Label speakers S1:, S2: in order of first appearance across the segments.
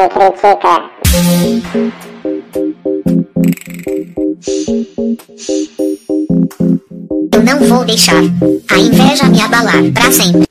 S1: me critica.
S2: Eu não vou deixar a inveja me abalar pra sempre.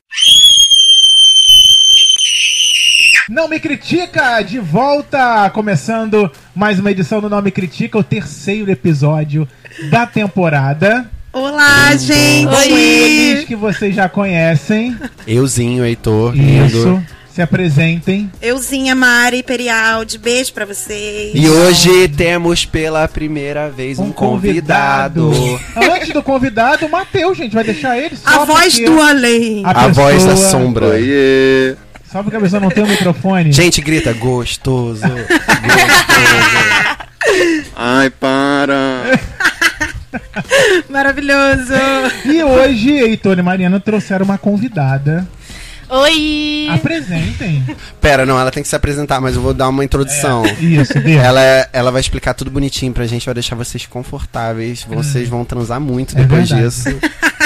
S3: Não Me Critica, de volta, começando mais uma edição do Não Me Critica, o terceiro episódio da temporada.
S4: Olá, gente!
S3: Com eles que vocês já conhecem.
S5: Euzinho, Heitor,
S3: Isso.
S5: lindo.
S3: Se apresentem.
S4: Euzinha, Mari, Perialdi, beijo pra vocês.
S5: E hoje temos pela primeira vez um, convidado.
S3: Antes do convidado, o Matheus, gente, vai deixar ele só
S4: A voz do além.
S3: a
S5: A voz da sombra.
S6: Oiê!
S3: Só porque a pessoa não tem o microfone.
S5: Gente, grita gostoso. gostoso.
S6: Ai, para!
S4: Maravilhoso.
S3: E hoje, Heitor e Mariana trouxeram uma convidada.
S7: Oi!
S3: Apresentem.
S5: Pera, não, ela tem que se apresentar, mas eu vou dar uma introdução.
S3: Isso, dê.
S5: Ela, é- ela vai explicar tudo bonitinho pra gente, vai deixar vocês confortáveis. Vocês vão transar muito
S3: É
S5: depois
S3: verdade.
S5: disso.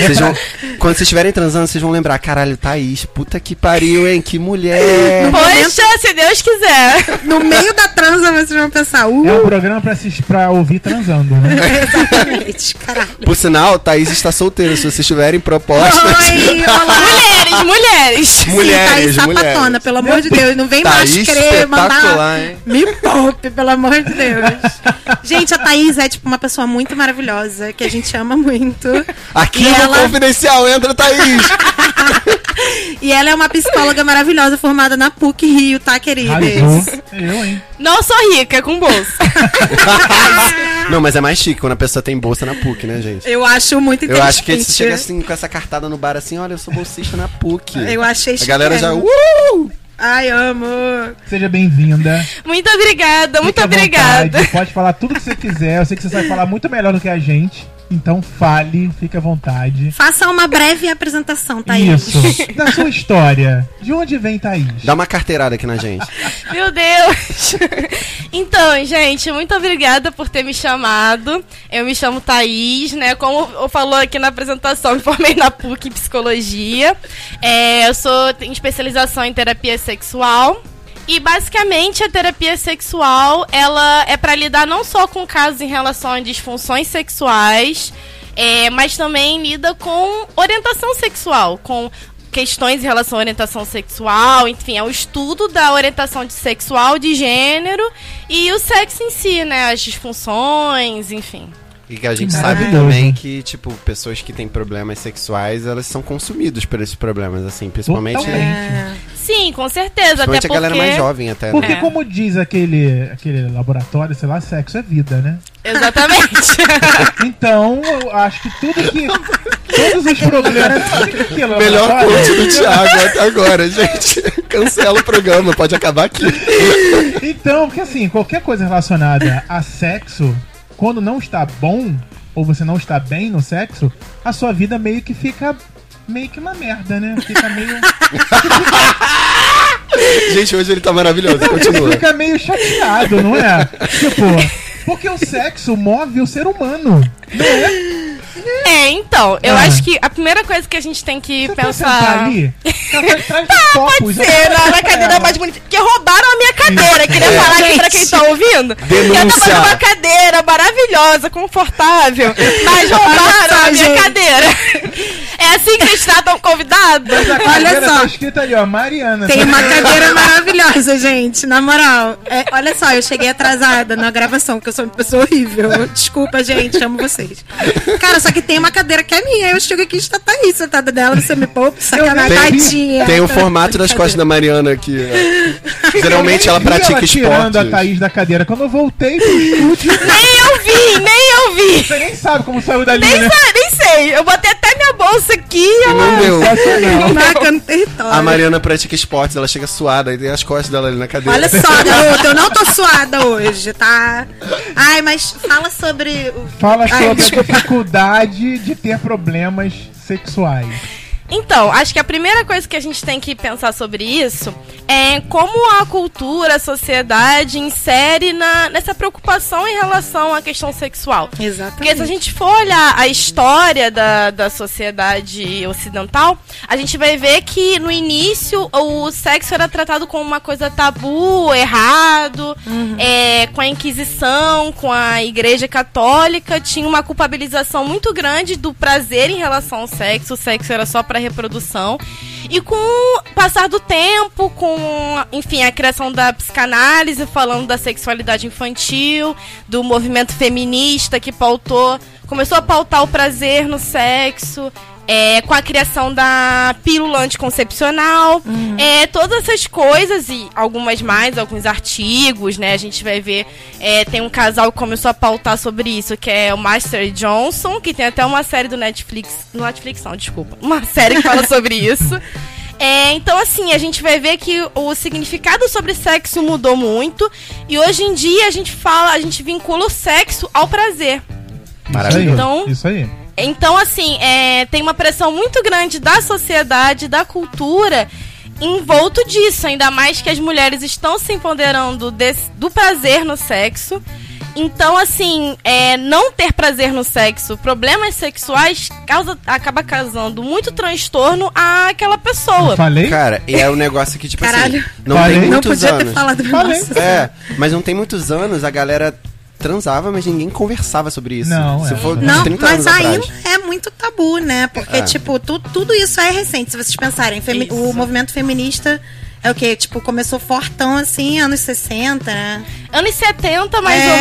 S5: Vocês vão- quando vocês estiverem transando, vocês vão lembrar: caralho, Thaís, puta que pariu, hein? Que mulher!
S7: Poxa, se Deus quiser!
S4: No meio da transa vocês vão pensar, uh,
S3: É um programa pra, assistir, pra ouvir transando, né?
S4: exatamente, caralho.
S5: Por sinal, Thaís está solteira. Se vocês tiverem propostas.
S4: Oi, olá.
S7: Mulheres, mulheres!
S5: mulheres,
S4: Sim, Thaís
S5: mulheres.
S4: sapatona, pelo amor de Deus. Não vem
S5: Thaís
S4: mais querer mandar.
S5: hein?
S4: Me poupe, pelo amor de Deus. Gente, a Thaís é, tipo, uma pessoa muito maravilhosa, que a gente ama muito.
S5: Aqui
S4: E
S5: no
S4: ela-
S5: Confidencial, entra Thaís!
S4: E ela é uma psicóloga maravilhosa, formada na PUC Rio, tá, queridos?
S3: Arrasou. Eu, hein?
S7: Não sou rica, com bolsa.
S5: Não, mas é mais chique quando a pessoa tem bolsa na PUC, né, gente?
S4: Eu acho muito
S5: Eu
S4: interessante.
S5: acho que você chega assim com essa cartada no bar assim, olha, eu sou bolsista na PUC.
S4: Eu achei
S5: A galera já.
S4: chiquérrimo.
S5: Uh!
S4: Ai, amo.
S3: Seja bem-vinda.
S7: Muito obrigada, muito
S3: Fique à
S7: obrigada.
S3: vontade, Pode falar tudo que você quiser. Eu sei que você sabe falar muito melhor do que a gente. Então fale, fique à vontade.
S4: Faça uma breve apresentação, Thaís.
S3: Isso. Da sua história. De onde vem Thaís?
S5: Dá uma carteirada aqui na gente.
S7: Meu Deus! Então, gente, muito obrigada por ter me chamado. Eu me chamo Thaís, né? Como eu falou aqui na apresentação, me formei na PUC em Psicologia. É, eu sou tenho especialização em terapia sexual. E basicamente a terapia sexual, ela é para lidar não só com casos em relação a disfunções sexuais, é, mas também lida com orientação sexual, com questões em relação à orientação sexual, enfim, é o estudo da orientação de sexual, de gênero e o sexo em si, né? As disfunções, enfim.
S5: E que a gente
S3: Que
S5: sabe também que, tipo, pessoas que têm problemas sexuais, elas são consumidas por esses problemas, assim, principalmente.
S4: É.
S7: Sim, com certeza, até
S5: Principalmente a
S7: porque...
S5: galera mais jovem até,
S3: Porque,
S5: né?
S3: como diz aquele, aquele laboratório, sei lá, sexo é vida, né?
S7: Exatamente.
S3: Então, eu acho que tudo que. Todos os problemas. Que
S5: Melhor coach do Thiago até agora, gente. Cancela o programa, pode acabar aqui.
S3: Então, porque assim, qualquer coisa relacionada a sexo, quando não está bom, ou você não está bem no sexo, a sua vida meio que fica meio que uma merda, né? Fica meio.
S5: Gente, hoje ele tá maravilhoso, continua.
S3: fica meio chateado, não é? Tipo, porque o sexo move o ser humano. Não é?
S7: É, então, eu
S3: Ah.
S7: acho que a primeira coisa que a gente tem que
S3: Você sentar
S7: pensar.
S3: ali? Traz traz os copos.
S7: Ser na, na cadeira mais bonita. Que roubaram a minha cadeira. Queria falar aqui pra quem tá ouvindo. Que eu
S5: Denúncia.
S7: tava numa cadeira maravilhosa, confortável. Mas roubaram a minha cadeira. É assim que vocês tratam convidado?
S3: A cadeira
S4: Olha só.
S3: Tá escrito ali, ó, Mariana.
S4: Tem
S3: Tá
S4: uma cadeira maravilhosa, gente. Na moral. É, olha só, eu cheguei atrasada na gravação, porque eu sou uma pessoa horrível. Desculpa, gente, amo vocês. Cara, só que tem uma cadeira que é minha. Eu chego aqui e está Thaís sentada dela, você me poupa, sacanagem,
S5: Tem, tem o formato das costas da Mariana aqui. ó. Geralmente ela pratica
S3: ela tirando a
S5: esporte.
S3: Thaís da cadeira. Quando eu voltei pro estúdio,
S7: Nem eu vi, nem eu vi.
S3: você nem sabe como saiu dali,
S7: Nem,
S3: né?
S7: sa- nem sei. Eu botei até minha bolsa aqui.
S5: E
S7: ela-
S5: não deu.
S3: Sensacional.
S4: Marcando território.
S5: A Mariana pratica esportes, ela chega suada e tem as costas dela ali na cadeira.
S4: Olha só, garoto, eu não tô suada hoje, tá? Ai, mas fala sobre. o-
S3: Fala
S4: Ai,
S3: sobre a
S4: desculpa.
S3: dificuldade de ter problemas sexuais.
S7: Então, acho que a primeira coisa que a gente tem que pensar sobre isso é como a cultura, a sociedade insere na, nessa preocupação em relação à questão sexual. Porque se a
S4: Exatamente.
S7: gente for olhar a história da, da sociedade ocidental, a gente vai ver que no início o sexo era tratado como uma coisa tabu, errado, é, com a Inquisição, com a Igreja Católica, tinha uma culpabilização muito grande do prazer em relação ao sexo, o sexo era só para reprodução. E com o passar do tempo, com, enfim, a criação da psicanálise, falando da sexualidade infantil, do movimento feminista que pautou, começou a pautar o prazer no sexo, é, com a criação da pílula anticoncepcional, é, todas essas coisas e algumas mais, alguns artigos, né? A gente vai ver, é, tem um casal que começou a pautar sobre isso, que é o Master Johnson, que tem até uma série do Netflix, no Netflix não, desculpa, uma série que fala sobre isso. É, então, assim, a gente vai ver que o significado sobre sexo mudou muito. E hoje em dia a gente fala, a gente vincula o sexo ao prazer.
S5: Maravilhoso.
S7: Então-
S3: Isso aí.
S7: Então, assim, é, tem uma pressão muito grande da sociedade, da cultura, envolto disso. Ainda mais que as mulheres estão se empoderando desse- do prazer no sexo. Então, assim, é, não ter prazer no sexo, problemas sexuais, causa, acaba causando muito transtorno àquela pessoa.
S3: Eu falei?
S5: Cara, e é um negócio que, tipo
S4: Caralho.
S5: assim, não
S3: Falei.
S5: tem
S3: Não
S4: Não
S5: muitos
S4: podia
S5: anos.
S4: ter falado
S3: Falei.
S4: nossa.
S5: É, mas não tem muitos anos a galera transava, mas ninguém conversava sobre isso.
S3: Não,
S5: Se
S3: é.
S5: for
S4: Não,
S5: uns 30
S4: mas
S5: anos
S4: ainda
S5: atrás.
S4: é muito tabu, né? Porque,
S5: É.
S4: tipo, tu- tudo isso é recente. Se vocês pensarem, o movimento feminista é o quê? Tipo, começou fortão assim, anos 60, né?
S7: Anos 70, mais
S4: é,
S7: ou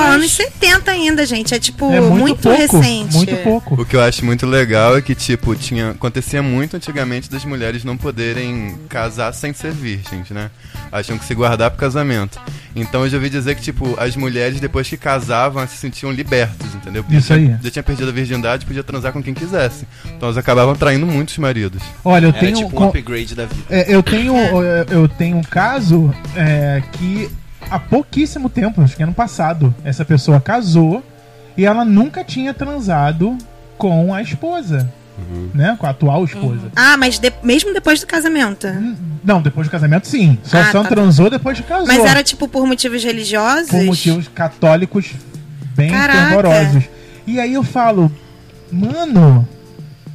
S7: menos.
S4: anos 70 ainda, gente. É, tipo,
S3: É
S4: muito,
S3: muito, pouco.
S4: recente.
S3: Muito pouco.
S6: O que eu acho muito legal é que, tipo, tinha, acontecia muito antigamente das mulheres não poderem casar sem ser virgens, né? Elas tinham que se guardar pro casamento. Então eu já ouvi dizer que, tipo, as mulheres, depois que casavam, se sentiam libertas, entendeu? Porque
S3: Isso
S6: já,
S3: aí.
S6: já tinha perdido a virgindade, podia transar com quem quisesse. Então elas acabavam traindo muitos maridos.
S3: Olha, eu
S5: Era
S3: tenho.
S5: tipo um upgrade da vida.
S3: É, eu tenho eu- eu tenho um caso é, que há pouquíssimo tempo, acho que ano passado, essa pessoa casou e ela nunca tinha transado com a esposa, né? Com a atual esposa.
S4: Ah, mas de- mesmo depois do casamento?
S3: Não, depois do casamento sim. Só,
S4: Ah,
S3: só
S4: tá.
S3: transou depois de casou.
S4: Mas era, tipo, por motivos religiosos?
S3: por motivos católicos bem
S4: Caraca.
S3: fervorosos. E aí eu falo, mano,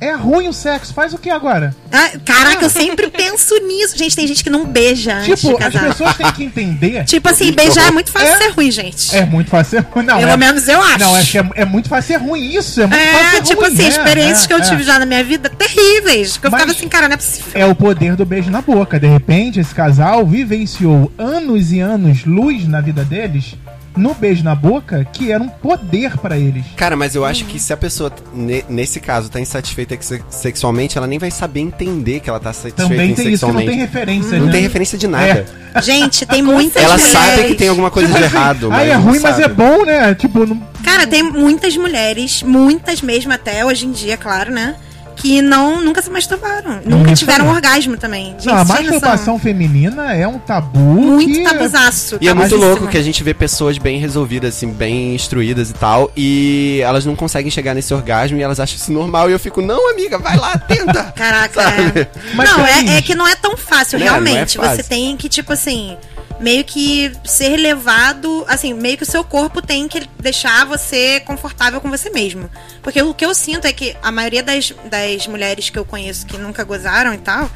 S3: é ruim o sexo, faz o que agora?
S4: Ah, caraca, eu sempre penso nisso. Gente, tem gente que não beija
S3: tipo, as pessoas têm que entender.
S4: Tipo assim, beijar é muito fácil
S3: É.
S4: ser ruim, gente.
S3: É muito fácil ser ruim. Não,
S4: Pelo
S3: é,
S4: menos eu acho.
S3: Não, é, que é, é muito fácil ser ruim isso. É muito fácil
S4: É,
S3: ser
S4: tipo
S3: ruim,
S4: assim,
S3: é,
S4: experiências
S3: é,
S4: que eu
S3: é.
S4: tive já na minha vida terríveis. Que eu
S3: Mas-
S4: ficava assim, cara, não é possível.
S3: É o poder do beijo na boca. De repente, esse casal vivenciou anos e anos luz na vida deles no beijo na boca, que era um poder pra eles.
S5: Cara, mas eu acho que se a pessoa, ne- nesse caso, tá insatisfeita se- sexualmente, ela nem vai saber entender que ela tá satisfeita
S3: Também tem isso que não tem referência,
S5: Não
S3: né?
S5: tem referência de nada.
S4: Gente, tem muitas
S5: Ela
S4: mulheres.
S5: sabe que tem alguma coisa de errado, mas
S3: Ai, é ruim, mas é bom, né? Tipo, não...
S4: Cara, tem muitas mulheres, muitas mesmo até hoje em dia, claro, né? Que não, nunca se masturbaram. Nunca
S3: Isso
S4: tiveram orgasmo também.
S3: Não, a masturbação feminina é um tabu.
S4: Muito
S3: que...
S4: tabuzaço.
S5: E é muito louco que a gente vê pessoas bem resolvidas, assim, bem instruídas e tal, e elas não conseguem chegar nesse orgasmo e elas acham isso normal. E eu fico, não, amiga, vai lá, tenta.
S4: Caraca, é.
S3: Mas
S4: não, é, é que não é tão fácil,
S5: Né, não é
S4: realmente.
S5: fácil.
S4: Você tem que, tipo assim, meio que ser levado. Assim, meio que o seu corpo tem que deixar você confortável com você mesmo. Porque o que eu sinto é que a maioria das, das mulheres que eu conheço que nunca gozaram e tal.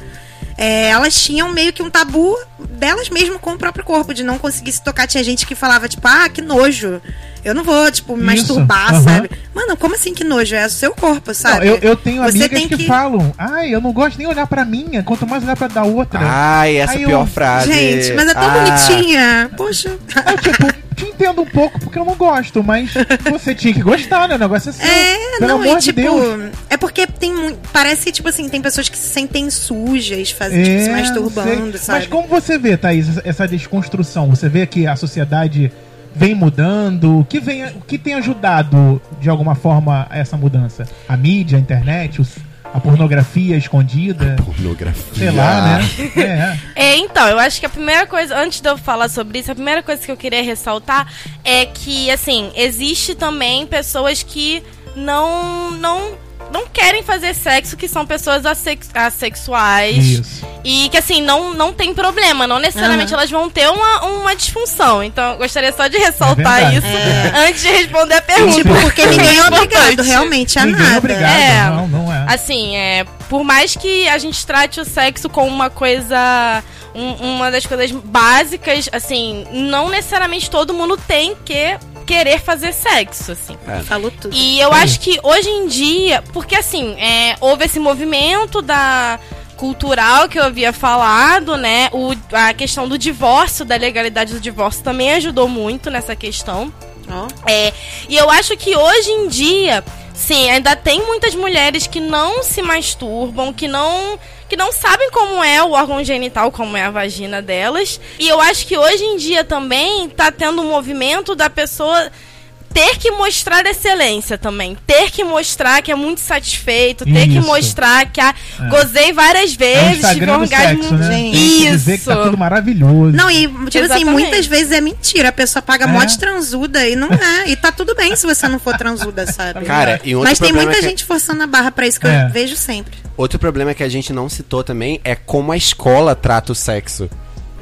S4: É, elas tinham meio que um tabu delas mesmo com o próprio corpo, de não conseguir se tocar. Tinha gente que falava, tipo, ah, que nojo. Eu não vou, tipo, me
S3: Isso,
S4: masturbar, sabe? Mano, como assim que nojo? É o seu corpo,
S3: Não,
S4: sabe?
S3: eu, eu tenho
S4: Você
S3: amigas
S4: tem
S3: que...
S4: que-
S3: falam, ai, eu não gosto nem olhar pra minha, quanto mais olhar pra da outra.
S5: Ai, essa
S3: Aí
S5: pior
S3: eu-
S5: frase.
S4: Gente, mas é tão
S5: Ah,
S4: bonitinha. Poxa.
S3: Eu, tipo, te entendo um pouco porque eu não gosto, mas você tinha que gostar, né? O negócio é seu.
S4: É,
S3: Pelo
S4: não,
S3: amor
S4: e
S3: de
S4: tipo,
S3: Deus.
S4: é porque tem muito. Parece que, tipo assim, tem pessoas que se sentem sujas, fazem, tipo, se
S3: É,
S4: masturbando, sabe?
S3: Mas como você vê, Thaís, essa- essa desconstrução? Você vê que a sociedade vem mudando? O que, vem, o que tem ajudado, de alguma forma, a essa mudança? A mídia, a internet, os- a pornografia escondida?
S5: Pornografia.
S3: Sei lá, né? É.
S7: É, então, eu acho que a primeira coisa, antes de eu falar sobre isso, a primeira coisa que eu queria ressaltar é que, assim, existe também pessoas que não, não não querem fazer sexo, que são pessoas assex- assexuais.
S3: Isso.
S7: E que assim, não, não tem problema. Não necessariamente elas vão ter uma, uma disfunção. Então, eu gostaria só de ressaltar
S3: É
S7: isso antes de responder a pergunta.
S4: Tipo, porque ninguém é obrigado realmente a
S3: Ninguém é
S4: nada.
S3: obrigado.
S7: É.
S3: Não, não é.
S7: Assim, é, por mais que a gente trate o sexo como uma coisa. um- uma das coisas básicas, assim, não necessariamente todo mundo tem que querer fazer sexo, assim.
S4: Falou tudo.
S7: E eu
S3: Sim.
S7: acho que hoje em dia, porque assim, é, houve esse movimento da cultural que eu havia falado, né? O, a questão do divórcio, da legalidade do divórcio também ajudou muito nessa questão.
S4: Ó.
S7: É, e eu acho que hoje em dia, sim, ainda tem muitas mulheres que não se masturbam, que não que não sabem como é o órgão genital, como é a vagina delas. E eu acho que hoje em dia também tá tendo um movimento da pessoa ter que mostrar excelência também, ter que mostrar que é muito satisfeito, ter que
S3: Isso.
S7: mostrar que ah,
S3: É.
S7: gozei várias
S3: É
S7: vezes, tive um orgasmo.
S3: sexo, né? Que dizer que tá
S7: Isso.
S3: tudo maravilhoso.
S4: Não, e tipo assim,
S7: Exatamente.
S4: muitas vezes é mentira. A pessoa paga
S3: É.
S4: mó de transuda e não é. E tá tudo bem se você não for transuda, sabe?
S5: Cara, e outro
S4: Mas tem muita
S5: é que-
S4: gente forçando a barra pra isso que
S3: É.
S4: eu vejo sempre.
S5: Outro problema que a gente não citou também é como a escola trata o sexo.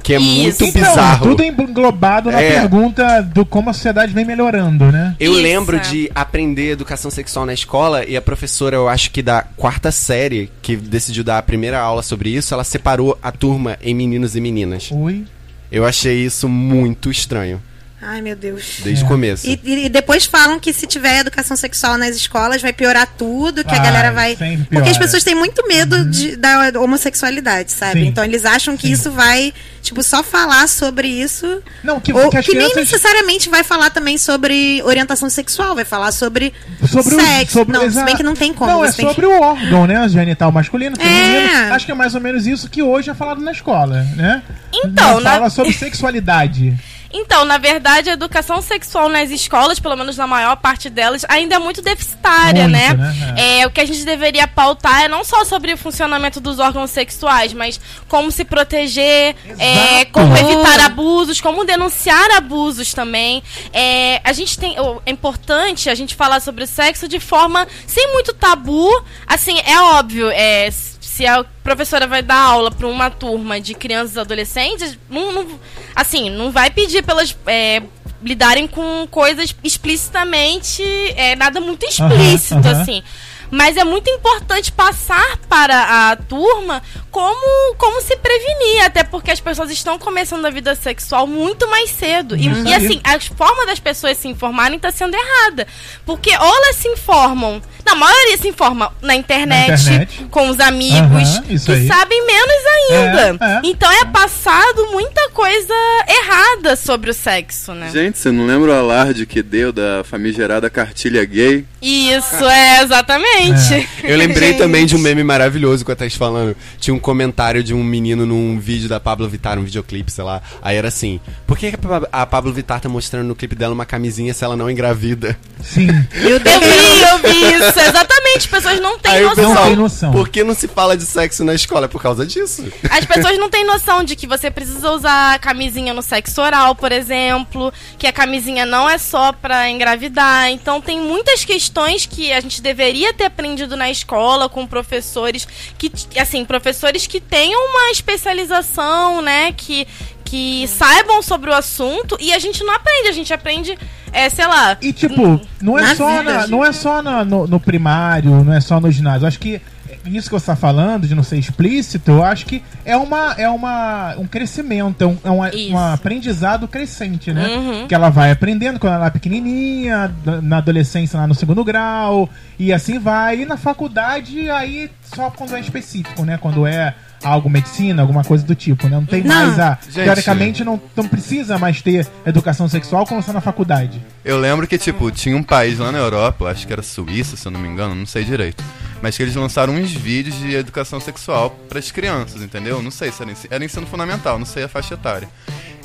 S5: Que é
S7: Isso.
S5: muito
S3: Então,
S5: bizarro.
S3: tudo englobado na
S5: É.
S3: pergunta do como a sociedade vem melhorando, né?
S5: Eu
S7: Isso,
S5: lembro de aprender educação sexual na escola e a professora, eu acho que da quarta série, que decidiu dar a primeira aula sobre isso, ela separou a turma em meninos e meninas.
S3: Ui.
S5: Eu achei isso muito estranho,
S4: Ai, meu Deus.
S5: desde
S3: É.
S5: o começo.
S4: E, e depois falam que se tiver educação sexual nas escolas vai piorar tudo, que a galera vai. Porque as pessoas têm muito medo de- da homossexualidade, sabe?
S3: Sim.
S4: Então eles acham que
S3: Sim.
S4: isso vai, tipo, só falar sobre isso.
S3: Não, que,
S4: ou
S3: que as
S4: que nem
S3: crianças...
S4: necessariamente vai falar também sobre orientação sexual, vai falar sobre,
S3: Sobre o
S4: sexo.
S3: sobre
S4: não,
S3: o-
S4: se bem que não tem como.
S3: Não, é sobre
S4: que...
S3: o órgão, né? Genital masculino, feminino.
S4: É.
S3: Acho que é mais ou menos isso que hoje é falado na escola, né?
S7: Então,
S3: Não
S7: na-
S3: fala sobre sexualidade.
S7: Então, na verdade, a educação sexual nas escolas, pelo menos na maior parte delas, ainda é muito deficitária,
S3: Muito,
S7: né?
S3: né?
S7: É, o que a gente deveria pautar é não só sobre o funcionamento dos órgãos sexuais, mas como se proteger, é, como evitar abusos, como denunciar abusos também. É, a gente tem. É importante a gente falar sobre o sexo de forma sem muito tabu. Assim, é óbvio, é, se a professora vai dar aula para uma turma de crianças e adolescentes, não, não- assim, não vai pedir pelas é, lidarem com coisas explicitamente, é, nada muito explícito,
S3: aham.
S7: assim. Mas é muito importante passar para a turma como, como se prevenir, até porque as pessoas estão começando a vida sexual muito mais cedo. E, e, assim, a forma das pessoas se informarem está sendo errada. Porque ou elas se informam, na maioria se informa na internet,
S3: Na internet.
S7: com os amigos,
S3: isso
S7: que
S3: aí.
S7: sabem menos ainda.
S3: É, é.
S7: Então é passado muita coisa errada sobre o sexo, né?
S6: Gente, você não lembra o alarde que deu da famigerada cartilha gay?
S7: Isso, é, exatamente.
S5: Eu lembrei
S4: Gente.
S5: também de um meme maravilhoso que eu Thaís falando. Tinha um comentário de um menino num vídeo da Pablo Vittar, um videoclipe, sei lá. Aí era assim: por que a Pa- a Pablo Vittar tá mostrando no clipe dela uma camisinha se ela não engravida?
S3: Sim.
S4: Meu
S7: Eu
S4: Deus.
S7: vi, eu vi isso. Exatamente, as pessoas não têm
S5: Aí
S7: noção.
S3: Não tem noção.
S5: Por que não se fala de sexo na escola? É por causa disso.
S7: As pessoas não têm noção de que você precisa usar camisinha no sexo oral, por exemplo, que a camisinha não é só pra engravidar. Então tem muitas questões que a gente deveria ter aprendido na escola com professores que assim, professores que tenham uma especialização, né, que que saibam sobre o assunto e a gente não aprende, a gente aprende, é, sei lá,
S3: E tipo, não é
S4: Na
S3: só,
S4: vida,
S3: na-
S4: gente.
S3: não é só na- no, no primário, não é só no ginásio. Acho que isso que você está falando, de não ser explícito, eu acho que é, uma, é uma, um crescimento, é um, é um, um aprendizado crescente, né?
S7: Uhum.
S3: Que ela vai aprendendo quando ela é pequenininha, na adolescência lá no segundo grau, e assim vai. E na faculdade, aí só quando é específico, né? Quando é algo medicina, alguma coisa do tipo, né? Não tem
S4: Não.
S3: mais a...
S6: Gente.
S3: Teoricamente, não, não precisa mais ter educação sexual como está na faculdade.
S6: Eu lembro que, tipo, tinha um país lá na Europa, acho que era Suíça, se eu não me engano, não sei direito. Mas que eles lançaram uns vídeos de educação sexual pras crianças, entendeu? Não sei se era, era ensino fundamental, não sei a faixa etária.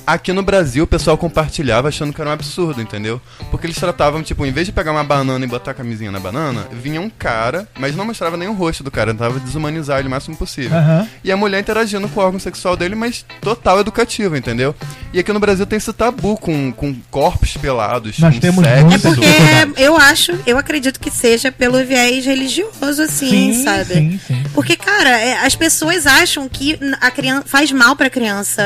S6: Aqui no Brasil o pessoal compartilhava achando que era um absurdo, entendeu? Porque eles tratavam, tipo, em vez de pegar uma banana e botar a camisinha na banana, vinha um cara, mas não mostrava nem o rosto do cara, tentava desumanizar ele o máximo possível.
S3: Aham.
S6: E a mulher interagindo com o órgão sexual dele, mas total educativo, entendeu? E aqui no Brasil tem esse tabu com, com corpos pelados,
S3: Nós
S6: com
S3: temos
S6: sexo.
S3: muito
S4: É porque eu acho, eu acredito que seja pelo viés religioso, assim,
S3: Sim,
S4: sabe?
S3: sim, sim.
S4: Porque, cara, é, as pessoas acham que a criança faz mal pra criança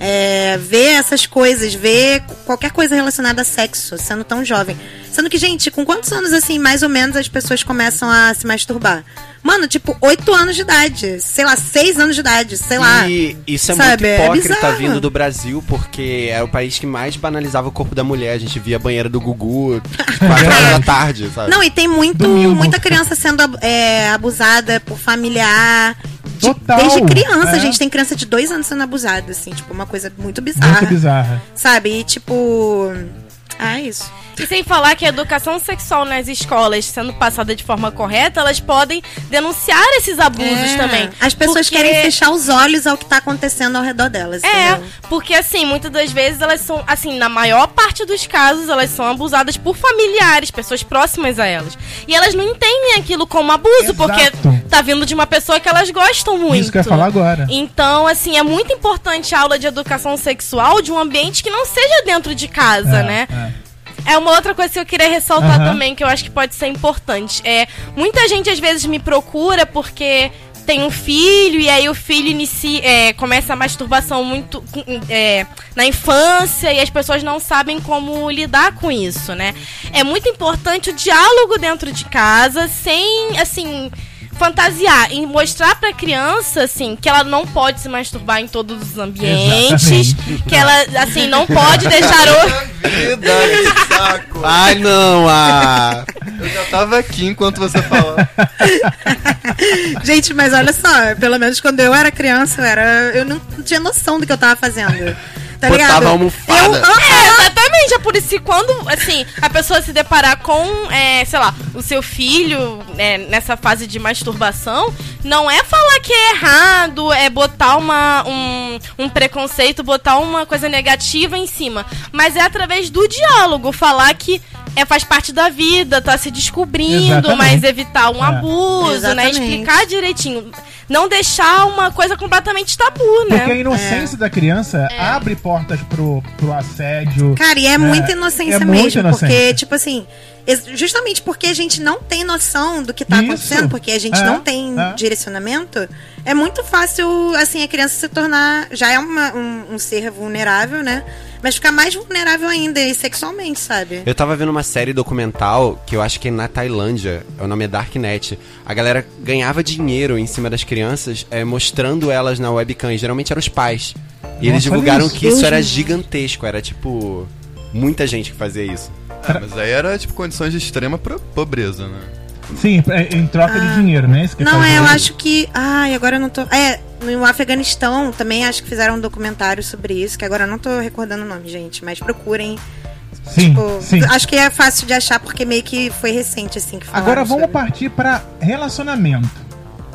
S4: é, ver essas coisas, ver qualquer coisa relacionada a sexo, sendo tão jovem. Sendo que, gente, com quantos anos, assim, mais ou menos, as pessoas começam a se masturbar? Mano, tipo, 8 anos de idade, sei lá, 6 anos de idade, sei lá.
S5: E isso é
S4: Sabe, é
S5: muito hipócrita
S4: bizarro.
S5: vindo do Brasil, porque era o país que mais banalizava o corpo da mulher. A gente via a banheira do Gugu 4 horas da tarde, sabe?
S4: Não, e tem muito,
S3: Domingo.
S4: muita criança sendo é, abusada por familiar. de-
S3: Total,
S4: desde criança,
S3: é.
S4: gente. Tem criança de dois anos sendo abusada, assim, tipo, uma coisa muito bizarra.
S3: Muito bizarra.
S4: Sabe? E tipo. Ah, é isso.
S7: E sem falar que a educação sexual nas escolas, sendo passada de forma correta, elas podem denunciar esses abusos
S4: É.
S7: também.
S4: As pessoas
S7: Porque-
S4: querem fechar os olhos ao que tá acontecendo ao redor delas.
S7: É,
S4: entendeu?
S7: porque assim, muitas das vezes elas são, assim, na maior parte dos casos, elas são abusadas por familiares, pessoas próximas a elas. E elas não entendem aquilo como abuso,
S3: Exato.
S7: porque tá vindo de uma pessoa que elas gostam muito.
S3: Isso que eu ia falar agora.
S7: Então, assim, é muito importante a aula de educação sexual de um ambiente que não seja dentro de casa,
S3: É,
S7: né?
S3: é.
S7: É uma outra coisa que eu queria ressaltar também, que eu acho que pode ser importante. É, muita gente às vezes me procura porque tem um filho e aí o filho inicia, é, começa a masturbação muito é, na infância e as pessoas não sabem como lidar com isso, né? É muito importante o diálogo dentro de casa, sem, assim, fantasiar e mostrar pra criança, assim, que ela não pode se masturbar em todos os ambientes,
S3: Exatamente.
S7: que ela, assim, não pode deixar o...
S6: Vida, que saco.
S5: Ai, não, ah!
S6: Eu já tava aqui enquanto você falava.
S4: Gente, mas olha só, pelo menos quando eu era criança, eu, era, eu não tinha noção do que eu tava fazendo. Tá
S5: Botava
S4: ligado?
S5: a almofada.
S4: Eu,
S7: É, exatamente. É por isso que quando, assim, a pessoa se deparar com, é, sei lá, o seu filho né, nessa fase de masturbação, não é falar que é errado, é botar uma, um, um preconceito, botar uma coisa negativa em cima. Mas é através do diálogo, falar que é, faz parte da vida, tá se descobrindo,
S3: Exatamente.
S7: mas evitar um
S3: É.
S7: abuso, né?
S4: Exatamente.
S7: Explicar direitinho. Não deixar uma coisa completamente tabu, né?
S3: Porque a inocência da criança abre portas pro, pro assédio.
S4: Cara, e é,
S3: É,
S4: muita inocência
S3: é
S4: mesmo.
S3: muita
S4: Porque,
S3: inocência.
S4: tipo assim, justamente porque a gente não tem noção do que tá
S3: Isso.
S4: acontecendo, porque a gente
S3: É,
S4: não tem
S3: é.
S4: direcionamento, é muito fácil, assim, a criança se tornar. Já é uma- um, um ser vulnerável, né? Mas ficar mais vulnerável ainda, e sexualmente, sabe?
S5: Eu tava vendo uma série documental que eu acho que é na Tailândia, o nome é Darknet. A galera ganhava dinheiro em cima das crianças, é, mostrando elas na webcam. E geralmente eram os pais. E eles
S3: Nossa,
S5: divulgaram
S3: olha isso.
S5: que isso era gigantesco, era tipo. Muita gente que fazia isso.
S6: Ah, mas aí era, tipo, condições de extrema pobreza, né?
S3: Sim, é, em troca de dinheiro, né?
S4: Ah. Não, é, eu acho que. Ai, agora eu não tô. É, no Afeganistão também acho que fizeram um documentário sobre isso, que agora eu não tô recordando o nome, gente, mas procurem.
S3: Sim,
S4: Tipo,
S3: sim.
S4: acho que é fácil de achar porque meio que foi recente, assim, que
S3: Agora vamos
S4: sobre.
S3: partir para relacionamento.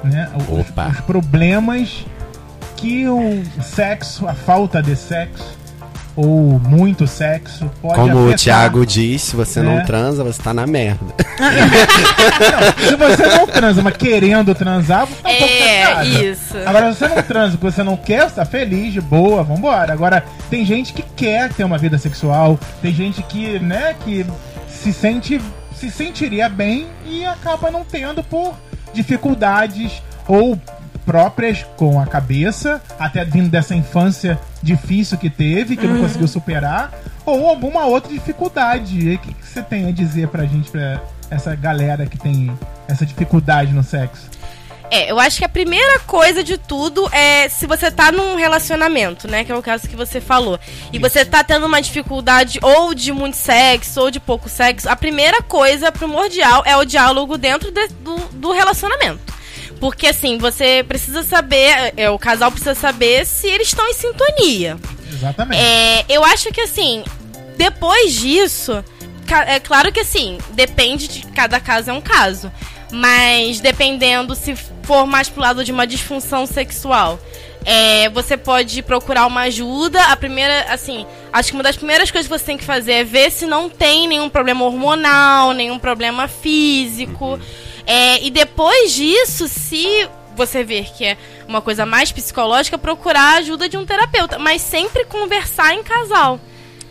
S3: Né? Os,
S5: Opa.
S3: os problemas que o sexo, a falta de sexo, ou muito sexo, pode
S5: Como o
S3: afetar.
S5: Thiago diz, se você
S3: É.
S5: não transa, você tá na merda.
S3: Se você não transa, mas querendo transar, você tá um pouco
S7: É,
S3: chateada.
S7: isso.
S3: Agora, se você não transa porque você não quer, você tá feliz, de boa, vambora. Agora, tem gente que quer ter uma vida sexual, tem gente que, né, que se sente, se sentiria bem e acaba não tendo por dificuldades ou próprias com a cabeça, até vindo dessa infância difícil que teve, que não conseguiu superar, ou alguma outra dificuldade. O que, que você tem a dizer pra gente, pra essa galera que tem essa dificuldade no sexo?
S7: É, eu acho que a primeira coisa de tudo é se você tá num relacionamento, né? Que é o caso que você falou. E você tá tendo uma dificuldade ou de muito sexo ou de pouco sexo. A primeira coisa primordial é o diálogo dentro de- do, do relacionamento. Porque assim, você precisa saber, é, o casal precisa saber se eles estão em sintonia.
S3: Exatamente.
S7: É, eu acho que assim, depois disso, é claro que assim, depende de cada caso é um caso. Mas dependendo se for mais pro lado de uma disfunção sexual, É, você pode procurar uma ajuda. A primeira, assim, acho que uma das primeiras coisas que você tem que fazer é ver se não tem nenhum problema hormonal, nenhum problema físico. É, e depois disso, se você ver que é uma coisa mais psicológica, procurar a ajuda de um terapeuta. Mas sempre conversar em casal.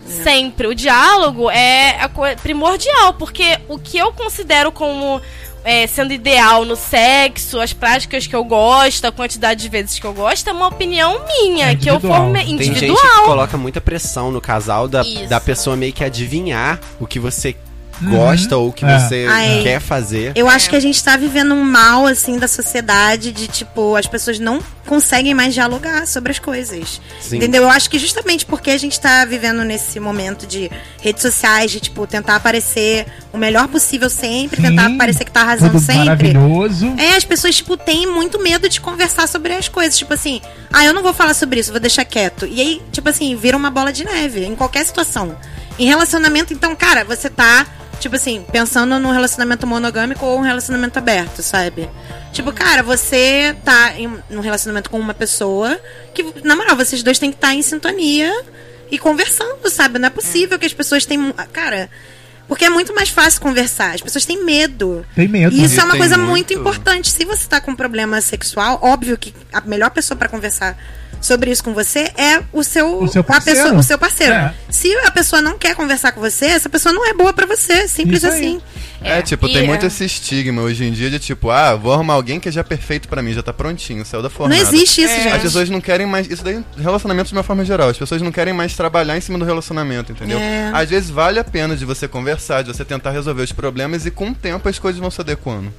S7: Sempre. O diálogo é primordial, porque o que eu considero como é, sendo ideal no sexo, as práticas que eu gosto, a quantidade de vezes que eu gosto, é uma opinião minha,
S3: É
S7: que eu
S3: individual.
S7: formei
S5: Tem gente que
S7: individual.
S5: coloca muita pressão no casal da,
S7: Isso.
S5: da pessoa meio que adivinhar o que você gosta ou o que
S3: É.
S5: você
S4: Ai.
S5: quer fazer.
S4: Eu acho que a gente tá vivendo um mal, assim, da sociedade de, tipo, as pessoas não conseguem mais dialogar sobre as coisas.
S5: Sim.
S4: Entendeu? Eu acho que justamente porque a gente tá vivendo nesse momento de redes sociais, de, tipo, tentar aparecer o melhor possível sempre,
S3: Sim,
S4: tentar parecer que tá arrasando
S3: Tudo
S4: sempre.
S3: maravilhoso.
S4: É, as pessoas, tipo, têm muito medo de conversar sobre as coisas. Tipo assim, ah, eu não vou falar sobre isso, vou deixar quieto. E aí, tipo assim, vira uma bola de neve em qualquer situação. Em relacionamento, então, cara, você tá, tipo assim, pensando num relacionamento monogâmico ou um relacionamento aberto, sabe? Tipo, cara, você tá em um relacionamento com uma pessoa que, na moral, vocês dois têm que estar em sintonia e conversando, sabe? Não é possível que as pessoas tenham. Cara. Porque é muito mais fácil conversar. As pessoas têm medo.
S3: Tem medo.
S4: E isso
S6: E
S4: é uma coisa
S6: muito-
S4: muito importante. Se você tá com um problema sexual, óbvio que a melhor pessoa pra conversar sobre isso com você é o seu,
S3: O seu
S4: a
S3: parceiro.
S4: pessoa, o seu parceiro.
S3: É.
S4: Se a pessoa não quer conversar com você, essa pessoa não é boa pra você, simples assim.
S6: É, tipo,
S7: e
S6: tem
S7: é-
S6: muito esse estigma hoje em dia de tipo, ah, vou arrumar alguém que é já perfeito pra mim, já tá prontinho, saiu da fornada.
S4: Não existe isso,
S7: É.
S4: gente.
S6: As pessoas não querem mais. Isso daí, relacionamento de uma forma geral. As pessoas não querem mais trabalhar em cima do relacionamento, entendeu?
S4: É.
S6: Às vezes vale a pena de você conversar, de você tentar resolver os problemas e com o tempo as coisas vão se adequando.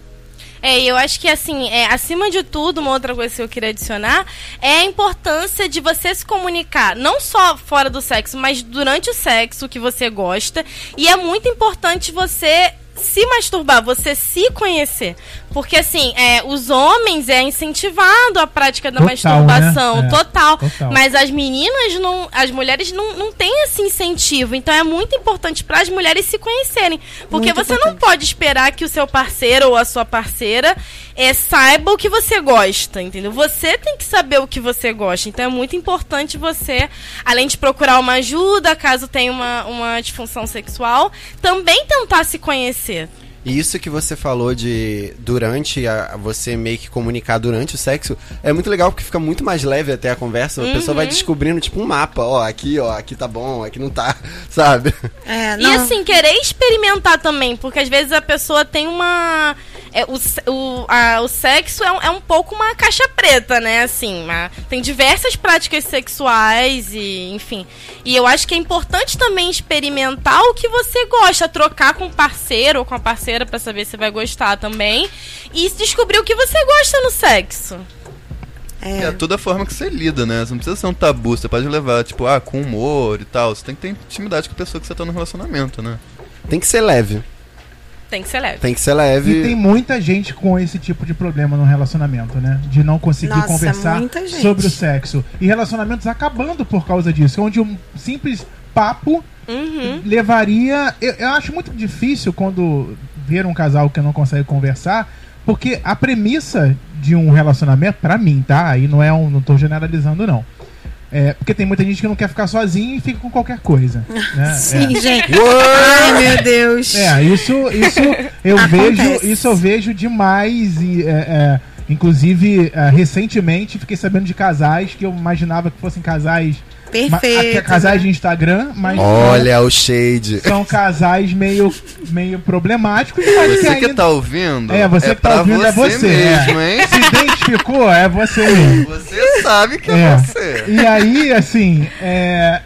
S7: É, eu acho que assim, é, acima de tudo, uma outra coisa que eu queria adicionar é a importância de você se comunicar, não só fora do sexo, mas durante o sexo que você gosta. E é muito importante você se masturbar, você se conhecer. Porque assim, é, os homens é incentivado a prática da
S3: Total,
S7: masturbação,
S3: né? É,
S7: total.
S3: total.
S7: Mas as meninas não, as mulheres não, não têm esse incentivo. Então é muito importante para as mulheres se conhecerem. Porque
S4: Muito
S7: você não
S4: importante.
S7: pode esperar que o seu parceiro ou a sua parceira é, saiba o que você gosta, entendeu? Você tem que saber o que você gosta. Então é muito importante você, além de procurar uma ajuda, caso tenha uma, uma disfunção sexual, também tentar se conhecer.
S5: E isso que você falou de durante a, você meio que comunicar durante o sexo é muito legal porque fica muito mais leve até a conversa. A pessoa
S7: Uhum.
S5: vai descobrindo tipo um mapa, ó, aqui, ó, aqui tá bom, aqui não tá, sabe?
S4: É,
S7: E
S4: não.
S7: assim, querer experimentar também, porque às vezes a pessoa tem uma. é, o, o, a- o sexo é, um- é um pouco uma caixa preta, né? Assim, uma- tem diversas práticas sexuais e, enfim. E eu acho que é importante também experimentar o que você gosta, trocar com o parceiro ou com a parceira pra saber se vai gostar também. E descobrir o que você gosta no sexo.
S6: É. tudo a forma que você lida, né? Você não precisa ser um tabu, você pode levar, tipo, ah, com humor e tal. Você tem que ter intimidade com a pessoa que você tá no relacionamento, né?
S5: Tem que ser leve.
S7: Tem que ser leve.
S5: Tem que ser
S3: E
S5: leve.
S3: tem muita gente com esse tipo de problema no relacionamento, né? De não conseguir
S4: Nossa,
S3: conversar sobre o sexo. E relacionamentos acabando por causa disso. Onde um simples papo
S7: Uhum.
S3: levaria. Eu, eu acho muito difícil quando ver um casal que não consegue conversar, porque a premissa de um relacionamento, pra mim, tá? Aí não é um. não tô generalizando, não. É, porque tem muita gente que não quer ficar sozinho e fica com qualquer coisa. Né?
S4: Sim,
S3: É.
S4: gente. Ai, meu Deus.
S3: É, isso, isso eu
S4: Acontece.
S3: vejo, isso eu vejo demais e é, é, inclusive é, recentemente fiquei sabendo de casais que eu imaginava que fossem casais,
S4: Perfeito.
S3: até casais de Instagram, mas
S5: Olha o shade.
S3: são casais meio meio problemáticos, mas
S6: Você que
S3: ainda
S6: tá ouvindo,
S3: é você que tá ouvindo é você,
S6: mesmo,
S3: é.
S6: hein?
S3: se identificou é você mesmo.
S6: Você sabe que é,
S3: É.
S6: você.
S3: E aí, assim, é.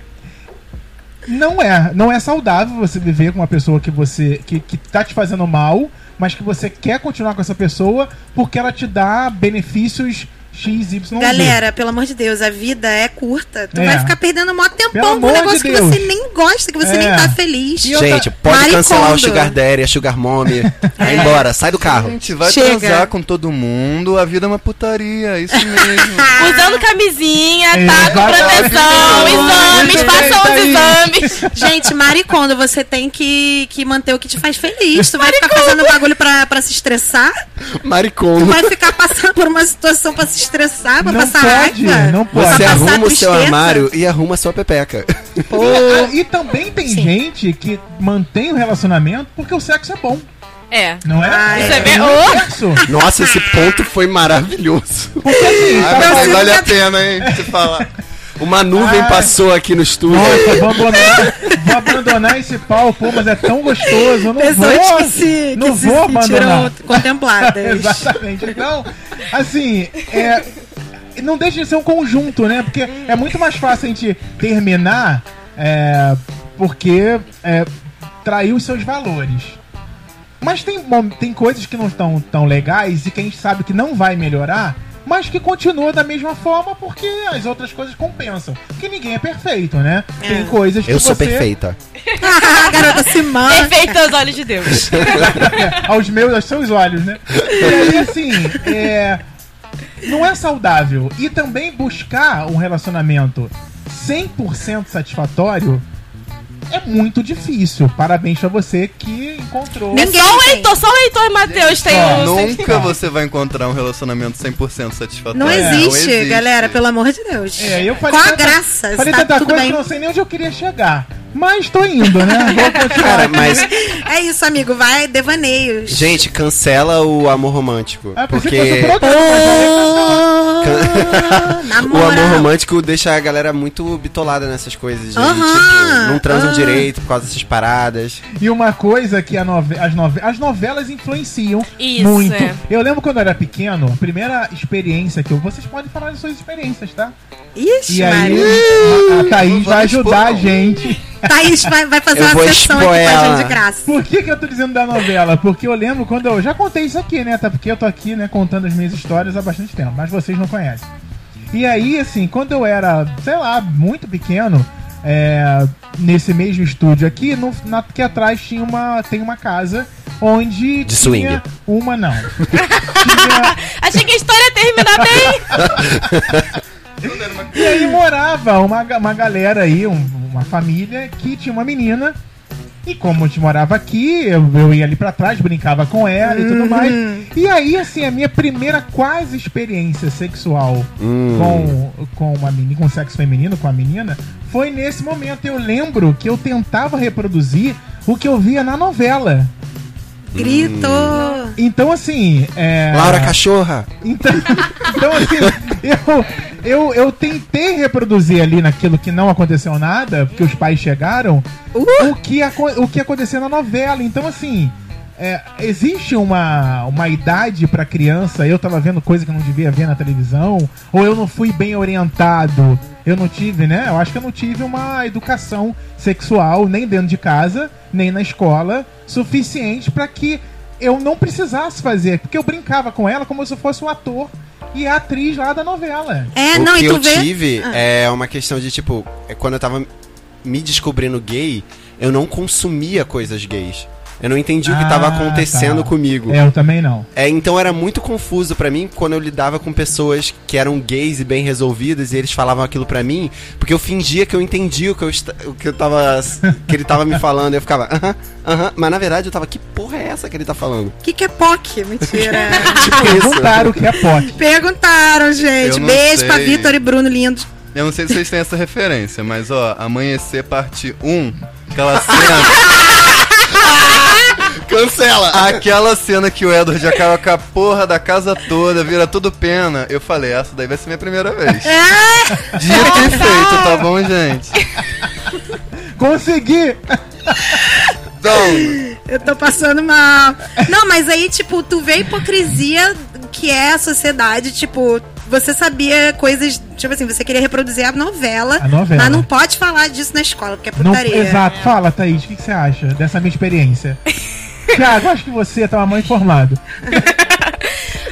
S3: Não é, não é saudável você viver com uma pessoa que você. que, que tá te fazendo mal, mas que você quer continuar com essa pessoa porque ela te dá benefícios X, Y, Z.
S4: Galera, pelo amor de Deus, a vida é curta. Tu
S3: É.
S4: vai ficar perdendo mó
S3: Pelo
S4: tempão com um
S3: de
S4: negócio que
S3: Deus.
S4: você nem gosta, que você
S3: É.
S4: nem tá feliz.
S3: E outra-
S5: Gente, pode
S4: Maricondo.
S5: cancelar o Sugar Daddy, a Sugar Mommy. Vai embora, sai do
S6: A
S5: carro.
S6: gente vai
S4: Chega.
S6: transar com todo mundo, a vida é uma putaria, é isso mesmo.
S7: Usando camisinha, tá? Com proteção, exames, façam os
S3: Thaís.
S7: exames.
S4: Gente, maricondo, você tem que, que manter o que te faz feliz. Tu vai ficar fazendo bagulho pra, pra se estressar? Tu
S5: Maricondo.
S4: vai ficar passando por uma situação pra se estressar, pra
S3: Não
S4: passar
S3: pode,
S4: raiva?
S3: não pode.
S5: Você arruma o seu armário e arruma a sua pepeca.
S3: Ah, E também tem
S4: Sim.
S3: gente que mantém o relacionamento porque o sexo é bom,
S7: É.
S3: não é?
S4: Ah,
S7: Isso é
S3: Tem
S7: bem- Oh!
S3: sexo.
S5: Nossa, esse ponto foi maravilhoso.
S3: Porque assim,
S6: Ah,
S3: tá-
S6: mas vale a pena, hein, te falar.
S5: Uma nuvem
S3: Ai.
S5: passou aqui no estúdio.
S3: Nossa, vou abandonar, vou abandonar esse pau, pô, mas é tão gostoso. Eu não
S4: Pessoas
S3: vou,
S4: que se,
S3: não
S4: que se
S3: vou
S4: sentiram
S3: abandonar.
S4: contempladas.
S3: Exatamente. Então, assim, é, não deixa de ser um conjunto, né? Porque é muito mais fácil a gente terminar é, porque é, traiu os seus valores. Mas tem, mom- tem coisas que não estão tão legais e que a gente sabe que não vai melhorar, mas que continua da mesma forma porque as outras coisas compensam. Porque ninguém é perfeito, né? Tem coisas que
S5: Eu sou
S3: você...
S5: perfeita.
S4: a garota se manca.
S7: Perfeito aos olhos de Deus.
S3: aos meus, aos seus olhos, né? E aí, assim, é, não é saudável. E também buscar um relacionamento 100% satisfatório é muito difícil. Parabéns pra você que encontrou.
S4: Ninguém
S7: só o. Heitor, só o Heitor e Matheus tem um.
S6: Nunca você vai encontrar um relacionamento 100% satisfatório.
S4: Não
S3: É,
S4: existe, galera, pelo amor de Deus.
S3: É, eu falei
S4: Qual a
S3: tanta-
S4: graça?
S3: Falei
S4: Tá
S3: tanta
S4: tudo
S3: coisa
S4: bem.
S3: que eu não sei nem onde eu queria chegar. Mas tô indo, né? Vou continuar.
S5: Cara, mas,
S4: É isso, amigo. Vai, devaneios.
S5: gente, cancela o amor romântico.
S3: Ah, pensei
S5: porque
S4: na
S5: o amor romântico deixa a galera muito bitolada nessas coisas. De,
S4: Aham,
S5: tipo, não transam
S4: aham.
S5: direito por causa dessas paradas.
S3: E uma coisa que a nove- as, nove- as novelas influenciam
S7: Isso,
S3: muito.
S7: é.
S3: Eu lembro quando eu era pequeno, a primeira experiência que eu. Vocês podem falar das suas experiências, tá?
S4: Ixi,
S3: E aí
S4: Maria.
S3: a, Thaís vai
S6: expor,
S3: ajudar a gente.
S4: Thaís vai, vai fazer
S5: Eu
S4: uma sessão aqui com a gente de graça.
S3: Por que, que eu tô dizendo da novela? Porque eu lembro quando eu. Já contei isso aqui, né? Até porque eu tô aqui, né, contando as minhas histórias há bastante tempo, mas vocês não conhecem. E aí, assim, quando eu era, sei lá, muito pequeno, é, nesse mesmo estúdio aqui, no, na, que atrás tinha uma, tem uma casa onde.
S5: De
S3: tinha
S5: swing.
S3: Uma não. tinha,
S7: Achei que a história ia terminar bem.
S3: E aí morava uma, uma galera aí, um- uma família que tinha uma menina. E como a gente morava aqui, eu, eu ia ali pra trás, brincava com ela e tudo mais. E aí, assim, a minha primeira quase experiência sexual com, com uma menina, com sexo feminino, com a menina, foi nesse momento. Eu lembro que eu tentava reproduzir o que eu via na novela.
S4: Grito.
S3: Então, assim. É...
S5: Laura Cachorra!
S3: Então, então assim, eu, eu, eu tentei reproduzir ali naquilo que não aconteceu nada, porque os pais chegaram,
S4: Uh!
S3: o, que, o que aconteceu na novela. Então, assim, é, existe uma, uma idade pra criança, eu tava vendo coisa que eu não devia ver na televisão, ou eu não fui bem orientado, eu não tive, né? Eu acho que eu não tive uma educação sexual, nem dentro de casa, nem na escola, suficiente pra que eu não precisasse fazer, porque eu brincava com ela como se eu fosse um ator e a atriz lá da novela.
S4: É,
S5: o
S4: não,
S5: que
S4: e tu
S5: eu
S4: vê.
S5: tive
S4: Ah.
S5: é uma questão de, tipo, é quando eu tava me descobrindo gay, eu não consumia coisas gays. Eu não entendi o que tava
S3: Ah,
S5: acontecendo
S3: tá.
S5: comigo.
S3: É, eu também não.
S5: É, então era muito confuso pra mim quando eu lidava com pessoas que eram gays e bem resolvidas e eles falavam aquilo pra mim, porque eu fingia que eu entendia o que eu, o que eu tava que ele tava me falando, e eu ficava, aham, aham, mas na verdade eu tava, que porra é essa que ele tá falando?
S4: O que, que é POC? Mentira.
S5: Tipo.
S3: Perguntaram o que é POC.
S4: Perguntaram, gente. Beijo pra
S6: sei.
S4: Vitor e Bruno lindos.
S6: Eu não sei se vocês têm essa referência, mas ó, Amanhecer parte 1, aquela cena.
S5: Cancela!
S6: aquela cena que o Edward acaba com a porra da casa toda, vira tudo pena. Eu falei, essa daí vai ser minha primeira vez.
S4: É,
S6: Dito e feito, tá bom, gente?
S3: Consegui!
S6: Então,
S4: eu tô passando mal. Não, mas aí, tipo, tu vê a hipocrisia que é a sociedade, tipo. Você sabia coisas, tipo assim, você queria reproduzir a novela,
S3: A novela.
S4: mas não pode falar disso na escola, porque é
S3: Não,
S4: putaria.
S3: exato. Fala, Thaís, o que, que você acha dessa minha experiência? Tiago, acho que você tá mal informado.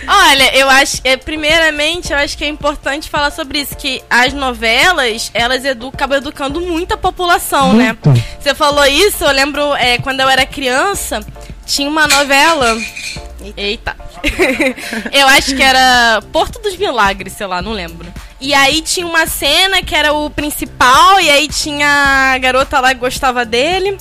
S7: Olha, eu acho, é, primeiramente, eu acho que é importante falar sobre isso, que as novelas, elas edu acabam educando muito a população,
S3: Muito.
S7: né? Você falou isso, eu lembro é, quando eu era criança, tinha uma novela. Eita. eu acho que era Porto dos Milagres, sei lá, não lembro. E aí tinha uma cena que era o principal, e aí tinha a garota lá que gostava dele.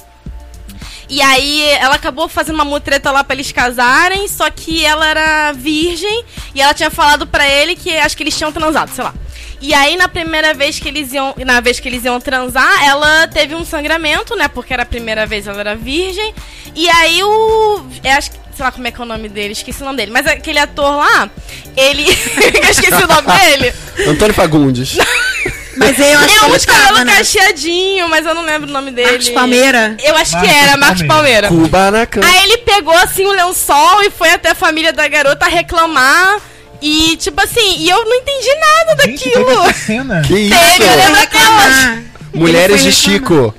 S7: E aí ela acabou fazendo uma mutreta lá pra eles casarem, só que ela era virgem e ela tinha falado pra ele que acho que eles tinham transado, sei lá. E aí na primeira vez que eles iam, na vez que eles iam transar, ela teve um sangramento, né? Porque era a primeira vez ela era virgem. E aí o, eu acho que sei lá como é que é o nome dele, esqueci o nome dele, mas aquele ator lá, ele, eu esqueci o nome dele.
S5: Antônio Fagundes.
S4: Mas eu acho
S7: É
S4: que
S7: um cabelo
S4: tava, né?
S7: cacheadinho, mas eu não lembro o nome dele.
S4: Marcos Palmeira.
S7: Eu acho que
S3: Marcos
S7: era, Marcos
S3: Palmeira.
S7: Palmeira.
S5: Cuba na cama.
S7: Aí ele pegou assim o lençol e foi até a família da garota reclamar. E, tipo assim, e eu não entendi nada
S3: Gente,
S7: daquilo.
S3: teve essa cena.
S5: Que isso?
S7: Teve, eu lembro até hoje.
S5: Mulheres de Chico.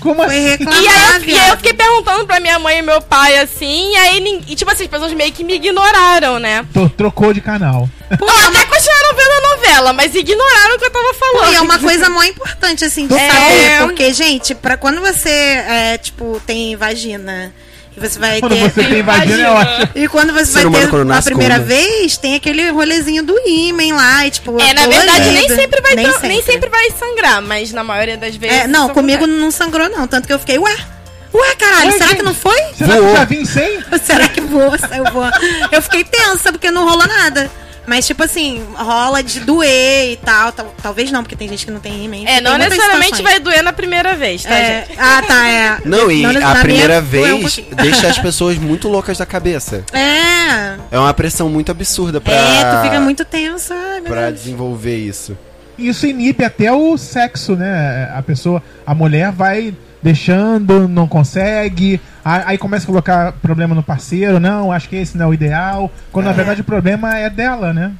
S3: Como assim?
S7: E aí, eu, e aí eu fiquei perguntando pra minha mãe e meu pai, assim, e aí, e, tipo assim, as pessoas meio que me ignoraram, né?
S3: Tô- Trocou de canal.
S4: Pô, é
S7: até continuaram vendo a novela, mas ignoraram o que eu tava falando.
S4: E é uma coisa mó importante, assim, de
S7: É.
S4: saber. Porque, gente, pra quando você, é, tipo, tem vagina e você vai
S3: Quando
S4: ter...
S3: você tem vagina, é ótimo.
S4: E quando você
S5: Ser
S4: vai ter
S5: quando
S4: a primeira
S5: com uma.
S4: vez, tem aquele rolezinho do ímen lá, e tipo...
S7: É, na verdade, nem sempre vai
S4: nem
S7: tran- nem sempre vai sangrar, mas na maioria das vezes.
S4: É, não, comigo não sangrou, não. Tanto que eu fiquei, ué, ué, caralho,
S3: Ué,
S4: será
S3: gente.
S4: que não foi?
S3: Será
S5: Voou.
S3: que já vim sem?
S4: será que voa? Saiu voando? Eu fiquei tensa, porque não rolou nada. Mas, tipo assim, rola de doer e tal. tal- talvez não, porque tem gente que não tem ímen.
S7: É,
S4: Tem
S7: não
S4: muitas
S7: necessariamente
S4: situações.
S7: vai doer na primeira vez, tá,
S4: É,
S7: gente?
S4: ah, tá, é.
S5: Não, e
S4: na
S5: a
S4: minha
S5: primeira
S4: doeu um
S5: vez
S4: pouquinho.
S5: deixa as pessoas muito loucas da cabeça.
S4: É.
S5: É uma pressão muito absurda pra,
S4: É, tu fica muito tenso. Ai, meu
S5: pra
S4: Deus.
S5: desenvolver isso.
S3: Isso inibe até o sexo, né? A pessoa, a mulher vai deixando, não consegue, aí começa a colocar problema no parceiro, não, acho que esse não é o ideal, quando na verdade o problema é dela, né?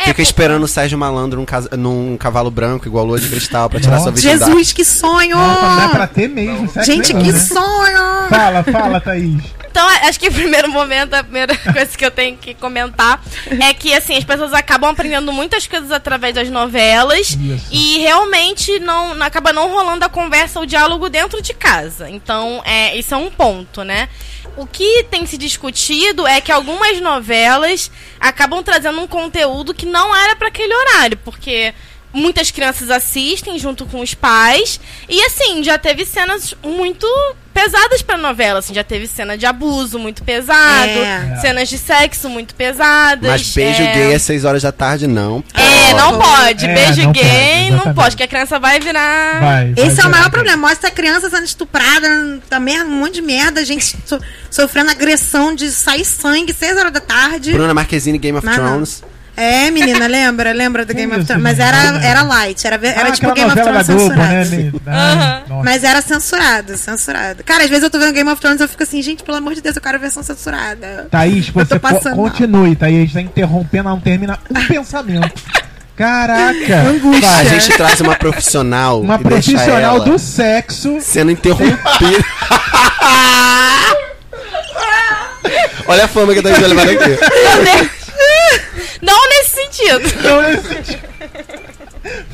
S5: Fica esperando o Sérgio Malandro num, casa- num cavalo branco, igual lua de cristal, pra tirar
S3: Nossa.
S5: sua virgindade.
S4: Jesus, que sonho!
S3: Não, não é pra ter mesmo sexo
S4: Gente, que
S3: né?
S4: sonho!
S3: Fala, fala, Thaís.
S7: Então, acho que o primeiro momento, a primeira coisa que eu tenho que comentar é que, assim, as pessoas acabam aprendendo muitas coisas através das novelas
S3: Isso.
S7: e realmente não, acaba não rolando a conversa, o diálogo dentro de casa. Então, é, isso é um ponto, né? O que tem se discutido é que algumas novelas acabam trazendo um conteúdo que não era para aquele horário, porque muitas crianças assistem junto com os pais e assim já teve cenas muito pesadas para novela, assim, já teve cena de abuso muito pesado,
S4: É.
S7: cenas de sexo muito pesadas.
S5: Mas beijo
S7: é...
S5: gay às 6 horas da tarde, não.
S7: É, não pode.
S3: É,
S7: Beijo
S3: não
S7: gay
S3: pode,
S7: não pode, que a criança vai virar.
S3: Vai. vai
S4: Esse é o maior problema. Mostra a criança sendo estuprada, tá merda, um monte de merda, gente so- sofrendo agressão de sair sangue, 6 horas da tarde.
S5: Bruna Marquezine, Game of
S4: Não, não. É, menina, lembra? Lembra do Game of Thrones? Mas
S3: gente?
S4: era, era light, era, era
S3: Ah,
S4: tipo Game of Thrones
S3: Globo,
S4: censurado.
S3: né? Ah, nossa.
S4: Mas era censurado, censurado. Cara, às vezes eu tô vendo Game of Thrones e eu fico assim, gente, pelo amor de Deus, eu quero a versão censurada.
S3: Thaís, você co- continue, Thaís. A gente tá interrompendo, não termina um pensamento. Caraca!
S4: Angústia.
S5: A gente traz uma profissional.
S3: Uma profissional do sexo.
S5: Sendo interrompida. Olha a fama que a Thaís vai levar daqui.
S7: Não nesse sentido.
S3: Então, esse-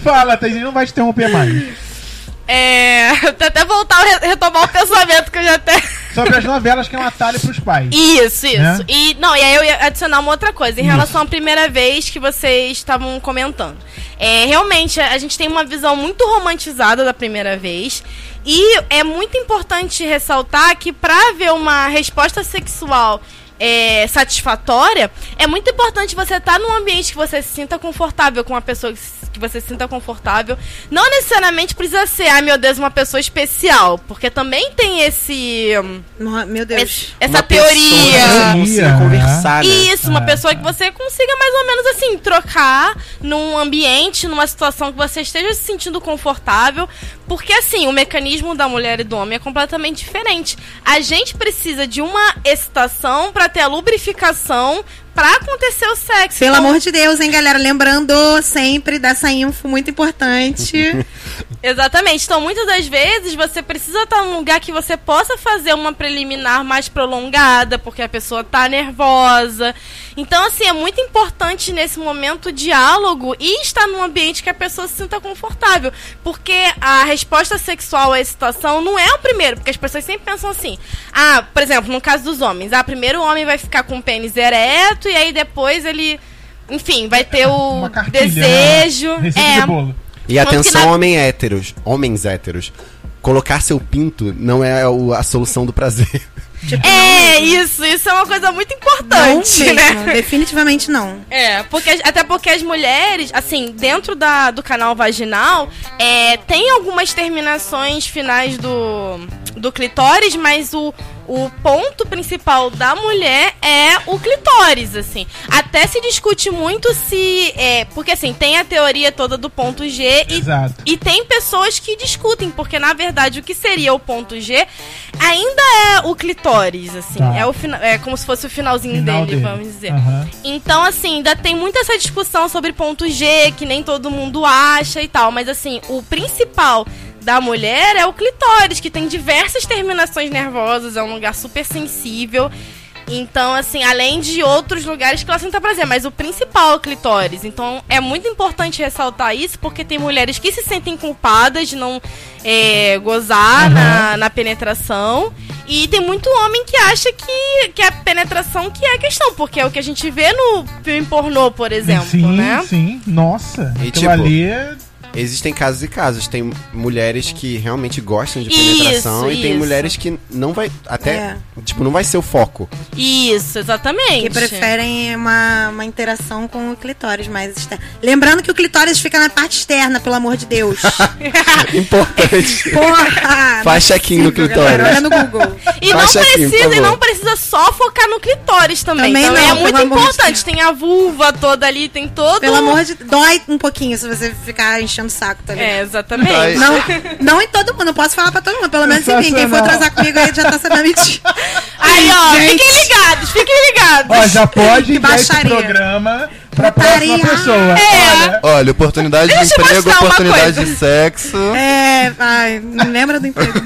S3: Fala, Thaís, não vai te interromper mais.
S7: É. Até voltar a re- retomar o pensamento que eu já até.
S3: Sobre as novelas que é um atalho pros pais.
S7: Isso, isso.
S3: Né?
S7: E não, e aí eu ia adicionar uma outra coisa em
S3: Isso.
S7: relação à primeira vez que vocês estavam comentando. É, realmente, a gente tem uma visão muito romantizada da primeira vez. E é muito importante ressaltar que para ver uma resposta sexual é, satisfatória, é muito importante você estar num ambiente que você se sinta confortável com uma pessoa que se- que você se sinta confortável. Não necessariamente precisa ser, ai meu Deus, uma pessoa especial. Porque também tem esse.
S4: Meu Deus.
S7: esse- essa
S5: Uma que
S7: teoria.
S5: consiga
S3: Né?
S5: conversar, né?
S7: Isso, uma
S3: É,
S7: pessoa
S3: é.
S7: que você consiga mais ou menos assim, trocar num ambiente, numa situação que você esteja se sentindo confortável. Porque assim, o mecanismo da mulher e do homem é completamente diferente. A gente precisa de uma excitação pra ter a lubrificação pra acontecer o sexo.
S4: Pelo
S7: Então,
S4: amor de Deus, hein, galera? Lembrando sempre dessa info muito importante.
S7: Exatamente. Então, muitas das vezes você precisa estar num lugar que você possa fazer uma preliminar mais prolongada, porque a pessoa tá nervosa. Então, assim, é muito importante nesse momento o diálogo e estar num ambiente que a pessoa se sinta confortável. Porque a resposta sexual à excitação não é o primeiro, porque as pessoas sempre pensam assim. Ah, por exemplo, no caso dos homens, ah, primeiro o homem vai ficar com o pênis ereto e aí depois ele enfim, vai ter o desejo.
S3: Né?
S7: É,
S3: de bolo.
S5: E atenção,
S7: na-
S5: homem héteros, homens héteros. Colocar seu pinto não é a solução do prazer.
S7: é, isso, isso é uma coisa muito
S4: Não
S7: importante,
S4: mesmo,
S7: né?
S4: definitivamente não.
S7: É, porque, até porque as mulheres, assim, dentro da, do canal vaginal, é, tem algumas terminações finais do, do clitóris, mas o, o ponto principal da mulher é o clitóris, assim. Até se discute muito se. É, porque, assim, tem a teoria toda do ponto G e
S3: Exato.
S7: e tem pessoas que discutem, porque na verdade o que seria o ponto G ainda é o clitóris, assim.
S3: Tá.
S7: É, o é como se fosse o finalzinho
S3: Final
S7: dele,
S3: dele.
S7: vamos dizer.
S3: Aham.
S7: Então, assim, ainda tem muita essa discussão sobre ponto G, que nem todo mundo acha e tal. Mas, assim, o principal da mulher é o clitóris, que tem diversas terminações nervosas, é um lugar super sensível. Então, assim, além de outros lugares que ela senta prazer, mas o principal é o clitóris. Então, é muito importante ressaltar isso, porque tem mulheres que se sentem culpadas de não é, gozar
S3: Aham.
S7: na, na penetração. E tem muito homem que acha que, que é a penetração que é a questão, porque é o que a gente vê no filme pornô, por exemplo,
S3: sim,
S7: né?
S3: sim. Nossa.
S5: E, tipo,
S3: ali é...
S5: Existem casos e casos. Tem mulheres que realmente gostam de
S7: Isso,
S5: penetração e tem
S7: isso.
S5: mulheres que não vai. Até.
S4: É.
S5: Tipo, não vai ser o foco.
S7: Isso, exatamente.
S4: Que preferem uma, uma interação com o clitóris mais externa. Lembrando que o clitóris fica na parte externa, pelo amor de Deus.
S5: Importante.
S4: Porra!
S5: Faz check-in no clitóris.
S4: Olha no Google.
S7: E não
S5: aqui, por
S7: precisa, e não precisa só focar no clitóris também.
S4: Também
S7: Também
S4: não,
S7: é muito
S4: amor de
S7: importante. Tem a vulva toda ali, tem todo.
S4: Pelo amor de Dói um pouquinho se você ficar enchendo o saco também.
S7: É, exatamente.
S4: Não, não em todo mundo, não posso falar pra todo mundo. Pelo menos em mim. Quem for transar comigo aí já tá sabendo mentir.
S7: Aí, ó,
S4: Gente.
S7: fiquem ligados, fiquem ligados.
S3: Ó, já pode enviar esse programa pra
S4: Putaria.
S3: próxima pessoa.
S7: É.
S3: Olha,
S6: Olha, oportunidade de
S7: Deixa
S6: emprego, oportunidade
S7: coisa.
S6: de sexo.
S4: É, ai, não lembra do emprego.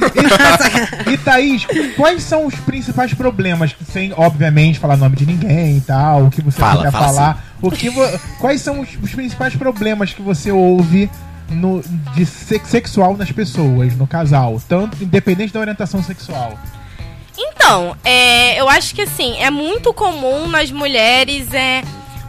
S3: E Thaís, quais são os principais problemas? Sem, obviamente, falar nome de ninguém e tal, o que você
S5: Fala,
S3: quiser
S5: fala
S3: falar. O que quais são os, os principais problemas que você ouve no, de se- sexual nas pessoas, no casal? Tanto independente da orientação sexual.
S7: Então, é, eu acho que assim, é muito comum nas mulheres é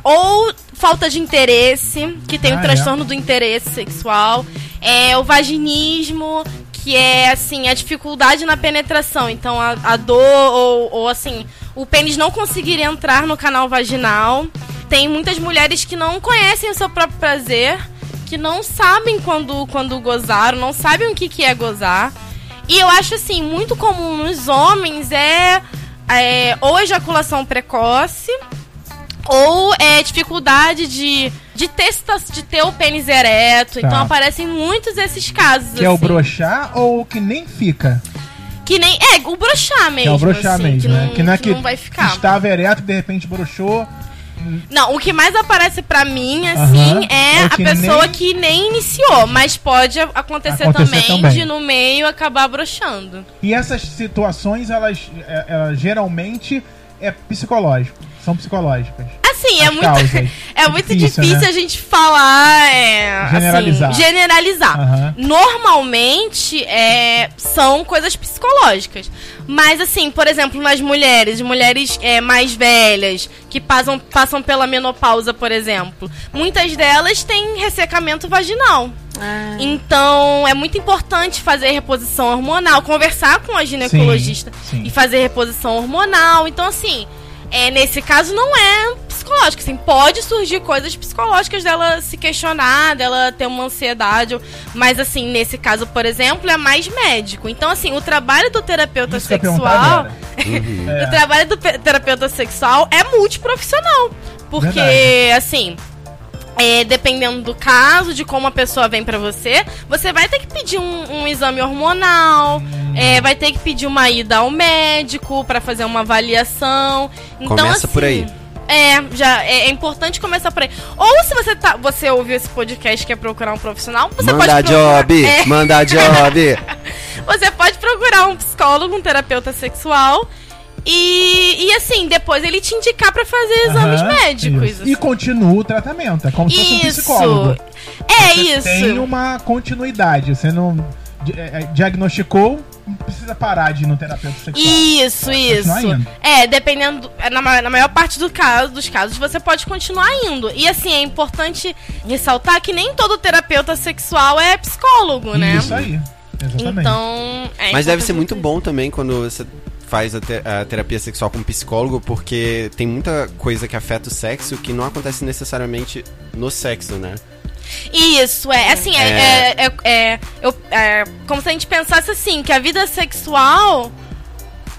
S7: ou falta de interesse, que tem
S3: Ah,
S7: o
S3: é?
S7: transtorno do interesse sexual, é o vaginismo, que é assim, a dificuldade na penetração, então a, a dor ou, ou assim, o pênis não conseguir entrar no canal vaginal. Tem muitas mulheres que não conhecem o seu próprio prazer, que não sabem quando, quando gozaram, não sabem o que, que é gozar. E eu acho assim, muito comum nos homens é, é ou ejaculação precoce, ou é dificuldade de, de, ter, de ter o pênis ereto.
S3: Tá.
S7: Então aparecem muitos desses casos.
S3: Que é o
S7: assim.
S3: brochar ou o que nem fica?
S7: Que nem. É, o brochar mesmo.
S3: Que é o brochar
S7: assim,
S3: mesmo,
S7: que
S3: né?
S7: não,
S3: Que não é que,
S7: não vai ficar.
S3: estava ereto e de repente brochou.
S7: Não, o que mais aparece pra mim, assim, é
S3: É
S7: a pessoa
S3: nem-
S7: que nem iniciou. Mas pode acontecer,
S3: Acontecer
S7: também,
S3: também.
S7: de no meio acabar broxando.
S3: E essas situações, elas, é- elas geralmente é psicológico. São psicológicas.
S7: Assim, é muito,
S3: causas.
S7: é
S3: É
S7: muito
S3: difícil,
S7: difícil,
S3: né?
S7: a gente falar. É,
S3: Generalizar.
S7: Assim, generalizar.
S3: Aham.
S7: Normalmente é, são coisas psicológicas. Mas, assim, por exemplo, nas mulheres, mulheres é, mais velhas, que passam, passam pela menopausa, por exemplo, muitas delas têm ressecamento vaginal.
S4: Ah,
S7: Então, é muito importante fazer reposição hormonal, conversar com a ginecologista
S3: sim.
S7: e fazer reposição hormonal. Então, assim, é, nesse caso não é psicológico. Assim, pode surgir coisas psicológicas dela se questionar, dela ter uma ansiedade. Mas, assim, nesse caso, por exemplo, é mais médico. Então, assim, o trabalho do terapeuta
S3: Isso
S7: sexual.
S3: agora. É.
S7: O trabalho do pe- terapeuta sexual é multiprofissional. Porque,
S3: Verdade.
S7: assim, é, dependendo do caso, de como a pessoa vem pra você, você vai ter que pedir um, um exame hormonal, é, vai ter que pedir uma ida ao médico pra fazer uma avaliação. Então,
S5: Começa por aí.
S7: É, já é, é importante começar por aí. Ou se você tá, você ouviu esse podcast e quer procurar um profissional, você
S5: Manda
S7: pode procurar,
S5: job!
S7: É.
S5: Manda job!
S7: você pode procurar um psicólogo, um terapeuta sexual. E, e assim, depois ele te indicar pra fazer exames
S3: Aham,
S7: médicos.
S3: isso. E continua o tratamento. É como se fosse um
S7: Isso.
S3: psicólogo.
S7: É
S3: Você
S7: isso.
S3: Tem uma continuidade. Você não. é, é, diagnosticou, não precisa parar de ir no terapeuta sexual.
S7: Isso,
S3: Pode
S7: isso.
S3: indo.
S7: É, dependendo. do- é, Na, na maior parte do caso, dos casos, você pode continuar indo. E assim, é importante ressaltar que nem todo terapeuta sexual é psicólogo, né?
S3: Isso aí. Exatamente.
S7: Então. é
S5: Mas deve ser muito bom também quando você faz a, te- a terapia sexual com um psicólogo, porque tem muita coisa que afeta o sexo que não acontece necessariamente no sexo, né?
S7: Isso, é. Assim, é.
S5: É.
S7: é- é- é- eu- é como se a gente pensasse assim, que a vida sexual.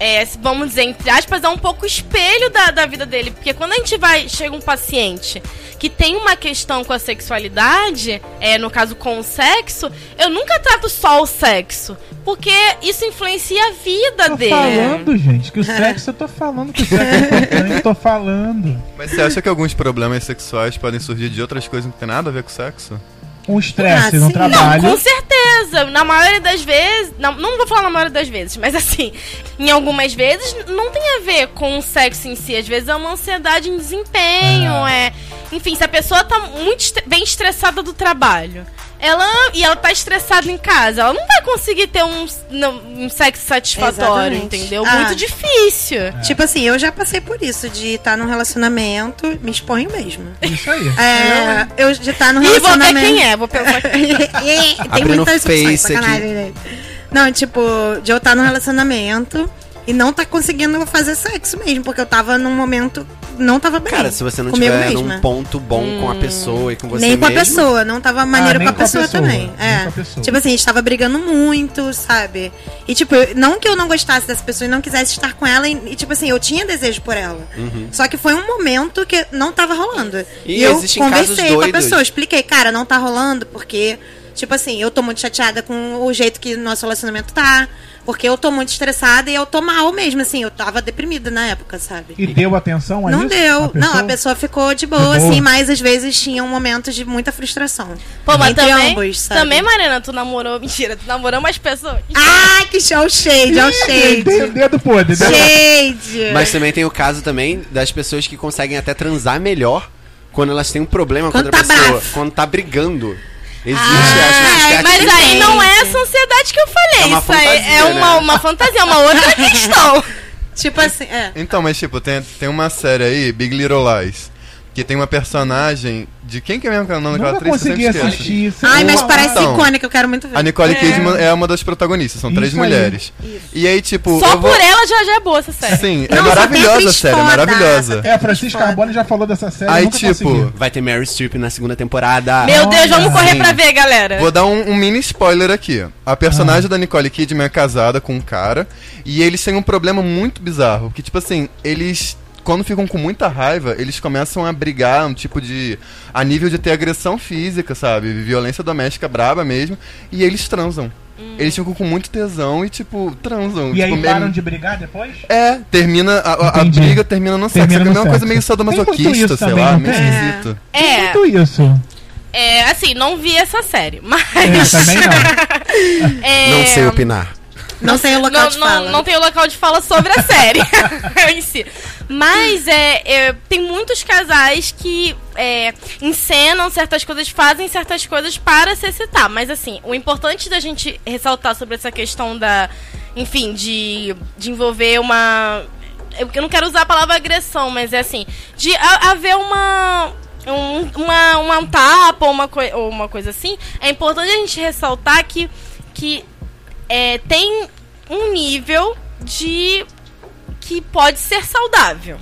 S7: É, vamos dizer, entre aspas, é um pouco espelho da, da vida dele. Porque quando a gente vai. Chega um paciente que tem uma questão com a sexualidade, é, no caso com o sexo, eu nunca trato só o sexo. Porque isso influencia a vida
S3: Tô
S7: dele.
S3: falando, gente, que o sexo, eu tô falando que o sexo é importante, tô falando.
S6: Mas você acha que alguns problemas sexuais podem surgir de outras coisas que não tem nada a ver com sexo?
S3: Um estresse
S4: Ah,
S3: no
S4: sim.
S3: trabalho.
S7: Com certeza. Na maioria das vezes. Não, não vou falar na maioria das vezes, mas assim, em algumas vezes não tem a ver com o sexo em si. Às vezes é uma ansiedade em desempenho. É. Enfim, se a pessoa tá muito bem estressada do trabalho. Ela. E ela tá estressada em casa, ela não vai conseguir ter um, não, um sexo satisfatório,
S4: Exatamente.
S7: entendeu?
S4: Ah.
S7: Muito difícil.
S4: Tipo assim, eu já passei por isso, de estar num relacionamento, me exponho mesmo.
S3: Isso aí.
S4: É, eu de estar num
S7: E vou ver
S4: relacionamento.
S7: quem é, vou pensar.
S4: tem
S5: Abrindo
S4: muitas opções, sacanagem, né? Não, tipo, de eu estar num relacionamento e não tá conseguindo fazer sexo mesmo, porque eu tava num momento. Não tava bem.
S5: Cara, se você não
S4: comigo
S5: tiver
S4: mesma.
S5: num ponto bom com a pessoa e com você
S4: Nem com a
S5: mesmo,
S4: pessoa, não tava maneiro
S3: nem
S4: com a
S3: com a
S4: pessoa, também.
S3: nem
S4: É.
S3: a pessoa.
S4: Tipo assim, a gente tava brigando muito, sabe? E tipo, não que eu não gostasse dessa pessoa e não quisesse estar com ela, e, e, tipo assim, eu tinha desejo por ela. Só que foi um momento que não tava rolando.
S5: Uhum. E
S4: E, eu conversei com a pessoa, expliquei, cara, não tá rolando porque, tipo assim, eu tô muito chateada com o jeito que nosso relacionamento tá. Porque eu tô muito estressada e eu tô mal mesmo, assim, eu tava deprimida na época, sabe?
S3: E deu atenção a
S4: Não
S3: isso?
S4: deu. Não, a pessoa ficou de boa,
S3: De boa.
S4: assim, mas às vezes tinha um momento de muita frustração.
S7: Pô, mas
S4: Entre
S7: também.
S4: ambos, sabe?
S7: também, Mariana, tu namorou. Mentira, tu namorou umas pessoas.
S4: Ah, que show shade, é o shade.
S3: Tem dedo podre. dedo-
S4: Shade.
S5: Mas também tem o caso também das pessoas que conseguem até transar melhor quando elas têm um problema
S4: Quando
S5: com outra
S4: tá
S5: pessoa.
S4: bravo.
S5: Quando tá brigando. Existe,
S7: Ah, é, mas
S5: tem-
S7: aí não é essa ansiedade que eu falei.
S5: É uma
S7: Isso aí
S5: fantasia,
S7: é uma,
S5: né?
S7: uma fantasia, é uma outra questão.
S4: Tipo assim, é.
S6: Então, mas tipo, tem, tem uma série aí, Big Little Lies, que tem uma personagem de quem que é mesmo que é o nome daquela atriz? Eu sempre
S3: consegui assistir. sei
S4: Ai, mas
S3: lá.
S4: parece
S6: Então,
S4: icônica, eu quero muito ver.
S6: A Nicole Kidman é uma das protagonistas, são três
S3: Isso aí.
S6: mulheres. E aí, tipo.
S7: Só
S6: eu vou...
S7: por ela já, já é boa essa série.
S6: Sim, é
S4: Não, tem
S6: maravilhosa a série, é maravilhosa.
S3: É, a Francisca. Carbone já falou dessa série.
S6: Aí,
S3: nunca
S6: tipo,
S3: consegui.
S5: Vai ter Mary Streep na segunda temporada.
S7: Meu Deus, vamos
S3: Olha,
S7: correr
S6: sim.
S7: pra ver, galera.
S6: Vou dar um, um mini spoiler aqui. A personagem da Nicole Kidman é casada com um cara e eles têm um problema muito bizarro, que tipo assim, eles quando ficam com muita raiva, eles começam a brigar, um tipo de a nível de ter agressão física, sabe? Violência doméstica braba mesmo, e eles transam. Eles ficam com muito tesão e tipo transam,
S3: E aí
S6: tipo,
S3: param
S6: meio-
S3: de brigar depois?
S6: É, termina a, a- briga termina no sexo,
S3: Termina
S6: é
S3: no
S6: uma coisa meio sadomasoquista,
S3: isso
S6: sei
S3: também,
S6: lá,
S3: não
S6: meio esquisito.
S7: É,
S3: Muito isso.
S7: é, assim, não vi essa série, mas.
S3: É, também não.
S7: é,
S5: Não sei opinar.
S4: Não tem o local
S7: não,
S4: de fala.
S7: não tem o local de fala sobre a série em si. Mas é, é, tem muitos casais que é, encenam certas coisas, fazem certas coisas para se excitar. Mas assim, o importante da gente ressaltar sobre essa questão da. Enfim, de, de envolver uma. Eu não quero usar a palavra agressão, mas é assim. De ha- haver uma. Um, uma, uma tapa ou uma, coi- ou uma coisa assim, é importante a gente ressaltar que, que é, tem um nível de que pode ser saudável.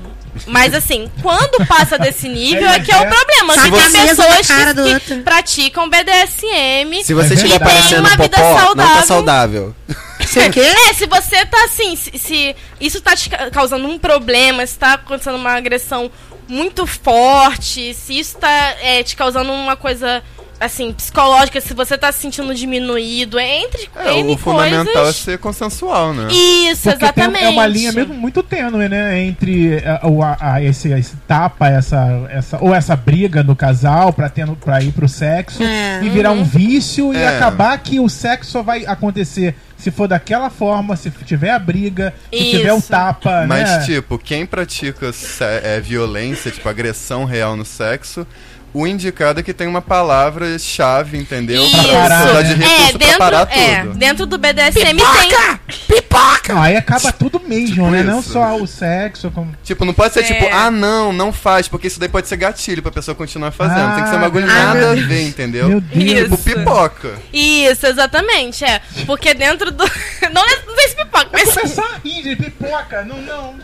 S7: Mas assim, quando passa desse nível é que é o problema. Que tem pessoas que, que praticam BDSM.
S5: Se você
S3: É
S5: parecendo
S7: Tem uma vida
S5: popó, não tá
S7: saudável.
S5: saudável.
S7: É, se você tá assim, se, se isso tá te ca- causando um problema, se tá acontecendo uma agressão muito forte, se isso tá é, te causando uma coisa assim, psicológica, se você tá se sentindo diminuído, entre,
S6: É,
S7: N
S6: o fundamental é
S7: coisas.
S6: ser consensual, né?
S7: Isso,
S3: Porque tem-
S7: exatamente.
S3: é uma linha mesmo muito tênue, né? Entre é, o, a, a- esse, esse tapa, essa, essa, ou essa briga do casal pra, ter, pra ir pro sexo
S4: É.
S3: e virar um vício e
S6: É.
S3: acabar que o sexo só vai acontecer se for daquela forma, se tiver a briga, se
S7: Isso.
S3: tiver o tapa,
S6: Mas,
S3: né?
S6: tipo, quem pratica é, violência, tipo, agressão real no sexo, o indicado é que tem uma palavra-chave, entendeu?
S7: Isso.
S6: Pra de
S7: É,
S6: recurso pra
S7: dentro,
S6: parar
S7: é,
S6: tudo.
S7: dentro do BDSM tem.
S3: Não, aí acaba tudo mesmo, né? Não
S6: isso.
S3: só o sexo, como.
S6: Tipo, não pode ser
S7: É.
S6: tipo, ah, não, não faz, porque isso daí pode ser gatilho pra pessoa continuar fazendo. Tem que ser um bagulho
S3: Ah,
S6: nada
S4: meu
S6: a ver, entendeu?
S3: Meu Deus.
S6: Tipo, pipoca.
S7: Isso, exatamente, é. Porque dentro do. Não, é- não sei se pipoca, mas.
S3: começar a rir de pipoca, não, não.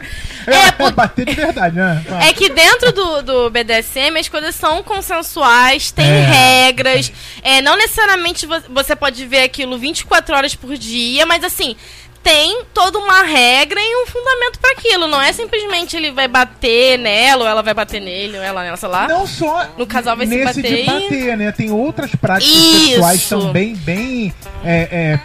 S7: É,
S3: É,
S7: por-
S3: bater de verdade, né?
S7: É que dentro do, do BDSM as coisas são consensuais, tem
S3: É.
S7: regras. É, não necessariamente vo- você pode ver aquilo 24 horas por dia, mas assim, tem toda uma regra e um fundamento pra aquilo. Não é simplesmente ele vai bater nela, ou ela vai bater nele, ou ela nela, sei lá.
S3: Não só
S7: No casal vai se bater
S3: de
S7: e-
S3: bater, né? Tem outras práticas
S7: Isso.
S3: sexuais também bem é, é,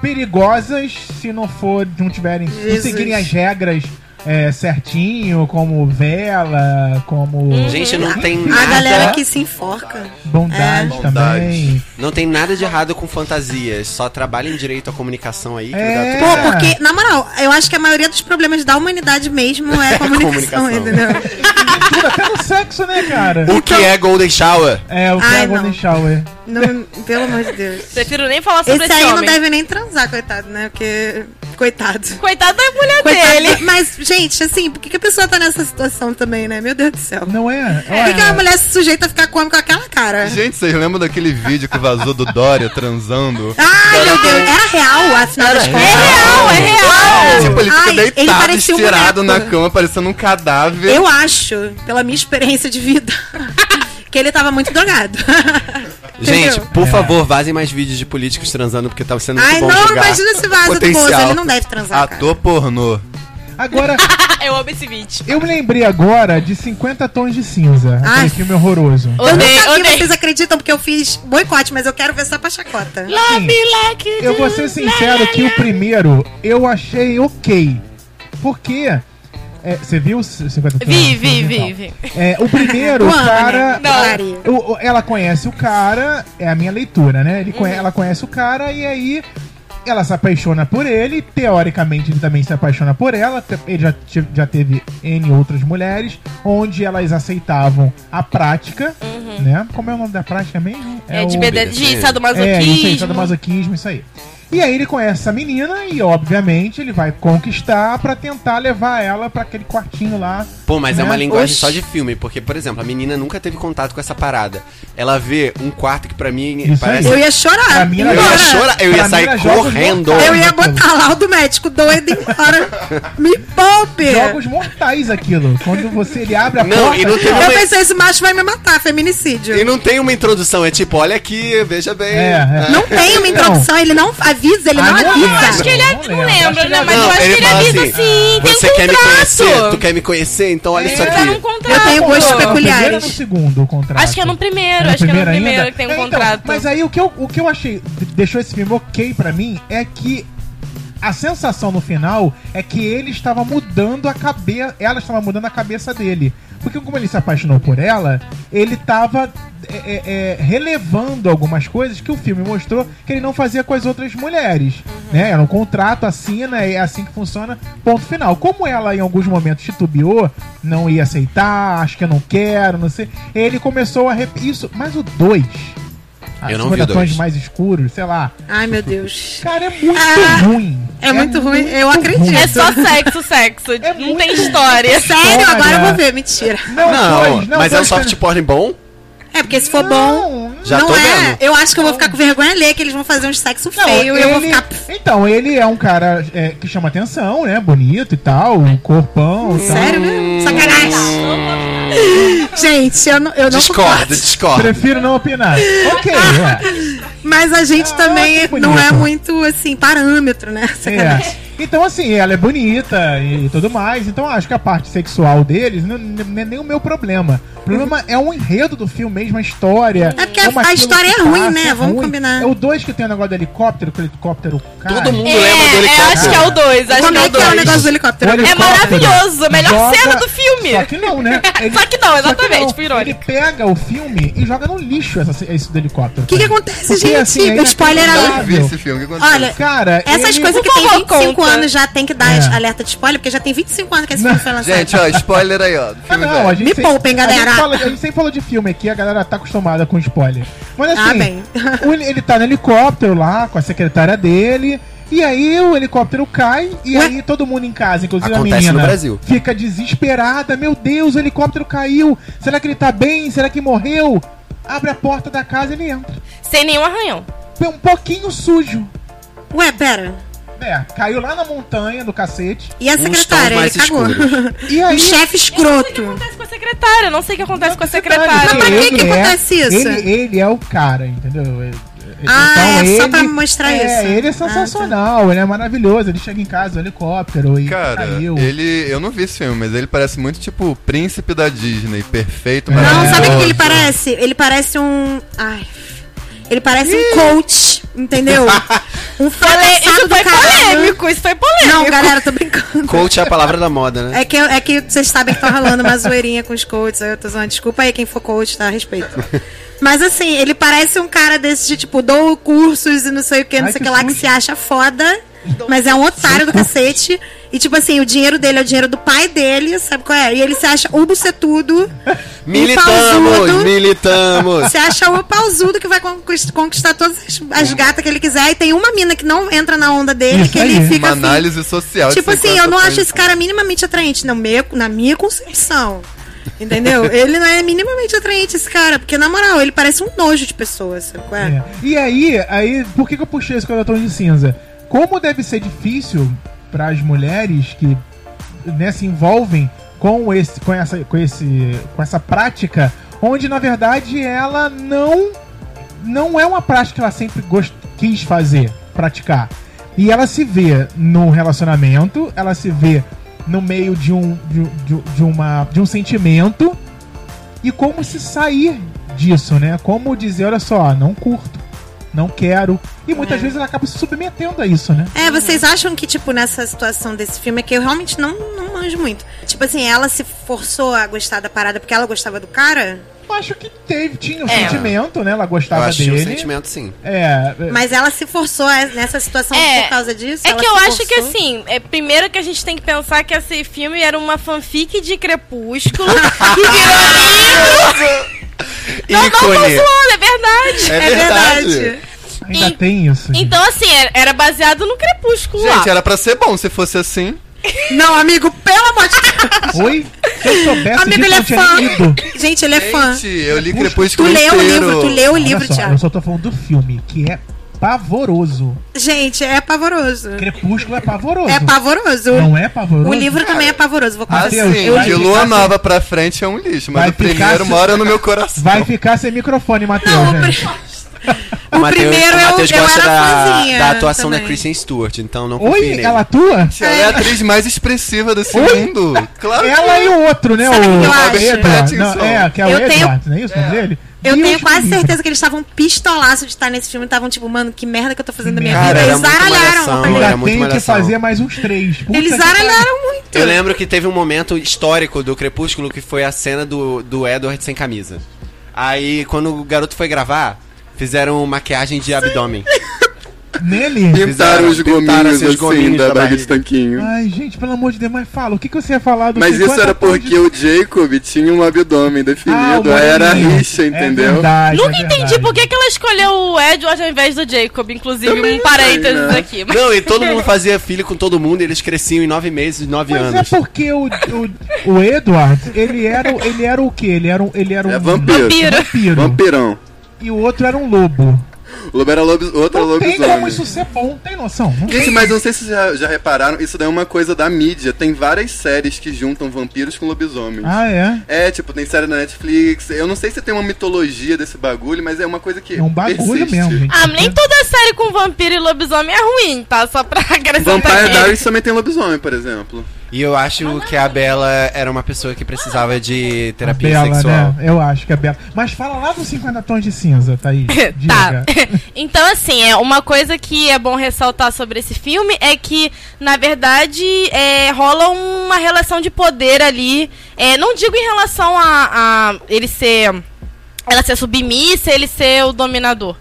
S3: perigosas se não for não tiverem não seguirem as regras é, certinho, como vela, como
S5: Gente, não tem
S4: A
S5: nada.
S4: galera que se enforca.
S3: bondade
S6: É.
S3: também.
S5: Não tem nada de errado com fantasias. Só trabalhem direito a comunicação aí que
S3: É.
S4: Pô,
S5: certo.
S4: porque, na moral, eu acho que a maioria dos problemas da humanidade mesmo é a comunicação,
S5: Comunicação.
S4: entendeu?
S3: Tudo até no sexo, né, cara?
S5: O que é Golden Shower?
S3: É, o que
S4: Ai,
S3: é Golden
S4: não.
S3: Shower.
S4: Não, pelo amor de Deus.
S7: Prefiro nem falar sobre
S4: Esse
S7: esse,
S4: aí não
S7: homem.
S4: deve nem transar, coitado, né? Porque. Coitado.
S7: Coitado da mulher
S4: Coitado.
S7: dele.
S4: Mas, gente, assim, por que, que a pessoa tá nessa situação também, né? Meu Deus do céu.
S3: Não é?
S4: Por que, que uma mulher se sujeita a ficar come com aquela cara?
S6: Gente, vocês lembram daquele vídeo que vazou do Dória transando?
S4: Ai, meu Deus. Era real, afinal das
S7: É
S4: contas.
S7: real, é real.
S6: Tipo, ele fica
S4: Ai, ele
S6: deitado,
S4: parecia um
S6: estirado na cama, parecendo um cadáver.
S4: Eu acho, pela minha experiência de vida, que ele tava muito drogado.
S5: Gente, por favor, vazem mais vídeos de políticos transando, porque tá sendo muito
S4: Ai,
S5: bom
S4: não,
S5: julgar
S4: imagina se vaza do
S5: potencial.
S4: Bozo. Ele não deve transar, cara.
S6: Ator pornô.
S3: Agora,
S7: Eu amo esse vídeo.
S3: eu me lembrei agora de 50 tons de cinza.
S4: Ai.
S3: Aquele filme horroroso.
S4: Eu
S7: Odeio,
S4: vi,
S7: odeio.
S4: vocês acreditam, porque eu fiz boicote, mas eu quero ver só pra chacota.
S7: Like you
S3: Eu vou ser sincero que o primeiro eu achei ok. Porque. é, você viu os 50 tons?
S7: Vi, vi,
S3: Então,
S7: vi, vi.
S3: É, o primeiro, o
S4: Quando,
S3: cara.
S4: né? Não.
S3: o- o- ela conhece o cara, é a minha leitura, né? Ele
S7: Uhum.
S3: ela conhece o cara e aí ela se apaixona por ele. Teoricamente, ele também se apaixona por ela. Ele já, já teve N outras mulheres, onde elas aceitavam a prática, né? Como é o nome da prática mesmo?
S7: Uhum. É, de,
S3: o-
S7: BD, de
S5: É,
S3: é, isso aí,
S7: sadomasoquismo.
S3: sadomasoquismo, isso aí. E aí ele conhece essa menina e, obviamente, ele vai conquistar pra tentar levar ela pra aquele quartinho lá.
S5: Pô, mas é
S3: né?
S5: uma linguagem
S4: Oxi.
S5: só de filme, porque, por exemplo, a menina nunca teve contato com essa parada. Ela vê um quarto que pra mim
S3: Isso
S5: parece.
S3: aí.
S4: Eu ia chorar.
S5: Eu ia chorar, eu
S3: Pra
S5: ia sair correndo.
S4: Eu ia botar lá o do médico doido embora. Me poupe.
S3: Jogos mortais aquilo. Quando você ele abre a
S5: Não,
S3: porta.
S5: e não tem
S4: Eu
S5: uma-
S4: pensei, esse macho vai me matar, feminicídio.
S5: E não tem uma introdução, é tipo, olha aqui, veja bem.
S3: É, é.
S4: Não tem uma introdução, ele não avisa, ele
S3: Ah,
S4: não
S3: não
S4: avisa.
S3: lembro.
S7: Acho que ele é, não
S3: Não lembro.
S7: né? Mas
S3: não.
S7: eu acho que ele avisa
S5: assim,
S7: sim. Tem
S5: Você
S7: um
S5: quer me conhecer? Tu quer me conhecer? Então olha isso
S7: Tá
S5: aqui.
S7: contrato.
S4: Eu tenho gostos peculiares.
S3: no segundo o contrato?
S7: Acho que é no primeiro,
S3: no
S7: acho que é no
S3: primeiro ainda?
S7: que tem um
S3: É, então,
S7: contrato.
S3: mas aí o que, eu, o que eu achei, deixou esse filme ok pra mim, é que a sensação no final é que ele estava mudando a cabeça, ela estava mudando a cabeça dele. Porque como ele se apaixonou por ela, ele estava é, é, é, relevando algumas coisas que o filme mostrou que ele não fazia com as outras mulheres. Né? Era um contrato, assina, é assim que funciona, ponto final. Como ela em alguns momentos titubeou, não ia aceitar, acho que eu não quero, não sei. Ele começou a rep... isso, mas o 2
S5: Eu não vi dois.
S3: mais escuros, sei lá.
S4: Ai, meu Deus.
S3: Cara, é muito
S4: Ah,
S3: ruim.
S4: é muito ruim, eu acredito.
S3: ruim.
S7: É só sexo, sexo.
S3: É
S7: não
S3: muito
S7: tem história.
S4: Sério, agora eu vou ver, mentira.
S3: Não,
S5: Não,
S3: dois, não
S5: mas é um
S3: dois,
S5: soft porn bom?
S4: É, porque se for bom,
S5: Já
S4: não
S5: tô
S4: é.
S5: vendo.
S4: Eu acho que eu vou ficar com vergonha alheia, que eles vão fazer um sexo
S3: Não,
S4: feio e eu vou
S3: ele-
S4: ficar...
S3: Então, ele é um cara é, que chama atenção, né? Bonito e tal, um corpão e tal.
S4: Sério mesmo? Sacanagem. Gente, eu não, eu não
S5: Discorda,
S4: concordo.
S5: discorda.
S3: Prefiro não opinar. Ok, é.
S4: Mas a gente
S3: Ah,
S4: também não é muito, assim, parâmetro, né? Sacanagem.
S3: É. Então, assim, ela é bonita e tudo mais. Então, acho que a parte sexual deles não, não é nem o meu problema. O problema é o enredo do filme mesmo, a história.
S4: É porque a-
S3: como
S4: a história é ruim,
S3: passa,
S4: né? Vamos
S3: ruim.
S4: combinar.
S3: É o 2 que tem o negócio do helicóptero, que o helicóptero cai.
S5: Todo mundo
S7: É,
S5: lembra do
S7: é,
S5: helicóptero.
S7: acho que é o 2, acho
S4: Como
S7: que é
S4: é
S7: o
S4: que é o
S7: 2.
S4: negócio do helicóptero?
S3: O
S7: É
S3: helicóptero
S7: maravilhoso, a melhor
S3: joga-
S7: cena do filme.
S3: Só que não, né?
S7: Só que não, exatamente,
S3: não.
S7: foi irônico.
S3: Ele pega o filme e joga no lixo essa, esse do helicóptero.
S4: O que, que acontece,
S3: Porque,
S4: gente?
S3: assim,
S4: o
S3: é
S4: spoiler
S6: Eu
S3: inacreditável.
S4: alert.
S6: vi esse filme, o que aconteceu?
S4: Olha,
S3: Cara,
S4: Essas
S3: ele-
S4: coisas que tem
S7: favor,
S4: 25
S7: conta.
S4: Anos já tem que dar
S3: É.
S4: alerta de spoiler, porque já tem 25 anos que esse filme foi lançado.
S6: Gente, ó, spoiler aí, ó.
S3: Ah, não,
S6: velho.
S3: a gente
S4: Me
S3: sempre-
S4: poupem, galera.
S3: A gente, fala- a gente sempre falou de filme aqui, a galera tá acostumada com spoiler. Mas assim,
S4: Ah, bem.
S3: ele tá no helicóptero lá com a secretária dele. E aí o helicóptero cai e
S4: Ué?
S3: aí todo mundo em casa, inclusive
S5: Acontece
S3: a menina,
S5: no Brasil.
S3: fica desesperada. Meu Deus, o helicóptero caiu. Será que ele tá bem? Será que morreu? Abre a porta da casa e ele entra.
S7: Sem nenhum arranhão.
S3: É um pouquinho sujo.
S4: Ué, pera.
S3: É, caiu lá na montanha do cacete.
S4: E a secretária? Ele cagou.
S3: E aí
S4: chefe
S7: Eu não sei o que
S4: escroto.
S7: acontece com a secretária. Eu não sei o que acontece com a
S3: Mas
S7: secretária.
S4: pra que
S3: ele
S4: que acontece isso?
S3: Ele, ele é o cara, entendeu? Ele-
S4: Ah, é só pra mostrar
S3: é,
S4: isso.
S3: ele é
S4: Ah,
S3: sensacional, ele é maravilhoso. Ele chega em casa, o helicóptero e
S6: Cara,
S3: caiu.
S6: ele. Eu não vi esse filme, mas ele parece muito tipo o príncipe da Disney, perfeito,
S3: Não,
S4: sabe o que ele parece? Ele parece um. Ai. Ele parece um coach, entendeu? Um fracassado do
S7: foi
S4: caralho.
S7: polêmico, isso foi polêmico.
S4: Não, galera, tô brincando.
S5: Coach é a palavra da moda, né?
S4: É que, é que vocês sabem que tá rolando uma zoeirinha com os coaches. aí Eu tô zoando. Desculpa aí quem for coach, tá? A respeito. Mas assim, ele parece um cara desse de tipo, dou cursos e não sei o que, não
S3: Ai,
S4: sei o
S3: que
S4: que lá, que se acha foda. Mas é um otário do cacete. E tipo assim, o dinheiro dele é o dinheiro do pai dele, sabe qual é? E ele se acha o bucetudo.
S5: Militamos,
S4: pausudo.
S5: militamos.
S4: Se acha o pausudo que vai conquist- conquistar todas as, as gatas que ele quiser. E tem uma mina que não entra na onda dele,
S3: Isso
S4: que ele
S3: aí.
S4: fica
S6: Uma
S4: assim.
S6: análise social. de
S4: Tipo assim,
S6: 50
S4: eu não acho esse cara minimamente atraente, na minha, na minha concepção. Entendeu? ele não é minimamente atraente, esse cara. Porque, na moral, ele parece um nojo de pessoa, sabe qual é?
S3: É. E aí, aí, por que, que eu puxei esse Tom de cinza? Como deve ser difícil para as mulheres que né, se envolvem com esse, com essa, com esse, com essa prática, onde na verdade ela não não é uma prática que ela sempre gost, quis fazer, praticar. E ela se vê no relacionamento, ela se vê no meio de um de, de, de uma de um sentimento e como se sair disso, né? Como dizer, olha só, não curto, não quero. E muitas vezes ela acaba se submetendo a isso, né?
S4: É, vocês acham que, tipo, nessa situação desse filme é que eu realmente não, não manjo muito. Tipo assim, ela se forçou a gostar da parada porque ela gostava do cara?
S3: Eu acho que teve, tinha um
S7: É.
S3: sentimento, né? Ela
S5: Eu
S3: gostava
S5: acho que
S3: dele.
S5: um sentimento sim.
S3: É, é,
S4: Mas ela se forçou a- nessa situação
S7: É,
S4: por causa disso?
S7: É
S4: Ela
S7: que eu acho que assim, é, primeiro que a gente tem que pensar que esse filme era uma fanfic de Crepúsculo que virou Não, não tô
S5: Ícone.
S7: zoando, é verdade.
S5: É
S4: É
S5: verdade.
S4: verdade.
S3: ainda
S7: e-
S3: tem isso. gente.
S7: Então, assim, era- era baseado no Crepúsculo lá.
S6: Gente, era pra ser bom se fosse assim.
S4: Não, amigo, pelo amor de Deus.
S3: Oi? Se eu soubesse
S4: Amigo,
S3: disso,
S4: ele é fã.
S3: lido.
S4: Gente, ele é fã.
S6: Gente, eu li
S4: Tu
S6: Crepúsculo
S4: leu o livro, tu leu o livro,
S3: só,
S4: Thiago.
S3: eu só tô falando do filme, que é pavoroso.
S4: Gente, é pavoroso.
S3: Crepúsculo é pavoroso.
S4: É pavoroso.
S3: Não é pavoroso?
S4: O livro também é pavoroso, vou
S6: Ah,
S4: confessar.
S3: Deus,
S6: sim,
S3: vai
S6: de Lua
S3: sem-
S6: Nova pra frente é um lixo, mas
S3: Vai
S6: o primeiro
S3: sem-
S6: mora no meu coração.
S3: Vai ficar sem microfone, Matheus,
S4: Não, o
S3: gente.
S4: O primeiro
S5: o
S4: eu-
S5: Matheus
S4: eu
S5: gosta
S4: era
S5: da,
S4: fãzinha
S5: da atuação
S4: também.
S5: da Kristen Stewart, então não confie
S3: Oi,
S5: nele.
S3: ela atua?
S6: Ela é a atriz mais expressiva desse
S3: Oi?
S6: mundo. Claro que
S3: Ela e o outro, né?
S4: Sabe
S3: o
S4: o que eu acho?
S3: Edward. Não,
S6: Pattinson.
S3: é, que é o
S4: Eu tenho-
S3: Edward, não é isso o nome dele?
S4: Eu
S3: Deus
S4: tenho quase certeza que eles estavam pistolaços de estar nesse filme. Estavam tipo, mano, que merda que eu tô fazendo da minha
S3: Cara,
S4: vida.
S5: era
S4: Eles zaralharam.
S3: Ainda
S5: muito
S3: tem que fazer mais uns três. Puta
S4: Eles
S3: que
S4: zaralharam muito.
S5: Eu lembro que teve um momento histórico do Crepúsculo que foi a cena do, do Edward sem camisa. Aí, quando o garoto foi gravar, fizeram maquiagem de abdômen.
S3: Nele?
S6: Pintaram os gominhos
S5: assim,
S6: assim
S5: gominhos
S6: da
S5: da
S6: barriga de tanquinho.
S3: Ai, gente, pelo amor de Deus, mas fala, o que, que você ia falar do
S6: Mas isso
S3: 50
S6: era
S3: tons de-
S6: porque o Jacob tinha um abdômen
S3: Ah,
S6: definido, aí era rixa, entendeu?
S3: É verdade,
S7: Nunca
S3: é
S7: entendi por que, que ela escolheu o Edward ao invés do Jacob, inclusive
S6: Também
S7: um
S6: não
S7: parênteses
S6: sei, né?
S7: aqui. Mas-
S5: Não, e todo mundo fazia filho com todo mundo e eles cresciam em nove meses, nove
S3: Mas
S5: anos.
S3: é porque o, o, o Edward, ele era, o- ele era o quê? Ele era um, ele era um
S6: É vampiro.
S7: Vampiro.
S3: vampiro.
S6: Vampirão.
S3: E o outro era um lobo.
S6: O lobo era lobo, outro
S3: Não tem
S6: lobisomem.
S3: como isso ser bom, tem noção? Não
S6: Gente,
S3: tem.
S6: mas não sei se já, já repararam, isso daí é uma coisa da mídia. Tem várias séries que juntam vampiros com lobisomens.
S3: Ah, é?
S6: É, tipo, tem série na Netflix. Eu não sei se tem uma mitologia desse bagulho, mas é uma coisa que.
S3: É um bagulho
S6: persiste.
S3: mesmo, gente.
S7: Ah, nem toda série com vampiro e lobisomem é ruim, tá? Só pra acrescentar
S6: Vampire. Diaries também tem lobisomem, por exemplo.
S5: E eu acho que a Bela era uma pessoa que precisava de
S3: A
S5: terapia
S3: Bela,
S5: sexual.
S3: né? Eu acho que é Bela. Mas fala lá dos 50 tons de cinza, Thaís.
S7: Tá.
S3: Diga.
S7: Então, assim, é uma coisa que é bom ressaltar sobre esse filme é que, na verdade, é, rola uma relação de poder ali. É, não digo em relação a, a ele ser. Ela ser submissa, ele ser o dominador.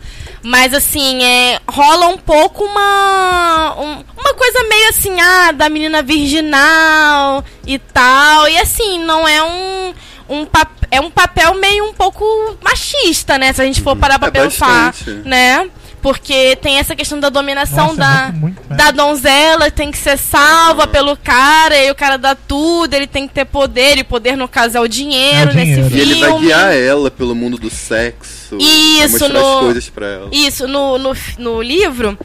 S7: Mas assim, é, rola um pouco uma. um- uma coisa meio assim, ah, da menina virginal e tal. E assim, não é um. um pap é um papel meio um pouco machista, né? Se a gente for parar pra
S1: É
S7: pensar,
S1: bastante.
S7: né? Porque tem essa questão da dominação
S3: Nossa,
S7: da,
S3: muito, muito, né?
S7: da donzela, tem que ser salva pelo cara, e o cara dá tudo, ele tem que ter poder, e poder no caso é o dinheiro,
S3: É o dinheiro.
S7: nesse
S1: E ele vai
S7: filme.
S1: guiar ela pelo mundo do sexo.
S7: Isso, no-
S1: as coisas pra ela.
S7: Isso, no, no, no livro.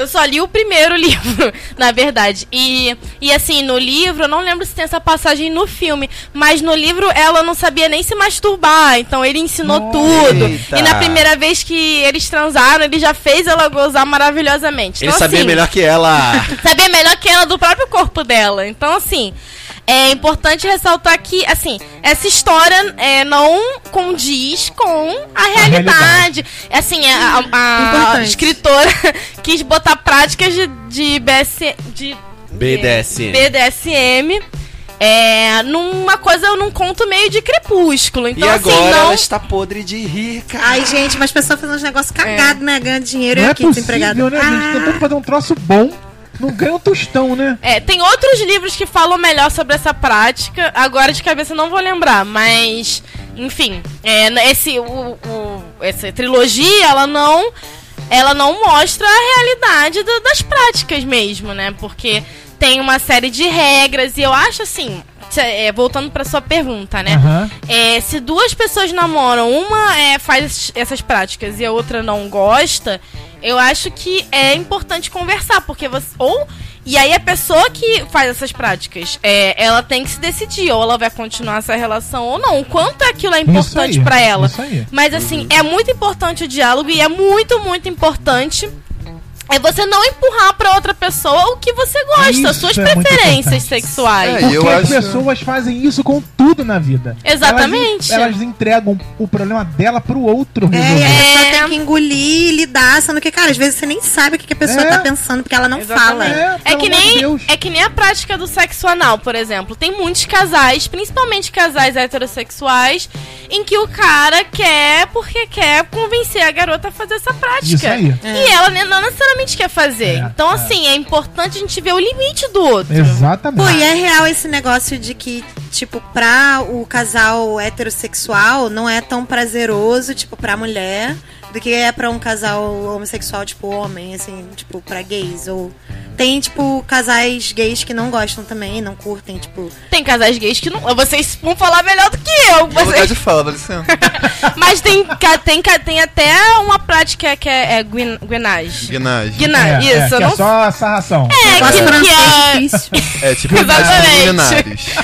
S7: Eu só li o primeiro livro, na verdade. E, e assim, no livro, eu não lembro se tem essa passagem no filme, mas no livro ela não sabia nem se masturbar, então ele ensinou
S3: Nossa.
S7: tudo.
S5: Eita.
S7: E na primeira vez que eles transaram, ele já fez ela gozar maravilhosamente.
S5: Ele
S7: Então,
S5: sabia
S7: assim,
S5: melhor que ela.
S7: saber melhor que ela do próprio corpo dela. Então, assim, é importante ressaltar que, assim, essa história é, não condiz com a realidade. Assim, a, a- a escritora quis botar práticas de, de, BS, de
S5: BDSM.
S7: BDSM é, numa coisa, num conto meio de crepúsculo. Então,
S5: e
S7: assim,
S5: agora
S7: não...
S5: ela está podre de rir, cara.
S4: Ai, gente, mas pessoas fazendo uns negócios cagados, né? Ganhando dinheiro
S3: Não
S4: e
S3: é
S4: aqui
S3: possível,
S4: desempregado.
S3: né, gente? Tentando fazer um troço bom, não ganha um tostão, né?
S7: É, tem outros livros que falam melhor sobre essa prática. Agora de cabeça não vou lembrar, mas enfim, é, esse o, o- essa trilogia ela não ela não mostra a realidade do- das práticas mesmo, né? Porque tem uma série de regras e eu acho assim, é, voltando para sua pergunta, né?
S3: Aham.
S7: É, se duas pessoas namoram, uma é, faz essas práticas e a outra não gosta, eu acho que é importante conversar, porque você. Ou. E aí a pessoa que faz essas práticas, é, ela tem que se decidir, ou ela vai continuar essa relação ou não. O quanto aquilo é importante pra ela. Mas assim, é muito importante o diálogo e é muito, muito importante. É você não empurrar pra outra pessoa o que você gosta,
S3: Isso
S7: as suas
S3: é
S7: preferências sexuais.
S6: É,
S3: Porque
S6: eu
S3: as
S6: acho-
S3: pessoas fazem isso com tudo na vida.
S7: Exatamente.
S3: Elas, elas entregam o problema dela pro outro
S4: É,
S3: resolver.
S4: a pessoa
S7: É.
S4: tem que engolir e lidar, sendo que, cara, às vezes você nem sabe o que, a pessoa
S3: É.
S4: tá pensando, porque ela não fala.
S7: Exatamente.
S3: É,
S7: É
S3: pelo
S7: que, nem,
S3: Deus.
S7: é que nem a prática do sexo anal, por exemplo. Tem muitos casais, principalmente casais heterossexuais, em que o cara quer porque quer convencer a garota a fazer essa prática.
S3: Isso aí.
S7: E ela ne- não necessariamente quer fazer.
S3: É,
S7: então,
S3: é.
S7: assim, é importante a gente ver o limite do outro.
S3: Exatamente.
S4: Pô, e é real esse negócio de que, tipo, pra o casal heterossexual não é tão prazeroso, tipo, pra mulher, do que é pra um casal homossexual, tipo, homem, assim, tipo, pra gays. Ou tem, tipo, casais gays que não gostam também, não curtem, tipo.
S7: Tem casais gays que não. Vocês vão falar melhor do que eu.
S6: Vou lugar
S7: Vocês,
S6: de fala, dá licença.
S7: mas tem, tem, tem até uma prática que é, é guin- guinage.
S6: Guinagem.
S7: Guinage,
S3: É,
S7: isso,
S3: é,
S7: eu
S3: que
S7: não
S3: é só sarração.
S7: É,
S4: Negócio
S7: que, que é,
S4: difícil.
S6: É tipo
S7: Exatamente.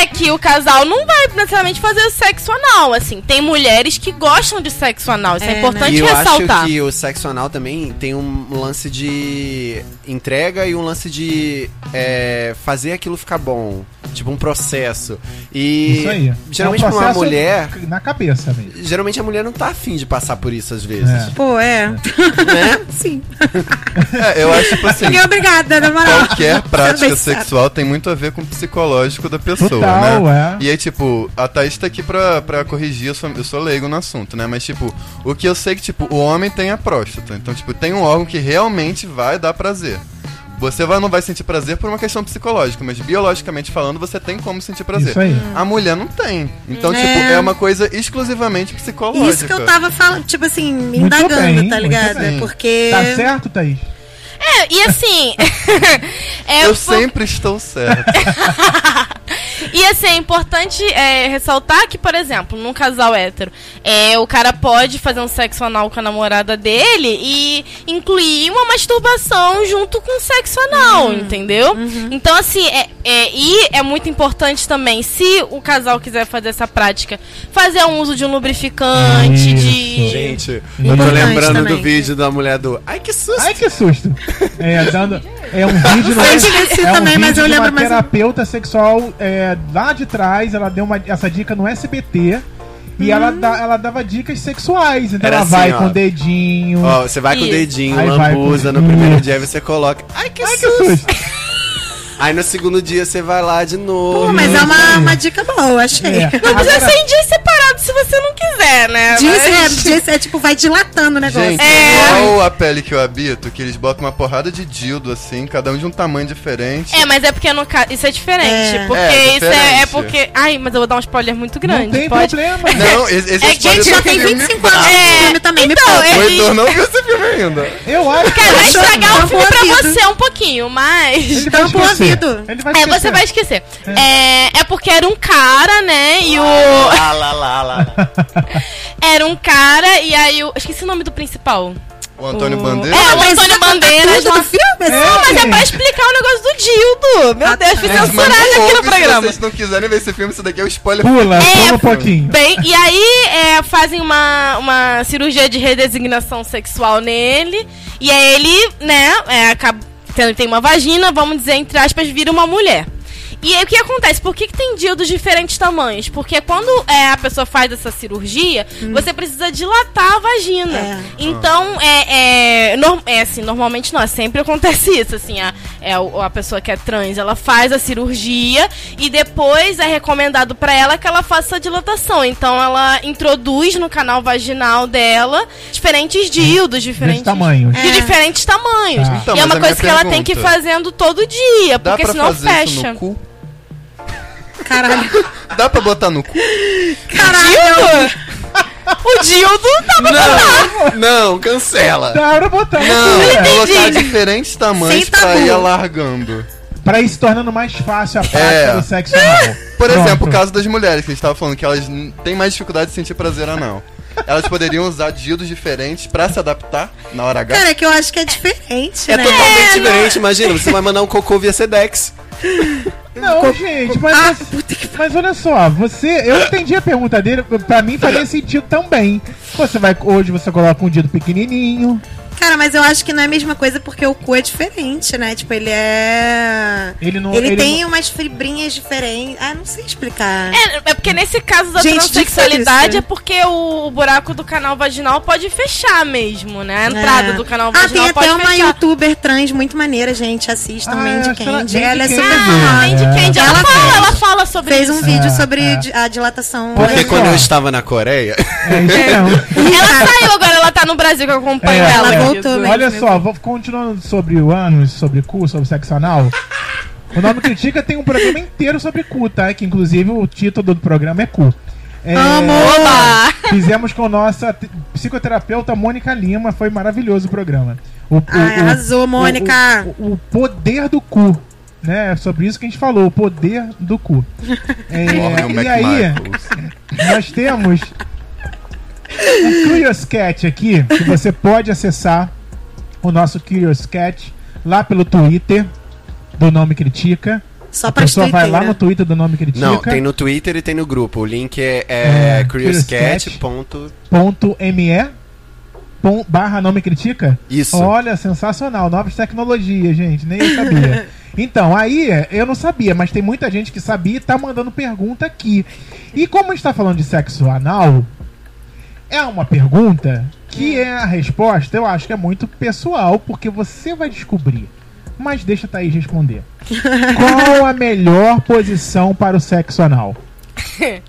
S7: É que o casal não vai necessariamente fazer o sexo anal, assim. Tem mulheres que gostam de sexo anal, isso é,
S4: É,
S7: importante
S5: E eu
S7: ressaltar.
S5: acho que o sexo anal também tem um lance de entrega e um lance de é, fazer aquilo ficar bom. Tipo, um processo. E
S3: Isso aí.
S5: geralmente
S3: é um
S5: pra uma mulher.
S3: Na cabeça mesmo.
S5: Geralmente a mulher não tá afim de passar por isso às vezes.
S3: É.
S4: Pô, é.
S5: Né?
S4: Sim.
S6: É, eu acho tipo assim.
S4: Fiquei obrigada, na moral.
S6: Qualquer prática sexual tem muito a ver com o psicológico da pessoa,
S3: Total,
S6: né?
S3: é.
S6: E aí, tipo, a Thaís tá aqui pra, pra corrigir, eu sou, eu sou leigo no assunto, né? Mas, tipo, o que eu sei é que, tipo, o homem tem a próstata. Então, tipo, tem um órgão que realmente vai dar prazer. Você vai, não vai sentir prazer por uma questão psicológica, mas biologicamente falando, você tem como sentir prazer.
S3: Isso aí.
S6: A mulher não tem. Então,
S4: É.
S6: tipo, é uma coisa exclusivamente psicológica.
S4: Isso que eu tava falando, tipo assim, me
S3: Muito
S4: indagando,
S3: bem,
S4: tá ligado? Porque.
S3: Tá certo, Thaís?
S7: É, e assim. é,
S6: Eu
S7: por-
S6: sempre estou certo.
S7: E assim, é importante é, ressaltar que, por exemplo, num casal hétero, é, o cara pode fazer um sexo anal com a namorada dele e incluir uma masturbação junto com o sexo anal, entendeu? Então, assim, é, é- e é muito importante também, se o casal quiser fazer essa prática, fazer um uso de um lubrificante, de.
S3: Isso.
S5: Gente, eu tô lembrando
S4: também.
S5: do vídeo da mulher do. Ai, que susto!
S3: Ai, que susto! É, dando, é um vídeo, não é?
S4: Eu esqueci
S3: é um
S4: também, mas
S3: vídeo
S4: eu
S3: de
S4: lembro mais
S3: terapeuta sexual é, lá de trás, ela deu uma, essa dica no SBT. E ela,
S4: Hum.
S3: dá, ela dava dicas sexuais. Então
S5: Era
S3: ela
S5: assim,
S3: vai
S5: ó.
S3: com o dedinho.
S5: Ó, você vai com o
S7: Isso.
S5: dedinho,
S3: Aí vai com-
S5: lambuza no primeiro dia, aí você coloca. Ai, que
S3: Ai, que
S5: susto!
S3: susto!
S5: Aí no segundo dia você vai lá de novo.
S4: Pô, mas é uma, uma dica boa, achei.
S3: É.
S7: Não precisa
S3: Agora-
S7: ser separados se você não quiser, né?
S4: Diz,
S7: Mas-
S4: é, diz- é tipo, vai dilatando o negócio.
S6: Gente,
S7: É.
S6: igual a pele que eu habito, que eles botam uma porrada de dildo assim, cada um de um tamanho diferente.
S7: É, mas é porque no caso. Isso é diferente.
S4: É.
S7: Porque
S6: É,
S7: isso é, é porque. Ai, mas eu vou dar um spoiler muito grande.
S3: Não tem
S7: pode.
S3: problema.
S6: Não, esse, esse
S7: É que,
S6: spoiler
S7: gente, já tem
S6: filme
S4: 25 anos de filme também, me
S7: então,
S4: poupa.
S7: é-
S6: O Heitor não viu esse filme ainda.
S3: Eu acho que
S7: Cara, vai estragar o filme pra você um pouquinho, mas.
S3: ele
S4: tampa o ouvido.
S3: Ele vai
S7: É, você vai esquecer. É, é porque era um cara, né? E o.
S5: Lá, lá, lá, lá.
S7: Era um cara, e aí o. Esqueci o nome do principal.
S6: O Antônio
S7: O-
S6: Bandeira.
S7: É, o Antônio Bandeiras.
S4: filme? assim?
S3: É,
S7: Não, mas é pra explicar o negócio do Dildo. Meu
S4: Ah,
S7: Deus,
S6: manda
S7: censurada aqui no programa.
S6: Se vocês não quiserem ver esse filme, isso daqui é o spoiler.
S3: Pula,
S7: É,
S3: pula um pouquinho.
S7: Bem, e aí é, fazem uma, uma cirurgia de redesignação sexual nele. E aí ele, né, é, acaba, tem uma vagina, vamos dizer, entre aspas, vira uma mulher. E aí o que acontece? Por que, que tem dildos de diferentes tamanhos? Porque quando é, a pessoa faz essa cirurgia, você precisa dilatar a vagina.
S4: É.
S7: Então, é, é, norm- é assim, normalmente não, sempre acontece isso, assim, a, é, o- a pessoa que é trans, ela faz a cirurgia e depois é recomendado pra ela que ela faça a dilatação. Então, ela introduz no canal vaginal dela diferentes dildos, diferentes...
S3: tamanhos.
S7: De
S4: É.
S7: diferentes tamanhos.
S3: Tá.
S6: Então,
S7: e é
S6: mas
S7: uma coisa que ela tem que ir
S6: pergunta-
S7: fazendo todo dia,
S6: Dá
S7: porque
S6: pra
S7: senão
S6: fazer isso
S7: fecha.
S4: Caralho.
S6: Dá pra botar no cu?
S7: Dildo? o dildo tá
S5: Não, não, cancela.
S3: Dá pra botar.
S6: Não,
S3: É.
S6: colocar diferentes tamanhos pra ir alargando.
S3: Pra ir se tornando mais fácil a prática
S6: É.
S3: do sexo anal.
S6: Por
S3: Pronto.
S6: exemplo, o caso das mulheres, que a gente tava falando que elas têm mais dificuldade de sentir prazer anal. Elas poderiam usar dildos diferentes pra se adaptar na hora H.
S4: Cara, é que eu acho que é diferente,
S5: É
S4: né?
S5: totalmente diferente, imagina, você vai mandar um cocô via Sedex.
S3: Não, gente, mas,
S4: Ah,
S3: mas olha só, você. Eu entendi a pergunta dele, pra mim faria sentido também. Você vai. Hoje você coloca um dedo pequenininho.
S4: Cara, mas eu acho que não é a mesma coisa porque o cu é diferente, né? Tipo, ele é.
S3: Ele não.
S4: Ele,
S3: ele
S4: tem
S3: não-
S4: umas fibrinhas diferentes. Ah, não sei explicar.
S7: É, é porque nesse caso da
S4: Gente,
S7: transexualidade é porque o, o buraco do canal vaginal pode fechar mesmo, né? A entrada
S4: É.
S7: do canal
S4: Ah,
S7: vaginal
S4: tem
S7: pode
S4: até uma
S7: fechar.
S4: youtuber trans muito maneira, gente. Assistam
S3: Ah,
S4: Mandy Candy. Ela é super
S3: Ah.
S7: Mandy Candy, ela,
S4: Ela
S7: fala,
S4: fez.
S7: ela fala sobre
S4: Fez
S7: isso.
S4: um vídeo
S3: É,
S4: sobre
S3: é.
S4: a dilatação.
S5: Porque quando eu estava na Coreia,
S3: É mesmo.
S7: Ela saiu agora, ela tá no Brasil que eu acompanho
S3: É,
S7: ela.
S4: ela mesmo.
S3: Olha só, vou continuando sobre o ânus, sobre cu, sobre sexo anal. O Nome Critica tem um programa inteiro sobre cu, tá? Que inclusive o título do programa é cu. É,
S7: Oba!
S3: Fizemos com nossa te- psicoterapeuta Mônica Lima, foi maravilhoso o programa. O, o-
S4: Ai,
S3: o-
S4: arrasou, Mônica.
S3: O, o- o poder do cu. Né? É sobre isso que a gente falou, o poder do cu. É,
S6: Morre o
S3: e aí, nós temos o Curious Cat aqui, que você pode acessar o nosso Curious Cat lá pelo Twitter do Nome Critica.
S4: Só
S3: A
S4: pra
S3: pessoa vai lá
S4: né?
S3: no Twitter do Nome Critica.
S5: não, tem no Twitter e tem no grupo. O link é,
S3: É,
S5: é,
S3: CuriousCat.
S5: curiouscat. ponto-
S3: ponto .me pon- barra Nome Critica.
S5: Isso.
S3: Olha, sensacional. Novas tecnologias, gente. Nem eu sabia. Então, aí, eu não sabia, mas tem muita gente que sabia e tá mandando pergunta aqui. E como a gente tá falando de sexo anal, é uma pergunta que é a resposta, eu acho que é muito pessoal, porque você vai descobrir. Mas deixa a Thaís responder. Qual a melhor posição para o sexo anal?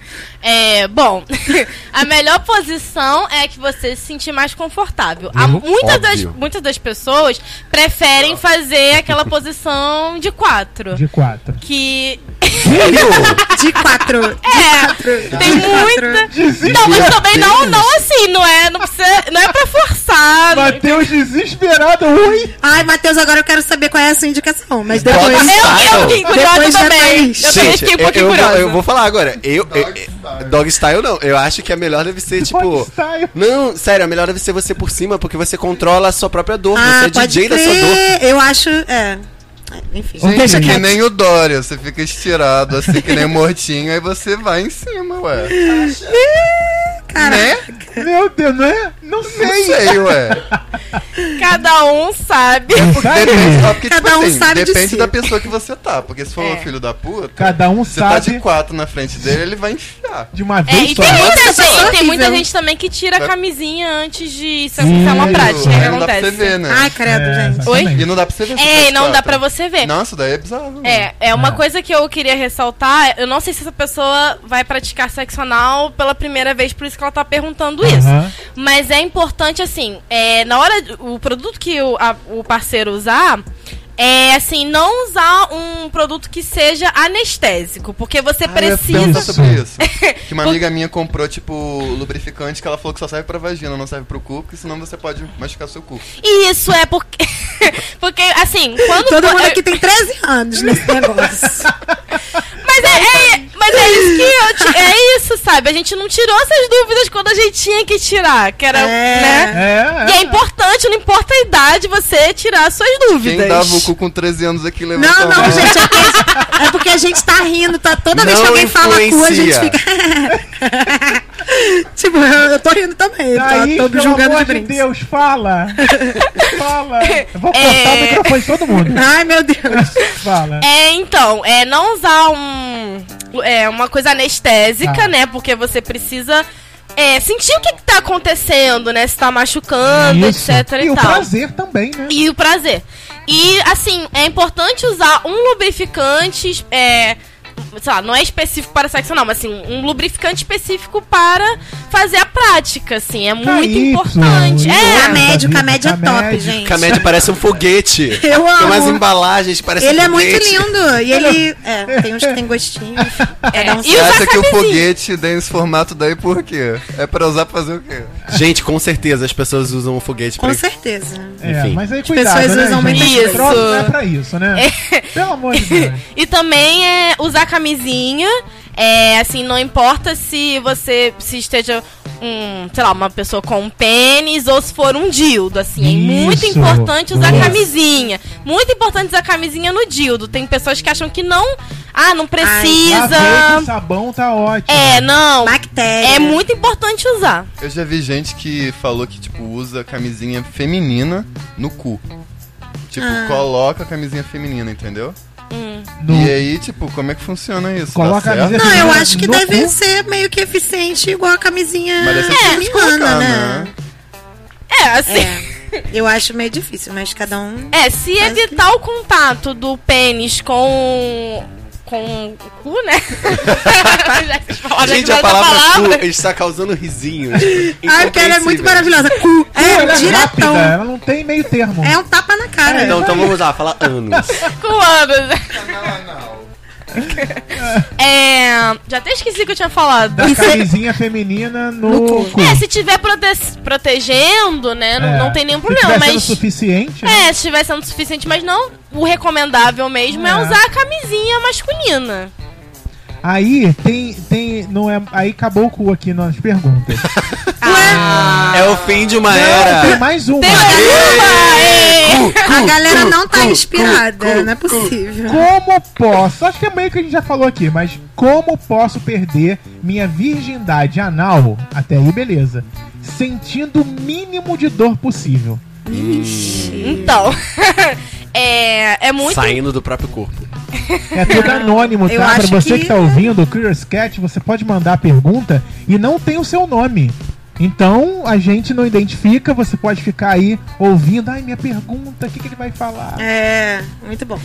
S7: É, bom, a melhor posição é que você se sentir mais confortável. Há
S3: Uhum,
S7: muitas, das, muitas das pessoas preferem fazer aquela posição de quatro.
S3: De quatro.
S7: Que.
S4: De quatro.
S7: É, tem muita. Não, mas também não, não assim, não é, não precisa, não é pra forçar.
S3: Matheus desesperado, ui!
S4: Ai, Matheus, agora eu quero saber qual é a sua indicação. Mas depois.
S7: Eu, eu fiquei curiosa
S4: Depois
S7: também. Eu também fiquei um
S5: eu,
S7: pouquinho
S5: eu,
S7: curiosa.
S5: eu vou falar agora. Eu, eu- eu- dog style não. Eu acho que a melhor deve ser, tipo.
S3: Dog style.
S5: Não, sério, a melhor deve ser você por cima, porque você controla a sua própria dor.
S4: Ah,
S5: você é
S4: pode
S5: DJ da sua dor.
S4: Eu acho. É. Enfim.
S6: Gente,
S4: deixa
S6: que
S4: quieto.
S6: nem o Dória, você fica estirado assim, que nem mortinho, aí você vai em cima, ué. Né?
S3: Meu Deus, não é? Não
S6: Não
S3: sei.
S6: sei, ué.
S7: Cada um sabe.
S3: Sabe?
S6: Depende, ó, porque,
S4: Cada
S6: tipo
S4: um
S6: assim,
S4: sabe de
S6: depende
S4: si.
S6: da pessoa que você tá. Porque se for
S7: É.
S6: um filho da puta,
S3: Cada um
S6: você tá de
S3: sabe
S6: quatro na frente dele, ele vai enfiar.
S3: de uma
S7: É,
S3: vez
S7: e
S3: só.
S7: tem muita, gente, tem muita gente também que tira a camisinha antes de ser
S3: Sim.
S7: é uma prática. Que
S6: Aí não dá pra
S7: acontece?
S6: você ver, né?
S4: Ai, credo,
S3: É,
S4: gente.
S3: exatamente.
S6: E não dá pra você ver. se
S7: É,
S6: tá
S7: e não dá pra você ver.
S6: Nossa, daí é bizarro. né?
S7: É, é uma
S3: É.
S7: coisa que eu queria ressaltar. Eu não sei se essa pessoa vai praticar sexo anal pela primeira vez, por isso que ela tá perguntando isso.
S3: Aham.
S7: Mas é importante, assim, é, na hora. O produto que o, a- o parceiro usar. É assim, não usar um produto que seja anestésico, porque você
S6: Ah, eu
S7: precisa.
S6: perguntar sobre isso. Que uma amiga minha comprou, tipo, lubrificante que ela falou que só serve pra vagina, não serve pro cu, porque senão você pode machucar seu cu.
S7: E isso é porque. porque, assim, quando.
S4: Todo mundo
S7: eu-
S4: aqui tem 13 anos nesse negócio.
S7: Mas é, é- mas é isso que eu ti- É isso, sabe? A gente não tirou essas dúvidas quando a gente tinha que tirar. Que era,
S4: É.
S7: né?
S3: É,
S7: E é importante, não importa a idade, você tirar suas dúvidas.
S6: Quem dava o cu com 13 anos aqui levanta
S4: Não,
S6: a
S4: não,
S6: mão.
S4: gente, é porque, é porque a gente tá rindo, tá? Toda vez que
S5: Não
S4: alguém fala cu, a gente fica. tipo, eu, eu tô rindo também.
S3: Aí,
S4: tô, tô
S3: pelo
S4: julgando
S3: amor
S4: de brinks.
S3: Deus, fala! fala! Eu vou cortar
S7: É.
S3: o microfone de todo mundo.
S4: Ai, meu Deus.
S3: Fala.
S7: É, então, é não usar um, é, uma coisa anestésica,
S3: Ah.
S7: né? Porque você precisa é, sentir o que, que tá acontecendo, né? Se tá machucando,
S3: Isso.
S7: etc e,
S3: E o
S7: tal.
S3: prazer também, né?
S7: E o prazer. E, assim, é importante usar um lubrificante, é, sei lá, não é específico para sexo não, mas assim, um lubrificante específico para fazer a prática, assim, é muito
S3: KY,
S7: importante.
S3: e
S7: É,
S4: Camédio, camédio é top,
S3: Camédio.
S4: gente.
S5: Camédia parece um foguete.
S4: Eu
S5: Tem umas
S4: amo.
S5: embalagens, parece
S4: Ele
S5: um
S4: é muito lindo. E ele. É, tem uns que tem gostinho.
S7: É,
S4: um
S7: e
S6: Você
S7: usar
S6: acha que o foguete tem esse formato daí por quê? É pra usar pra fazer o quê?
S5: Gente, com certeza as pessoas usam o foguete
S4: Com
S5: pra
S4: certeza.
S3: É,
S5: Enfim.
S3: mas aí
S4: As
S3: cuidado,
S4: pessoas
S3: né,
S4: usam
S3: gente?
S4: muito
S7: isso.
S3: não é pra isso, né? Pelo amor de Deus.
S7: E também é usar camisinha. É, assim, não importa se você se esteja um, sei lá, uma pessoa com um pênis ou se for um dildo, assim, é muito
S3: Isso.
S7: importante usar
S3: Nossa.
S7: camisinha. Muito importante usar camisinha no dildo. Tem pessoas que acham que não, ah, não
S3: com
S7: precisa.
S3: sabão tá ótimo.
S7: É, não.
S4: Bactéria.
S7: É muito importante usar.
S6: Eu já vi gente que falou que, tipo, usa camisinha feminina no cu. Tipo,
S4: Ah.
S6: coloca a camisinha feminina, entendeu?
S3: No-
S6: E aí, tipo, como é que funciona isso?
S3: Coloca
S6: Tá
S3: a
S6: certo?
S3: camisinha
S4: Não, eu acho que deve
S3: cu.
S4: ser meio que eficiente igual a camisinha
S6: Mas
S4: feminina,
S6: colocar,
S4: né?
S6: né?
S7: É, assim.
S4: É. Eu acho meio difícil, mas cada um.
S7: É, se evitar o contato do pênis com. Com o cu, né? Que falaram
S5: Gente, a palavra cu está causando risinhos.
S4: Ai, porque ela é muito maravilhosa. Cu.
S3: Ela
S4: É,
S3: é rápida,
S4: diretão.
S3: ela não tem meio termo.
S4: É um tapa na cara.
S3: É,
S5: Então, então vamos lá, falar anos.
S7: Com anos. É. Já até esqueci o que eu tinha falado.
S3: Da camisinha feminina no,
S4: No
S3: cu.
S7: É, se tiver prote- protegendo, né? Não,
S3: É.
S7: não tem nenhum
S3: Se
S7: problema.
S3: tiver sendo
S7: Mas.
S3: suficiente, né?
S7: É, se estiver sendo suficiente, mas não. O recomendável mesmo é,
S3: É.
S7: usar a camisinha masculina.
S3: Aí tem, tem, não é, aí acabou o cu aqui nas perguntas.
S5: É o fim de uma
S3: Não,
S5: era.
S3: tem mais uma.
S7: Tem uma
S4: A galera não tá inspirada, não é possível.
S3: Como posso? Acho que é meio que a gente já falou aqui, mas como posso perder minha virgindade anal? Até aí, beleza. Sentindo o mínimo de dor possível.
S7: Então. é, é muito.
S5: Saindo do próprio corpo.
S3: É tudo anônimo, tá? Pra você que...
S4: que-
S3: tá ouvindo, o Curious Cat, você pode mandar a pergunta e não tem o seu nome. Então a gente não identifica, você pode ficar aí ouvindo, ai, minha pergunta, o que, que ele vai falar?
S4: É, muito bom.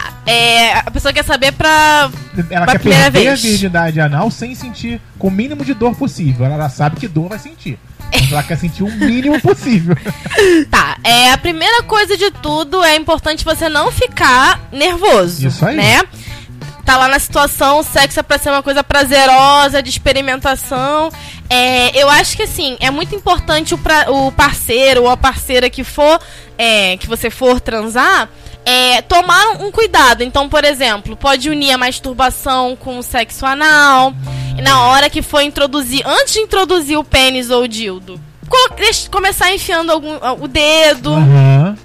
S7: Tá. É, a pessoa quer saber pra.
S3: Ela
S7: Pra
S3: quer
S7: primeira
S3: perder
S7: vez.
S3: a virgindade anal sem sentir com o mínimo de dor possível. Ela sabe que dor vai sentir. Mas ela quer sentir o mínimo possível.
S7: Tá, é, a primeira coisa de tudo é importante você não ficar nervoso.
S3: Isso aí.
S7: Né? tá lá na situação, o sexo é pra ser uma coisa prazerosa, de experimentação. É, eu acho que assim, é muito importante o, pra- o parceiro ou a parceira que for, é, que você for transar, é, tomar um cuidado. Então, por exemplo, pode unir a masturbação com o sexo anal. Na hora que for introduzir, antes de introduzir o pênis ou o dildo, começar enfiando algum, o dedo
S3: Aham.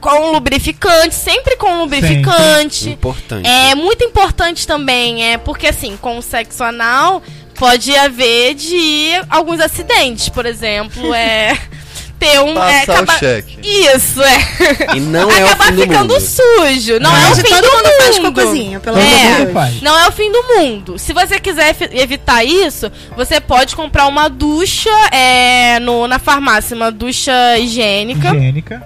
S7: com lubrificante, sempre com lubrificante.
S5: Importante.
S7: É muito importante também, é porque assim, com o sexo anal pode haver de alguns acidentes, por exemplo, é ter um é,
S6: Passar o cheque.
S7: Isso é.
S5: E não é o
S7: acabar
S5: fim do
S7: ficando
S5: mundo.
S7: sujo. Não é, o fim
S4: todo
S7: do
S4: mundo
S7: mundo.
S4: faz cocôzinho, pelo
S3: Todo
S4: amor de
S7: É. Não é o fim do mundo. Se você quiser evi- evitar isso, você pode comprar uma ducha é, no, na farmácia, uma ducha higiênica,
S3: Higiênica.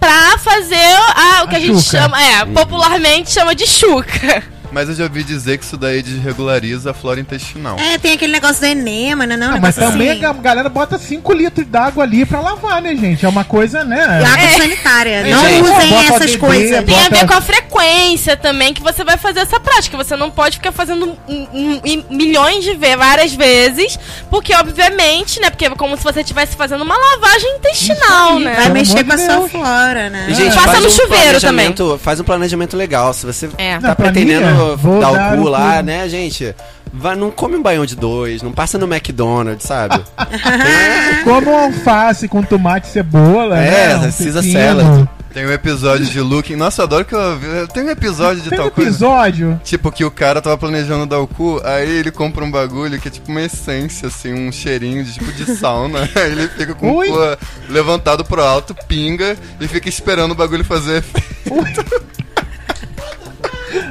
S7: pra fazer a- o que
S3: A
S7: a, gente
S3: chuca.
S7: chama, é, popularmente chama de chuca.
S6: Mas eu já ouvi dizer que isso daí desregulariza a flora intestinal.
S4: É, tem aquele negócio do enema, né? Não,
S3: Ah, mas também
S4: assim.
S3: a galera bota 5 litros d'água ali pra lavar, né, gente? É uma coisa, né?
S4: E água
S7: É.
S4: sanitária.
S3: É,
S4: não
S3: gente,
S4: usem essas coisas.
S7: Tem a ver com a frequência também que você vai fazer essa prática. Você não pode ficar fazendo milhões de vezes, várias vezes, porque obviamente, né? Porque é como se você estivesse fazendo uma lavagem intestinal,
S3: aí,
S7: né?
S4: Vai mexer com a sua flora, né?
S5: E, gente,
S7: Faça
S5: faz
S7: no
S5: um
S7: chuveiro
S5: planejamento- Faz um planejamento legal. Se você
S7: É.
S5: tá
S3: Na
S5: pretendendo
S3: vou
S5: dar
S3: dar
S5: o cu lá,
S3: cu.
S5: né, gente? Vai, não come um baião de dois, não passa no McDonald's, sabe?
S3: Como um alface com tomate e cebola.
S5: É,
S3: né? Um
S5: Caesar salad.
S6: Tem um episódio de Looking. Nossa, eu adoro que eu. Tem um episódio de
S3: Tem um
S6: tal coisa.
S3: episódio.
S6: Tipo, que o cara tava planejando dar o cu, aí ele compra um bagulho que é tipo uma essência, assim, um cheirinho de tipo de sauna. Aí ele fica com
S3: Ui.
S6: o cu levantado pro alto, pinga e fica esperando o bagulho fazer efeito.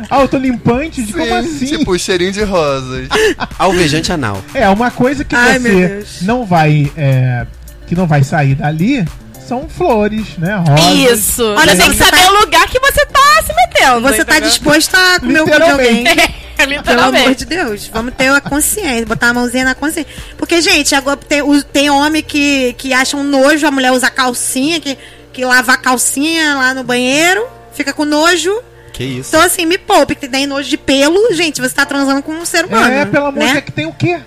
S3: Autolimpante? De como
S6: Sim,
S3: assim?
S6: Tipo, cheirinho de rosas.
S5: Alvejante anal.
S3: É, uma coisa que
S4: Ai,
S3: você não vai. é, que não vai sair dali são flores, né? Rosas.
S7: Isso.
S4: Olha,
S7: você tem que saber
S4: tá-
S7: o lugar que você tá se metendo.
S4: Você tá disposto a comer o cu de alguém.
S7: É,
S4: Pelo amor de Deus, vamos ter a consciência, botar a mãozinha na consciência. Porque, gente, agora tem, o- tem homem que, que acha um nojo a mulher usar calcinha, que, que lava a calcinha lá no banheiro, fica com nojo.
S5: Que isso?
S4: Então, assim, me poupe, que tem nojo de pelo. Gente, você tá transando com um ser humano.
S3: É, pelo amor de
S4: né?
S3: Deus, que tem o quê?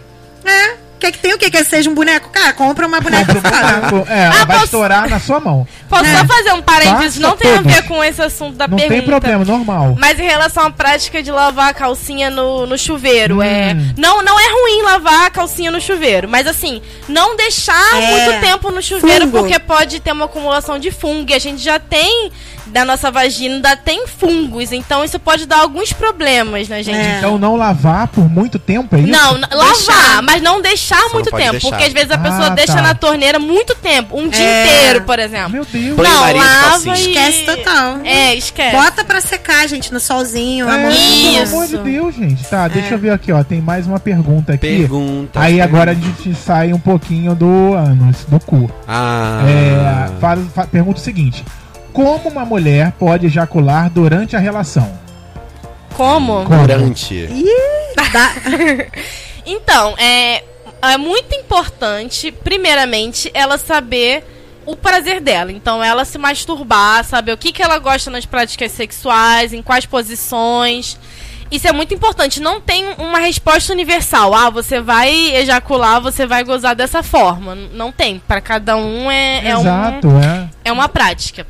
S4: É. Quer que tem o quê? Quer que seja um boneco? Cara, compra uma boneca
S3: Compra um. É, ela
S7: Ah,
S3: vai
S7: posso-
S3: estourar na sua mão.
S7: Posso
S4: É.
S7: só fazer um parênteses?
S3: Faça
S7: Não tem a
S3: todos.
S7: ver com esse assunto da
S3: Não
S7: pergunta.
S3: tem problema, normal.
S7: Mas em relação à prática de lavar a calcinha no, no chuveiro,
S3: Hum.
S7: é. Não, não é ruim lavar a calcinha no chuveiro, mas assim, não deixar
S4: É.
S7: muito tempo no chuveiro,
S4: Fungo.
S7: porque pode ter uma acumulação de fungo. E a gente já tem, da nossa vagina, ainda tem fungos. Então isso pode dar alguns problemas na gente.
S4: É.
S3: Então não lavar por muito tempo, é isso?
S7: Não, lavar, mas não deixar
S5: não
S7: muito
S5: pode
S7: tempo.
S5: deixar.
S7: Porque às vezes a pessoa
S3: Ah,
S7: deixa
S3: tá.
S7: na torneira muito tempo, um dia
S4: É.
S7: inteiro, por exemplo.
S3: Meu Deus.
S7: Não,
S5: maria
S7: lava e...
S4: Esquece total.
S7: É, esquece.
S4: Bota pra secar, gente, no solzinho.
S3: É,
S4: amor.
S3: pelo amor de Deus, gente. Tá, deixa eu ver aqui, ó. Tem mais uma pergunta aqui.
S5: Pergunta.
S3: Aí agora a gente sai um pouquinho do ânus, do cu.
S5: Ah.
S3: É, fala- pergunta o seguinte: Como uma mulher pode ejacular durante a relação?
S7: Como?
S5: Durante.
S7: Então, é, é muito importante, primeiramente, ela saber o prazer dela. Então, ela se masturbar, saber o que, que ela gosta nas práticas sexuais, em quais posições. Isso é muito importante. Não tem uma resposta universal. Ah, você vai ejacular, você vai gozar dessa forma. Não tem. Para cada um é, é um,
S3: Exato, é.
S7: é uma prática.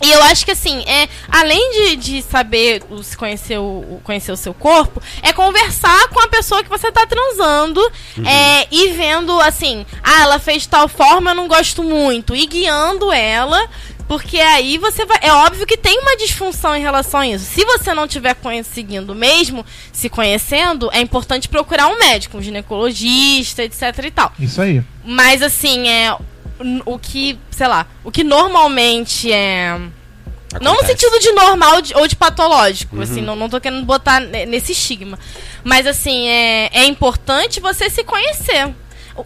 S7: E eu acho que assim, é, além de, de saber se conhecer o, conhecer o seu corpo, é conversar com a pessoa que você tá transando é, e vendo assim, ah, ela fez de tal forma, eu não gosto muito, e guiando ela. Porque aí você vai. É óbvio que tem uma disfunção em relação a isso. Se você não estiver conseguindo mesmo, se conhecendo, é importante procurar um médico, um ginecologista, etc e tal.
S3: Isso aí.
S7: Mas assim, é. O que, sei lá, o que normalmente é. Não no
S5: Acontece.
S7: sentido de normal de- ou de patológico, assim, não, não tô querendo botar ne- nesse estigma. Mas assim, é, é importante você se conhecer.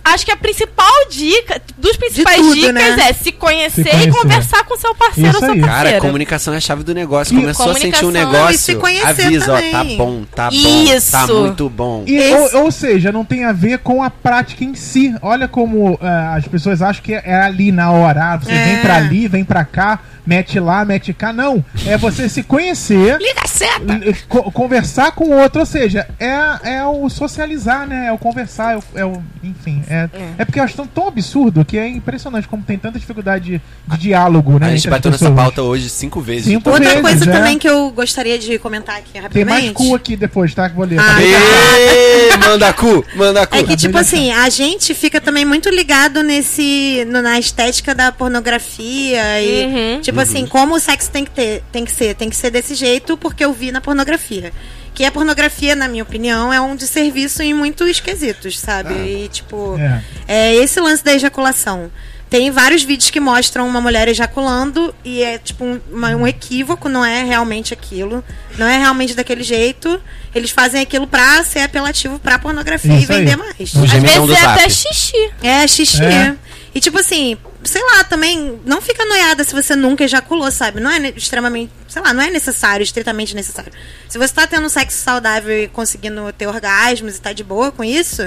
S7: Acho que a principal dica, dos principais
S4: tudo,
S7: dicas
S4: né?
S7: é se conhecer,
S3: Se conhecer.
S7: e conversar com seu parceiro
S3: Isso
S7: ou sua
S3: aí.
S7: parceira.
S5: Cara, comunicação é a chave do negócio.
S3: E
S5: Começou a sentir um negócio,
S4: e se conhecer
S5: avisa, ó, tá
S4: também.
S5: bom, tá bom,
S7: Isso.
S5: tá muito bom.
S3: E, ou, ou seja, não tem a ver com a prática em si. Olha como ah, as pessoas acham que é ali na hora. Ah, você
S4: É.
S3: vem pra ali, vem pra cá. Mete lá, mete cá. Não. É você se conhecer.
S4: Liga a seta!
S3: co- conversar com o outro, ou seja, é, é o socializar, né? É o conversar, é o. é o- enfim, é, é. porque eu acho tão, tão absurdo que é impressionante como tem tanta dificuldade de, de diálogo, né?
S5: A gente bateu nessa pauta hoje cinco vezes.
S3: Cinco
S4: Outra
S3: vezes,
S4: coisa
S3: é.
S4: também que eu gostaria de comentar aqui
S3: Tem
S4: rapidamente.
S3: mais cu aqui depois, tá? Que vou ler.
S4: Ah,
S3: tá?
S5: Ê, manda cu, manda cu.
S4: É que, tipo assim, a gente fica também muito ligado nesse. no- na estética da pornografia e.
S7: Uhum.
S4: Tipo assim, como o sexo tem que ter, tem que ser, tem que ser desse jeito, porque eu vi na pornografia. Que a pornografia, na minha opinião, é um desserviço em muitos quesitos, sabe? E, tipo,
S3: É.
S4: é esse lance da ejaculação. Tem vários vídeos que mostram uma mulher ejaculando e é tipo um, uma- um equívoco, não é realmente aquilo. Não é realmente daquele jeito. Eles fazem aquilo pra ser apelativo pra pornografia
S3: Isso
S4: e
S3: aí.
S4: vender mais.
S5: O
S7: Às vezes é
S5: zap.
S7: até xixi.
S4: É, xixi.
S3: É.
S4: E tipo assim, sei lá, também não fica noiada se você nunca ejaculou, sabe? Não é extremamente, sei lá, não é necessário, estritamente necessário. Se você tá tendo um sexo saudável e conseguindo ter orgasmos e tá de boa com isso,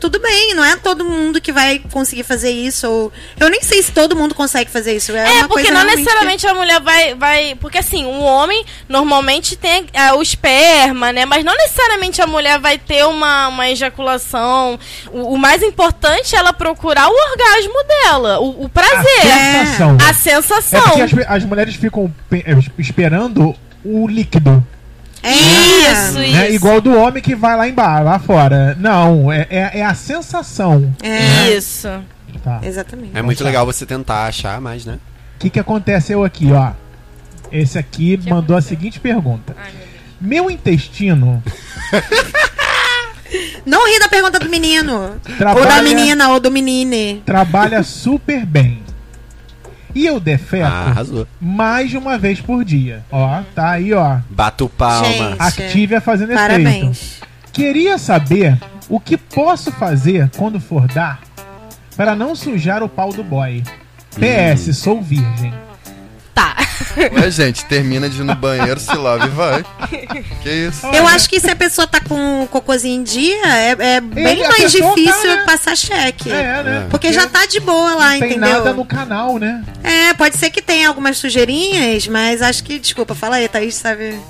S4: tudo bem, não é todo mundo que vai conseguir fazer isso. Ou... Eu nem sei se todo mundo consegue fazer isso. É,
S7: É,
S4: uma
S7: porque
S4: coisa
S7: não necessariamente a mulher vai, vai. Porque assim, um homem normalmente tem é, o esperma, né? Mas não necessariamente a mulher vai ter uma, uma ejaculação. O, o mais importante é ela procurar o orgasmo dela, o, o
S3: A
S7: prazer,
S3: sensação.
S7: a
S3: É
S7: sensação.
S3: porque as, as mulheres ficam pe- é, esperando o líquido.
S4: É.
S7: Isso,
S3: Né?
S7: isso.
S3: Igual do homem que vai lá embaixo, lá fora. Não, é, é, é a sensação.
S4: É,
S7: Isso.
S3: Tá.
S4: exatamente.
S5: É muito legal você tentar achar mais, né?
S3: O que, que aconteceu aqui, ó? Esse aqui mandou a seguinte pergunta. Meu intestino
S4: Não ri da pergunta do menino. Ou da
S3: trabalha,
S4: menina, ou do menine.
S3: trabalha super bem. E eu defeco
S5: Ah, arrasou.
S3: mais de uma vez por dia. Ó, tá aí, ó.
S5: Bato palma.
S3: Active fazendo efeito.
S4: Parabéns.
S3: Queria saber o que posso fazer quando for dar para não sujar o pau do boy. PS, sou virgem.
S7: Tá.
S6: Ué, gente, termina de ir no banheiro, se lava e vai. Que isso?
S4: Eu acho que se a pessoa tá com o cocôzinho em dia, é, é bem
S3: Ele-
S4: mais
S3: pessoa
S4: difícil
S3: tá, né?
S4: passar cheque.
S3: É, né?
S4: Porque já tá de boa lá,
S3: não tem
S4: entendeu?
S3: nada no canal, né?
S4: É, pode ser que tenha algumas sujeirinhas, mas acho que. Desculpa, fala aí, Thaís, sabe?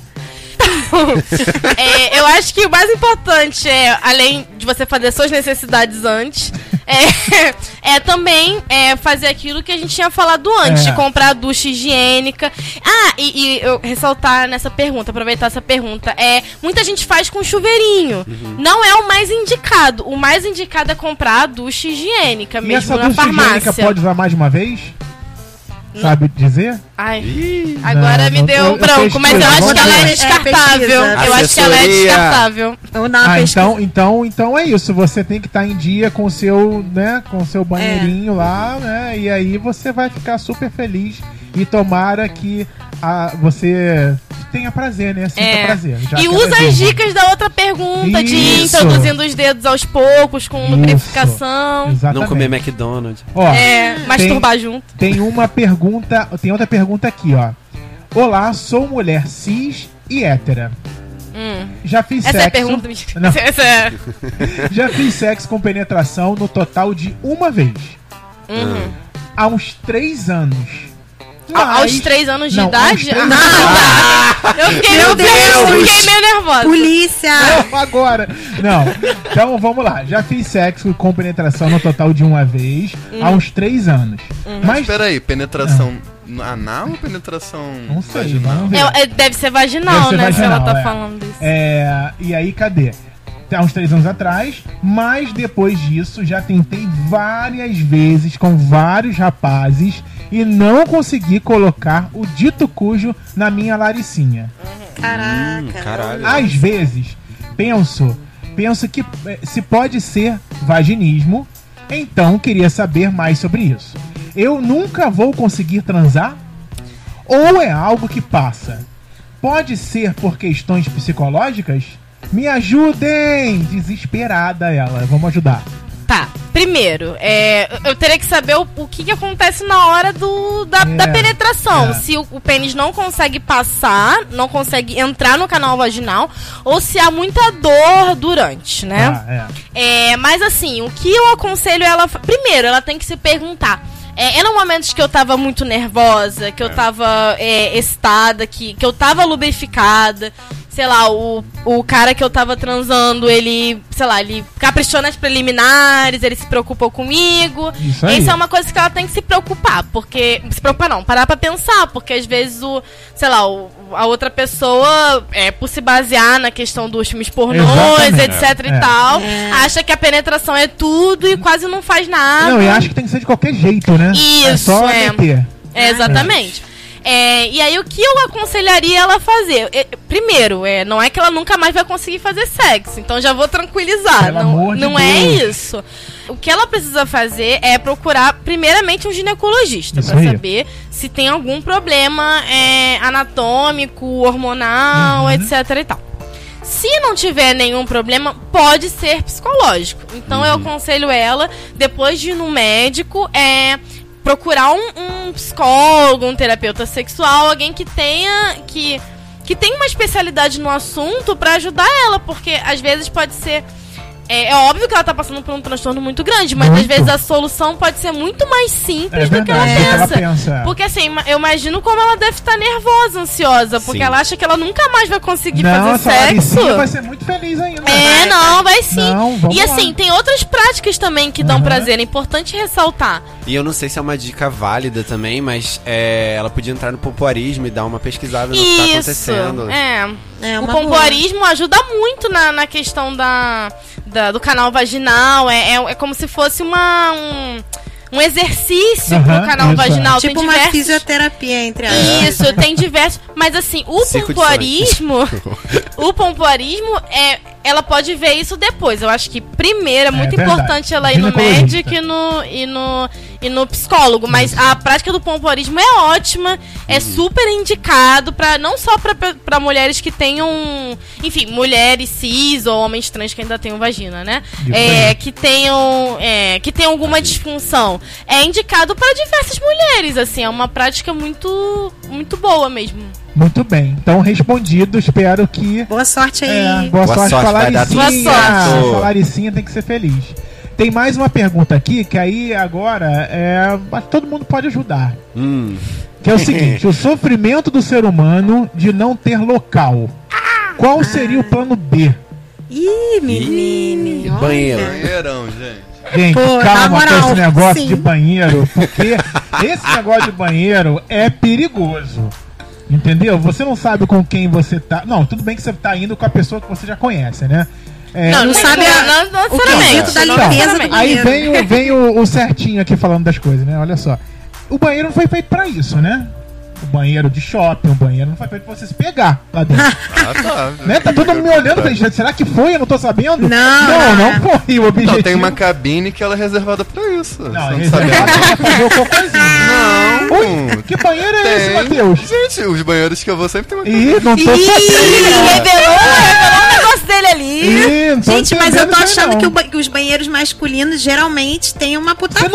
S7: É, eu acho que o mais importante é, além de você fazer suas necessidades antes, é, é também é, fazer aquilo que a gente tinha falado antes,
S3: É.
S7: de comprar a ducha higiênica. Ah, e, e eu ressaltar nessa pergunta, aproveitar essa pergunta. É, muita gente faz com chuveirinho.
S3: Uhum.
S7: Não é o mais indicado. O mais indicado é comprar a ducha higiênica
S3: E
S7: mesmo
S3: essa
S7: na
S3: ducha higiênica
S7: farmácia.
S3: pode usar mais de uma vez? Sabe dizer?
S7: Ai, agora
S3: Não,
S7: me
S3: não,
S7: deu
S3: eu- eu
S7: branco, mas eu acho que ela é
S4: ver.
S7: descartável.
S4: É,
S7: eu acho que ela é descartável.
S3: Ah, então, então, então é isso. Você tem que estar em dia com o seu, né, com o seu banheirinho
S7: É.
S3: lá, né? E aí você vai ficar super feliz e tomara que a, você tenha prazer, né? Sinta
S7: É.
S3: prazer. já
S7: E
S3: ela
S7: usa
S3: é
S7: as dicas da outra pergunta, de ir
S3: Isso.
S7: introduzindo os dedos aos poucos, com
S3: Isso.
S7: lubrificação.
S3: Exatamente.
S5: Não comer McDonald's.
S3: Ó,
S7: É, masturbar junto.
S3: Tem uma pergunta, tem outra pergunta aqui, ó. Olá, sou mulher cis e hétera.
S7: Hum.
S3: Já fiz
S7: Essa
S3: sexo.
S7: é pergunta.
S3: Não.
S7: Essa é...
S3: Já fiz sexo com penetração no total de uma vez.
S7: Uhum.
S3: Há uns três anos.
S7: A-
S3: Mas-
S7: Aos três anos de
S3: Não,
S7: idade?
S3: aos três
S7: Ah, tá. Eu fiquei,
S4: Meu
S7: Deus,
S4: Deus.
S7: fiquei meio nervosa.
S4: Polícia!
S3: Não, agora. Não. Então vamos lá. Já fiz sexo com penetração no total de uma vez há
S7: Hum.
S3: uns três anos. Mas.
S6: Espera aí, penetração anal ou penetração
S3: Não sei,
S6: vaginal?
S7: É, é, deve ser vaginal,
S3: Deve ser
S7: né? se ela
S3: vaginal,
S7: tá
S3: é.
S7: falando isso.
S3: É, e aí, cadê? Há uns três anos atrás, mas depois disso já tentei várias vezes com vários rapazes e não consegui colocar o dito cujo na minha laricinha.
S4: Caraca.
S5: caralho.
S3: Às vezes, penso, penso que eh, se pode ser vaginismo, então queria saber mais sobre isso. Eu nunca vou conseguir transar? Ou é algo que passa? Pode ser por questões psicológicas? Me ajudem! Desesperada ela. Vamos ajudar.
S7: Tá, primeiro, é, eu teria que saber o, o que, que acontece na hora do, da,
S3: É,
S7: da penetração.
S3: é.
S7: Se o, o pênis não consegue passar, não consegue entrar no canal vaginal, ou se há muita dor durante, né?
S3: Ah, é.
S7: É, mas assim, o que eu aconselho ela. Primeiro, ela tem que se perguntar. É, eram momentos que eu tava muito nervosa, que eu tava é, excitada, que, que eu tava lubrificada. Sei lá, o, o cara que eu tava transando, ele, sei lá, ele caprichou nas preliminares, ele se preocupou comigo.
S3: Isso aí.
S7: Isso é uma coisa que ela tem que se preocupar, porque. Se preocupar não, parar pra pensar, porque às vezes o, sei lá, o, a outra pessoa, é, por se basear na questão dos filmes pornôs,
S3: Exatamente.
S7: etc
S3: É.
S7: e tal, acha que a penetração é tudo e quase não faz nada.
S3: Não, e acho que tem que ser de qualquer jeito, né? é
S7: Isso,
S3: só
S7: é.
S3: meter.
S7: É, exatamente. É, e aí, o que eu aconselharia ela a fazer? É, primeiro, é, não é que ela nunca mais vai conseguir fazer sexo, então já vou tranquilizar.
S3: Pelo
S7: não
S3: amor de
S7: não é isso. O que ela precisa fazer é procurar, primeiramente, um ginecologista
S3: aí.
S7: saber se tem algum problema é, anatômico, hormonal,
S3: Uhum.
S7: etc e tal. Se não tiver nenhum problema, pode ser psicológico. Então eu aconselho ela, depois de ir no médico, é procurar um, um psicólogo, um terapeuta sexual, alguém que tenha que que tenha uma especialidade no assunto pra ajudar ela, porque às vezes pode ser é, é óbvio que ela tá passando por um transtorno muito grande, mas às
S3: Muito.
S7: vezes a solução pode ser muito mais simples
S3: É
S7: do que ela
S3: verdade, do que ela
S7: pensa.
S3: pensa.
S7: Porque assim, eu imagino como ela deve estar nervosa, ansiosa, porque
S5: Sim.
S7: essa acha que ela nunca mais vai conseguir
S3: Não,
S7: fazer sexo.
S3: Laricinha vai ser muito feliz ainda.
S7: É, não, vai sim.
S3: Não,
S7: e assim,
S3: lá.
S7: tem outras práticas também que dão
S3: Aham.
S7: prazer, é importante ressaltar.
S5: E eu não sei se é uma dica válida também, mas é, ela podia entrar no pompoarismo e dar uma pesquisada no que tá
S7: Isso.
S5: acontecendo.
S7: É.
S4: É
S7: o pompoarismo ajuda muito na, na questão da, da- do canal vaginal. É, é, é como se fosse uma, um, um exercício
S3: Aham,
S7: pro canal
S3: isso é.
S7: vaginal.
S4: Tipo
S7: tem
S4: uma
S7: diversos...
S4: fisioterapia, entre aspas.
S7: Isso, tem diversos. Mas assim, o
S5: Circo
S7: pompoarismo. o pompoarismo é. Ela pode ver isso depois. Eu acho que primeiro é muito
S3: verdade.
S7: importante ela ir no médico e no, e no, e no psicólogo. Mas a prática do pompoarismo é ótima. É super indicado para não só para mulheres que tenham. Enfim, mulheres cis ou homens trans que ainda tenham vagina, né? É, que tenham. É, que tenham alguma disfunção. É indicado para diversas mulheres, assim. É uma prática muito. Muito boa mesmo.
S3: Muito bem. Então, respondido. Espero que.
S4: Boa sorte aí.
S3: É, boa,
S5: Boa
S3: sorte,
S5: sorte,
S3: pra Laricinha.
S7: tudo certo.
S3: A Laricinha tem que ser feliz. Tem mais uma pergunta aqui, que aí agora é, todo mundo pode ajudar.
S5: Hum.
S3: Que é o seguinte: o sofrimento do ser humano de não ter local. Qual seria o plano B?
S4: Ih, olha.
S5: banheiro.
S6: Banheirão, gente.
S3: Gente,
S4: Pô,
S3: calma
S4: moral,
S3: com esse negócio
S4: sim.
S3: de banheiro, porque esse negócio de banheiro é perigoso. Entendeu? Você não sabe com quem você tá. Não, tudo bem que você tá indo com a pessoa que você já conhece, né? É,
S7: Não,
S4: não sabe
S7: sabe
S4: a-
S7: não, não
S4: o quesito da limpeza do
S3: Aí vem, o, vem o, o certinho aqui falando das coisas, né? Olha só. O banheiro não foi feito pra isso, né? O banheiro de shopping, o banheiro não foi feito pra você se pegar lá dentro.
S6: Ah, tá.
S3: né? Tá todo mundo me olhando, falei, gente, será que foi? Eu não tô sabendo?
S4: Não,
S3: não,
S4: não.
S3: foi. O objetivo.
S6: Não, tem uma cabine que ela é reservada pra isso.
S3: Não,
S6: Você não
S3: esse
S6: sabe
S3: é
S6: nada.
S3: pra fazer o cocôzinho.
S6: Não.
S3: Oi, que banheiro é esse,
S6: Tem.
S3: Matheus?
S6: Gente, os banheiros que eu vou sempre tem uma cabine.
S3: Ih, não tô
S7: Ih,
S3: sabendo.
S7: revelou, revelou negócio dele ali.
S3: Ih,
S4: Gente, mas eu tô achando que, o que os banheiros masculinos geralmente têm uma putaria.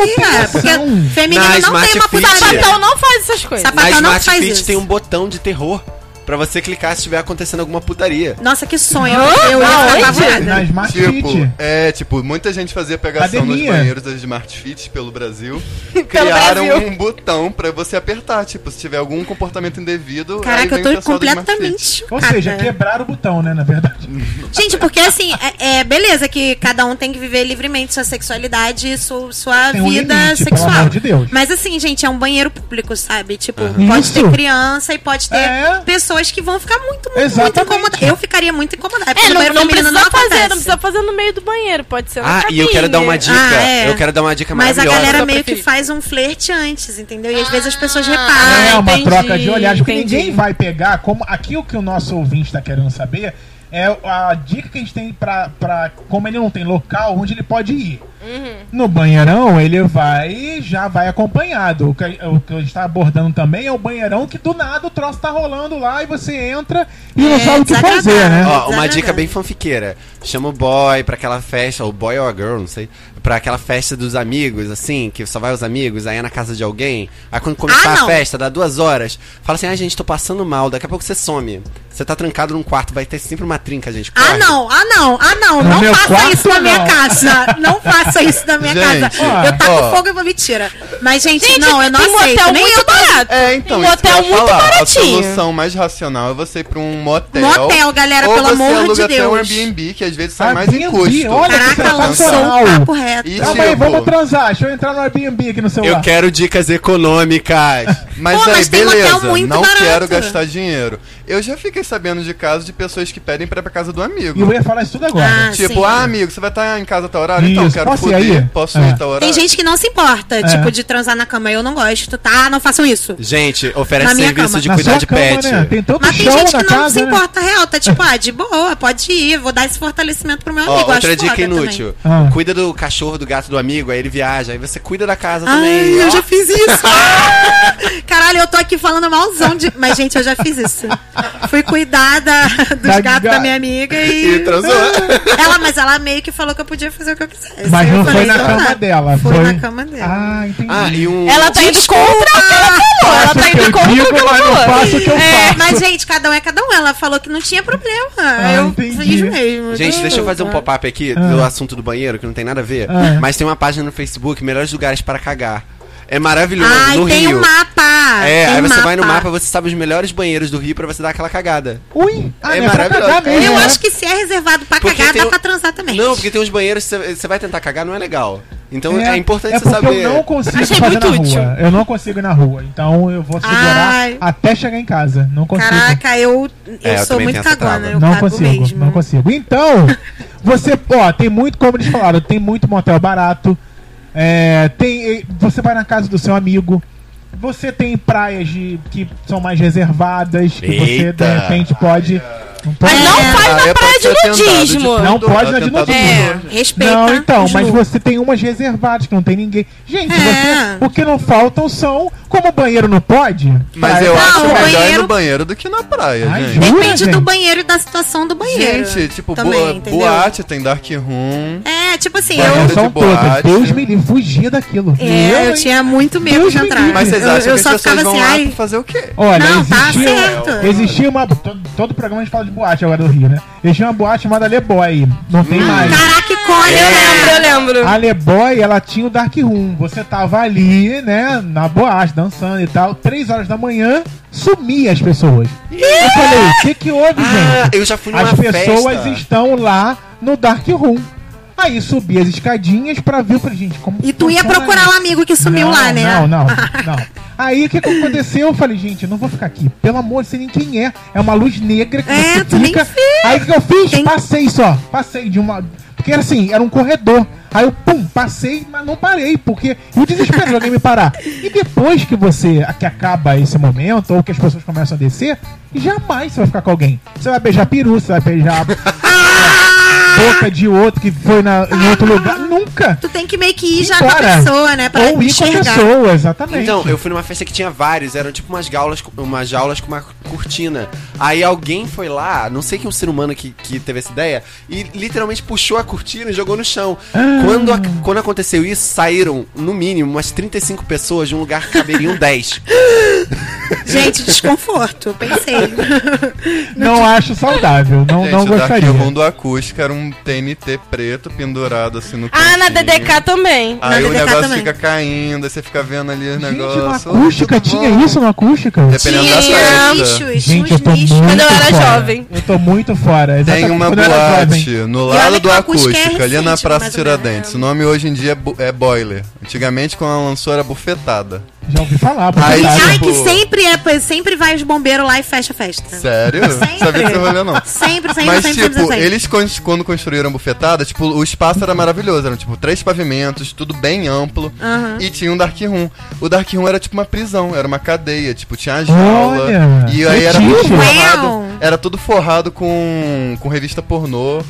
S4: Porque feminino
S5: Na
S4: não
S5: Smart
S4: tem uma putaria.
S7: Sapatão não faz essas coisas.
S5: Na
S4: Sapatão não
S5: Smart
S4: faz
S5: Fit
S4: isso.
S5: tem um botão de terror pra você clicar se estiver acontecendo alguma putaria.
S4: Nossa, que sonho. Eu ia ficar.
S3: Na Smart
S6: Tipo,
S3: Fit.
S6: é, tipo, muita gente fazia pegação
S3: Academia.
S6: nos banheiros das Smart Fit pelo Brasil. Criaram
S7: Brasil.
S6: um botão pra você apertar, tipo, se tiver algum comportamento indevido. aí
S4: Caraca,
S6: vem
S4: eu
S6: o
S4: tô
S6: pessoal do Smart
S4: completamente
S6: Fit.
S3: Ou
S4: chocada.
S3: seja, quebraram o botão, né, na verdade.
S4: Gente, porque assim, é, é beleza que cada um tem que viver livremente sua sexualidade e su- sua
S3: Tem um
S4: vida
S3: limite, pelo
S4: sexual.
S3: amor de Deus.
S4: Mas assim, gente, é um banheiro público, sabe? Tipo, pode
S3: Isso.
S4: ter criança e pode ter
S3: É.
S4: pessoas que vão ficar muito, muito, incomodadas. Eu ficaria muito incomodada.
S7: É, não, não precisa fazer,
S4: acontece.
S7: não precisa fazer no meio do banheiro, pode ser
S5: Ah, e eu quero dar uma
S7: cabine.
S5: dica.
S4: Ah, é.
S5: Eu quero dar uma dica
S4: Mas a
S5: maravilhosa.
S4: galera meio que faz um flerte antes, entendeu? E às vezes as pessoas
S7: Ah,
S4: reparam.
S3: é uma
S7: entendi,
S3: troca de olhares, porque
S7: entendi.
S3: ninguém vai pegar como aqui o que o nosso ouvinte está querendo saber é a dica que a gente tem pra, pra como ele não tem local onde ele pode ir.
S7: Uhum.
S3: No banheirão, ele vai já vai acompanhado. O que, o que a gente tá abordando também é o banheirão que do nada o troço tá rolando lá e você entra e não
S4: É,
S3: sabe o que fazer, né?
S5: Ó, uma dica bem fanfiqueira. Chama o boy pra aquela festa, ou boy ou a girl, não sei. Pra aquela festa dos amigos, assim, que só vai os amigos, aí é na casa de alguém. Aí quando começar
S4: Ah,
S5: a
S4: não.
S5: festa, dá duas horas, fala assim, ah, gente, tô passando mal, daqui a pouco você some. Você tá trancado num quarto, vai ter sempre uma trinca, gente.
S4: Ah,
S5: corre.
S4: não, ah, não, ah, não.
S3: No
S4: não faça
S3: quarto,
S4: isso na minha
S3: não.
S4: casa. Não faça isso na minha
S6: Gente,
S4: casa.
S3: ó,
S4: eu taco
S6: ó.
S4: fogo e vou mentira. Mas, gente,
S7: Gente,
S4: não, eu não
S7: tem
S4: aceito.
S7: motel
S4: Nem
S7: muito barato.
S6: É, então,
S7: Um
S6: isso que eu
S7: motel
S6: ia
S7: muito
S6: falar.
S7: baratinho.
S6: A solução mais racional é você ir pra um motel.
S4: Motel, galera,
S6: ou
S4: pelo
S6: você
S4: amor de
S6: aluga até um
S4: Deus.
S6: Airbnb, que às vezes sai mais em custo.
S4: Caraca, lançou um papo reto.
S6: E
S3: Calma aí,
S6: tipo,
S3: vamos transar. Deixa eu entrar no Airbnb aqui no celular.
S5: Eu quero dicas econômicas.
S6: Mas
S4: Pô,
S6: aí,
S4: mas tem motel
S6: beleza,
S4: muito
S6: não
S4: barato.
S6: quero gastar dinheiro. Eu já fiquei sabendo de casos de pessoas que pedem pra ir pra casa do
S3: E
S6: amigo.
S3: eu ia falar isso tudo agora.
S4: Ah,
S6: Tipo,
S4: sim.
S6: ah, amigo, você vai estar em casa a tal horário? Então, quero
S3: posso ir
S6: foder.
S3: aí?
S6: Posso
S3: É.
S6: ir a tal horário?
S4: Tem gente que não se importa, tipo, de transar na cama. Eu não gosto, tá? Não façam isso.
S5: Gente, oferece serviço
S4: cama.
S5: de
S3: Na
S5: cuidar de
S3: cama,
S5: pet.
S3: né? Tem tanto
S4: Mas tem gente que não
S3: casa,
S4: se
S3: né?
S4: importa, real. Tá tipo, ah, de boa, pode ir. Vou dar esse fortalecimento pro meu amigo.
S5: Ó,
S4: acho
S5: outra dica inútil.
S3: Ah.
S5: Cuida do cachorro, do gato do amigo, aí ele viaja. Aí você cuida da casa
S4: Também.
S5: também.
S4: Ai, eu
S5: ó.
S4: já fiz isso. Ah! Caralho, eu tô aqui falando malzão de. Mas, gente, eu já fiz isso. Fui cuidar da- dos
S3: Da
S4: gatos
S3: ga-
S4: da minha amiga
S5: E
S4: e.
S5: transou.
S4: Ela, mas ela meio que falou que eu podia fazer o que eu quisesse.
S3: Mas
S4: eu
S3: não foi
S4: falei,
S3: na
S4: então
S3: cama dela.
S4: Foi,
S3: Foi
S4: na cama dela.
S3: Ah, entendi.
S5: Ah, e um.
S7: Ela tá indo contra o que ela falou. Ela tá indo
S3: eu
S7: contra o que ela falou.
S3: faço o que eu
S4: É,
S3: faço.
S4: mas, gente, cada um é cada um. Ela falou que não tinha problema.
S3: Ah,
S4: eu
S3: entendi.
S4: fiz mesmo.
S5: Gente, deixa eu fazer um
S4: Ah.
S5: pop-up aqui do assunto do banheiro, que não tem nada a ver.
S3: Ah.
S5: Mas tem uma página no Facebook, Melhores Lugares para Cagar. É maravilhoso,
S4: Ai,
S5: no
S4: tem
S5: Rio.
S4: um mapa.
S5: É,
S4: tem
S5: aí você vai no mapa, você sabe os melhores banheiros do Rio pra você dar aquela cagada.
S3: Ui, ah,
S5: É
S3: é pra
S5: maravilhoso.
S3: cagar mesmo,
S4: Eu
S3: né?
S4: acho que se é reservado pra
S5: Porque
S4: cagar, dá
S5: um-
S4: pra transar também.
S5: Não, porque tem uns banheiros que você- vai tentar cagar, não é legal. Então é, importante
S3: é
S5: você saber.
S3: eu não consigo
S7: Achei
S3: fazer
S7: muito
S3: na
S7: útil.
S3: rua. Eu não consigo ir na rua. Então eu vou segurar
S4: Ai.
S3: até chegar em casa. Não consigo.
S4: Caraca, eu, eu
S5: É, eu
S4: sou
S5: também
S4: muito cagona. Eu
S3: não
S4: cago
S3: consigo,
S4: mesmo.
S3: não consigo. Então, você, ó, tem muito, como eles falaram, tem muito motel barato. É, tem, você vai na casa do seu amigo. Você tem praias de, que são mais reservadas, que você de
S5: Eita.
S3: repente pode. Não pode
S7: Mas não
S4: É.
S7: faz na
S6: é pra
S7: praia de
S6: tentado de
S7: nudismo.
S3: Não pode
S6: é
S3: na de nudismo.
S6: de
S4: É, respeita.
S3: Não, então, mas você tem umas reservadas que não tem ninguém. Gente,
S4: É.
S3: você, o que não faltam são. Como o banheiro não pode.
S6: Mas
S3: praia
S6: eu
S3: tá-
S6: acho
S4: o
S6: melhor ir
S4: banheiro-
S6: no banheiro do que na praia,
S3: Ai,
S6: gente.
S3: jura,
S4: Depende
S3: gente?
S4: do banheiro e da situação do banheiro.
S6: Gente, tipo,
S4: também,
S6: boa-
S4: entendeu?
S6: boate, tem dark room.
S4: É, tipo assim,
S3: Não
S4: eu.
S6: de
S3: são todas.
S6: boate.
S3: Deus me livre, fugia daquilo.
S4: É,
S3: Eu,
S4: eu tinha muito medo
S3: Deus
S4: de
S3: me
S4: entrar.
S3: livre.
S6: Mas vocês
S4: eu,
S6: acham
S4: eu
S6: que
S4: só
S6: as pessoas
S4: ficava
S6: vão
S4: assim,
S6: lá
S4: ai.
S6: pra fazer o quê?
S3: Olha,
S4: Não, tá
S3: existia,
S4: certo.
S3: existia uma. Todo, todo programa a gente fala de boate agora do Rio, né? Existia uma boate chamada Le Boy. Não tem mais.
S4: Caraca, icônico,
S7: Eu lembro, eu lembro.
S3: A Le Boy, ela tinha o Dark Room. Você tava ali, né, na boate, dançando e tal. Três horas da manhã, sumia as pessoas. Eu falei, o que que houve,
S5: Ah,
S3: gente?
S5: eu já fui numa
S3: As pessoas
S5: festa.
S3: estão lá no Dark Room. Aí subi as escadinhas pra ver, falei, gente, como
S4: E tu ia procurar o amigo que sumiu
S3: não,
S4: lá, né?
S3: Não, não, não. Aí o que, que aconteceu? Eu falei, gente, eu não vou ficar aqui. Pelo amor, sei nem quem é. É uma luz negra que
S4: É,
S3: você fica. Aí o que eu fiz?
S4: Tem-
S3: Passei só. Passei de uma. Porque era assim, era um corredor. Aí eu, pum, passei, mas não parei, porque o desespero de alguém me parar. E depois que você, que acaba esse momento, ou que as pessoas começam a descer, jamais você vai ficar com alguém. Você vai beijar peru, você vai beijar a boca de outro que foi na, em outro lugar. Nunca!
S4: Tu tem que meio que ir já com a pessoa, né? Pra
S3: Ou ir com a
S4: enxergar.
S3: pessoa, exatamente.
S5: Então, eu fui numa festa que tinha vários, eram tipo umas jaulas, umas jaulas com uma cortina. Aí alguém foi lá, não sei que um ser humano que, que teve essa ideia, e literalmente puxou a cortina e jogou no chão.
S3: Ah.
S5: Quando, a- quando aconteceu isso, saíram, no mínimo, umas 35 pessoas de um lugar que caberiam 10.
S4: Gente, desconforto, pensei.
S3: Não acho saudável, não,
S6: Gente,
S3: não
S6: o Dark
S3: gostaria.
S6: Acústica era um TNT preto pendurado assim no
S7: Ah, na
S6: cantinho.
S7: DDK também.
S6: Aí
S4: Na
S6: o
S4: DDK
S6: negócio
S4: também.
S6: fica caindo, aí você fica vendo ali o negócio.
S3: acústica
S6: Oi, tudo
S3: tinha
S6: bom?
S3: isso no acústica?
S6: Dependendo da
S4: Tinha
S6: festa.
S4: nichos,
S3: Gente, eu
S4: uns
S3: tô
S4: nichos.
S3: muito
S7: Quando eu era
S3: fora.
S7: jovem.
S3: Eu tô muito fora.
S6: Tem
S3: exatamente
S6: uma boate no lado
S4: que
S6: do
S4: acústica é
S6: acústica, ali na Praça. Tiradentes. O nome hoje em dia é, é Boiler. Antigamente, quando ela lançou, era Bufetada.
S3: Já ouvi falar,
S6: Aí,
S3: verdade.
S4: Ai,
S6: tipo-
S4: que sempre é, pois sempre vai os bombeiros lá e fecha a festa.
S6: Sério?
S4: Sempre.
S6: Sabia que você rolê não.
S4: Sempre, sempre,
S6: Mas,
S4: sempre,
S6: tipo,
S4: sempre, sempre.
S6: eles quando construíram a bufetada, tipo, o espaço era maravilhoso. Eram, tipo, três pavimentos, tudo bem amplo.
S4: Aham.
S6: E tinha um dark room. O dark room era, tipo, uma prisão. Era uma cadeia. Tipo, tinha a jaula.
S3: Olha,
S6: e aí era tudo forrado. Era tudo forrado com, com revista pornô.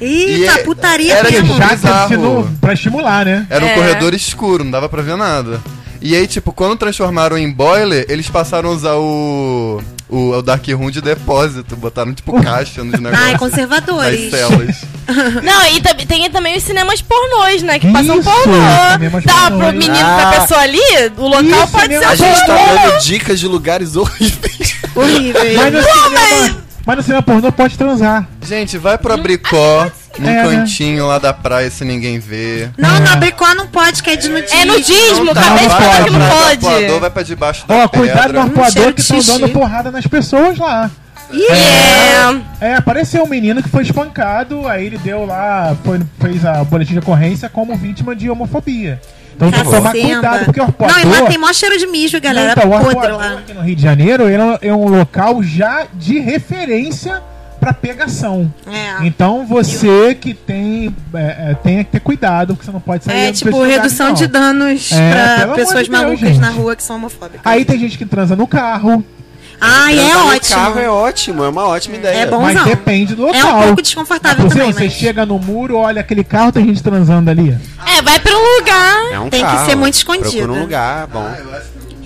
S4: Eita,
S6: E
S4: putaria
S6: era
S4: mesmo.
S6: tipo-
S3: pra estimular, né?
S6: Era um
S7: É.
S6: corredor escuro, não dava pra ver nada. E aí, tipo, quando transformaram em boiler, eles passaram a usar o, o, o Dark Room de depósito. Botaram, tipo, caixa nos negócios.
S4: Ai,
S6: nas
S4: conservadores.
S6: celas.
S7: Não, e tem também os cinemas pornôs, né? Que
S3: Isso,
S7: passam pornô.
S3: cinemas
S7: Dá pro
S3: pornôs.
S7: menino,
S5: Ah.
S7: pra pessoa ali, o local
S3: Isso,
S7: pode ser
S5: A gente tá
S7: pornô.
S5: dando dicas de lugares horríveis.
S4: Horrível.
S3: Mas no, cinema, mas no cinema pornô pode transar.
S6: Gente, vai pro Abricó, num
S3: É, né?
S6: cantinho lá da praia sem ninguém ver.
S4: Não,
S3: É.
S4: no Abricó não pode, que é de nudismo.
S7: É nudismo,
S6: Não,
S7: acabei de
S3: não
S7: falar
S3: pode.
S7: que não
S6: Vai pro
S7: pode.
S6: arpoador, vai pra debaixo da
S3: Ó, cuidado no arpoador que estão dando porrada nas pessoas lá.
S7: É.
S3: É, apareceu um menino que foi espancado, aí ele deu lá, foi, fez a boletim de ocorrência como vítima de homofobia. Então tem que tomar cuidado, porque o
S4: Não, e lá
S3: arpoador...
S4: tem mó cheiro de mijo, galera.
S3: então, o
S4: podre
S3: arpoador
S4: lá.
S3: aqui no Rio de Janeiro ele é é um local já de referência pra pegação.
S4: É.
S3: Então você que tem, é, é, tem que ter cuidado, porque você não pode sair
S4: É, tipo, redução
S3: não.
S4: de danos
S3: É, amor
S4: pessoas
S3: de Deus,
S4: malucas
S3: gente.
S4: na rua que são homofóbicas.
S3: Aí tem gente que transa no carro,
S4: Ai, é ótimo.
S5: carro é ótimo, é uma ótima ideia.
S4: É bom.
S3: mas depende do local.
S4: É um pouco desconfortável
S3: exemplo,
S4: também,
S3: você
S4: mas-
S3: chega no muro, olha aquele carro, tem gente transando ali.
S7: É, vai pra um lugar.
S5: É um
S4: Tem que
S5: carro.
S4: ser muito escondido.
S5: Procura um lugar, bom.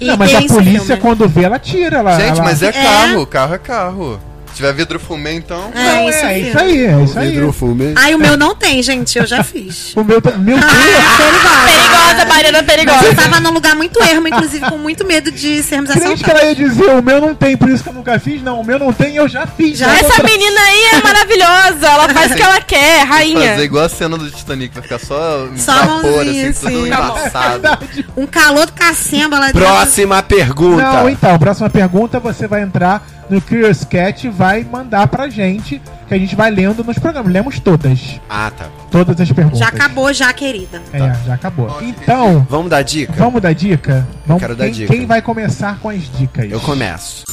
S4: E
S3: não, mas a polícia,
S4: filme.
S3: quando vê, ela tira. Ela,
S6: Gente,
S3: ela-
S6: mas é
S4: É.
S6: carro, carro é carro. Se tiver vidro fumê, então.
S4: É,
S3: Não,
S4: isso
S3: é,
S4: aí.
S3: isso aí, é isso aí.
S5: Hidrofume.
S4: Ai, o meu não tem, gente. Eu já fiz.
S3: O meu, tá- meu Deus,
S7: Perigosa, Mariana
S4: Mas
S7: perigosa.
S4: eu tava num lugar muito ermo, inclusive com muito medo de sermos
S3: crente que
S4: assaltados.
S3: ela ia dizer, o meu não tem, por isso que eu nunca fiz. Não, o meu não tem, eu já fiz.
S4: Já?
S7: Essa
S3: tô-
S7: menina aí é maravilhosa. Ela faz o que ela quer,
S6: Fazer
S7: rainha.
S6: igual a cena do Titanic, vai ficar só,
S4: Só
S6: vapor,
S4: mãozinha,
S6: assim, tudo
S4: assim.
S6: embaçado.
S4: Um calor do cacemba lá dentro.
S5: Próxima pergunta.
S3: Não, então, próxima pergunta, você vai entrar no Curious Cat vai mandar pra gente, que a gente vai lendo nos programas. Lemos todas.
S5: Ah, tá.
S3: Todas as perguntas.
S4: Já acabou, já, querida.
S3: É, já acabou. Então,
S5: Vamos dar dica?
S3: vamos dar dica? Vamos,
S5: quero dar
S3: quem,
S5: dica.
S3: quem vai começar com as dicas?
S5: Eu começo.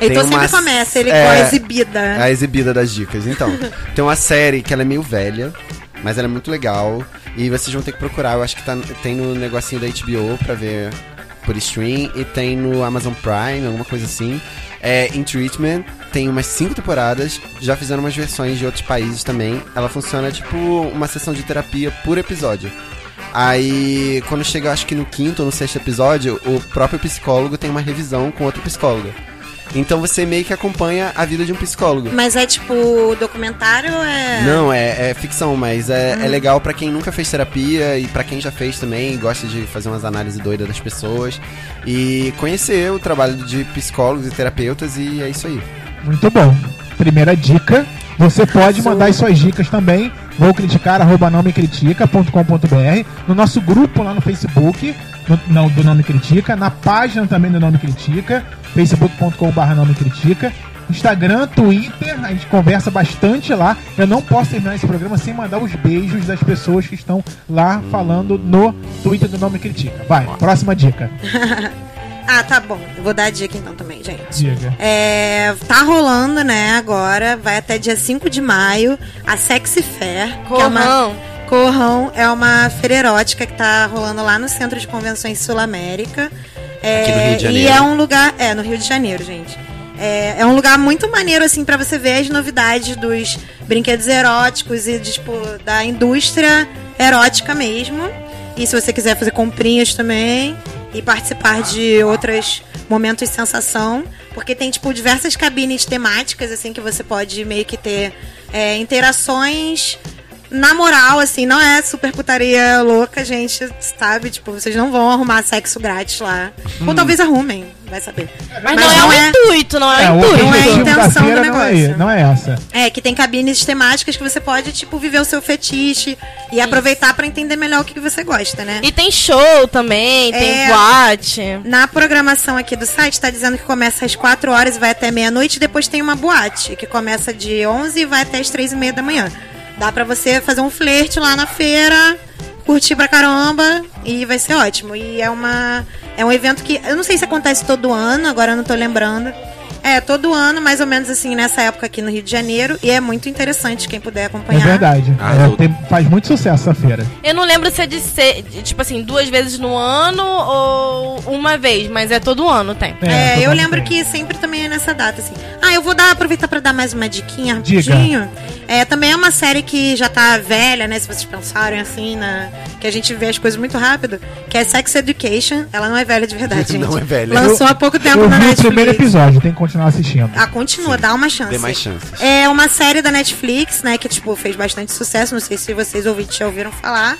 S4: Heitor
S5: uma-
S4: sempre começa, ele
S5: é,
S4: com a exibida.
S5: A exibida das dicas. Então, tem uma série que ela é meio velha, mas ela é muito legal. E vocês vão ter que procurar. Eu acho que tá, tem no negocinho da HBO pra ver por stream. E tem no Amazon Prime, alguma coisa assim. É In Treatment. Tem umas cinco temporadas. Já fizeram umas versões de outros países também. Ela funciona tipo uma sessão de terapia por episódio. Aí, quando chega, acho que no quinto ou no sexto episódio, o próprio psicólogo tem uma revisão com outro psicólogo. Então você meio que acompanha a vida de um psicólogo.
S4: Mas é tipo documentário ou é.
S5: Não, é, é ficção, mas é, é legal pra quem nunca fez terapia e pra quem já fez também, gosta de fazer umas análises doidas das pessoas e conhecer o trabalho de psicólogos e terapeutas e é isso aí.
S3: Muito bom. Primeira dica. Você pode mandar as suas dicas também. Vou criticar, arroba não me critica.com.br. No nosso grupo lá no Facebook, no, do Não Me Critica. Na página também do Não Me Critica. facebook.com.br Não Me Critica. Instagram, Twitter, a gente conversa bastante lá. Eu não posso terminar esse programa sem mandar os beijos das pessoas que estão lá falando no Twitter do Não Me Critica. Vai, próxima dica.
S4: Ah, tá bom. Eu vou dar a dica então também, gente.
S3: Diga.
S4: É, tá rolando, né, agora, vai até dia 5 de maio, a Sexy Fair. Que é uma,
S7: Corrão.
S4: É uma feira erótica que tá rolando lá no Centro de Convenções Sul América. É,
S5: Aqui no Rio de
S4: E
S5: Janeiro.
S4: é um lugar. É, no Rio de Janeiro, gente. É, é um lugar muito maneiro, assim, pra você ver as novidades dos brinquedos eróticos e, de, tipo, da indústria erótica mesmo. E se você quiser fazer comprinhas também e participar de outros momentos de sensação, porque tem, tipo, diversas cabines temáticas, assim, que você pode meio que ter é, interações na moral, assim, não é super putaria louca, gente, sabe? Tipo, vocês não vão arrumar sexo grátis lá. Ou talvez arrumem, vai saber.
S7: Mas, não, é o intuito, não é,
S3: É,
S7: o intuito.
S4: não é a intenção do
S3: feira não é,
S4: negócio.
S3: não é essa.
S4: É, que tem cabines temáticas que você pode, tipo, viver o seu fetiche e aproveitar pra entender melhor o que que você gosta, né?
S7: E tem show também, tem
S4: É.
S7: boate.
S4: Na programação aqui do site tá dizendo que começa às 4 horas e vai até meia-noite, e depois tem uma boate, que começa de 11 e vai até as 3 e meia da manhã. Dá pra você fazer um flerte lá na feira, curtir pra caramba e vai ser ótimo. E é uma é um evento que eu não sei se acontece todo ano, agora eu não tô lembrando. É, todo ano, mais ou menos assim, nessa época aqui no Rio de Janeiro, e é muito interessante quem puder
S3: É
S4: acompanhar.
S3: verdade.
S5: Ah,
S3: É,
S5: eu-
S3: tem- faz muito sucesso essa feira.
S7: Eu não lembro se é de ser, de, tipo assim, duas vezes no ano ou uma vez, mas é todo ano tem.
S4: É,
S3: todo
S4: eu lembro
S3: tem.
S4: que sempre também é nessa data, assim. Ah, eu vou dar, aproveitar pra dar mais uma diquinha
S3: Diga.
S4: rapidinho. É, também é uma série que já tá velha, né? Se vocês pensarem assim, na, que a gente vê as coisas muito rápido, que é Sex Education. Ela não é velha de verdade, gente.
S5: Não é velha.
S4: Lançou há pouco tempo
S3: Eu
S4: na
S3: vi o
S4: Netflix.
S3: primeiro episódio, tem que continuar assistindo.
S4: Ah, continua, dá uma chance.
S5: Dê mais chances.
S4: É uma série da Netflix, né, que tipo fez bastante sucesso, não sei se vocês ouvintes já ouviram falar,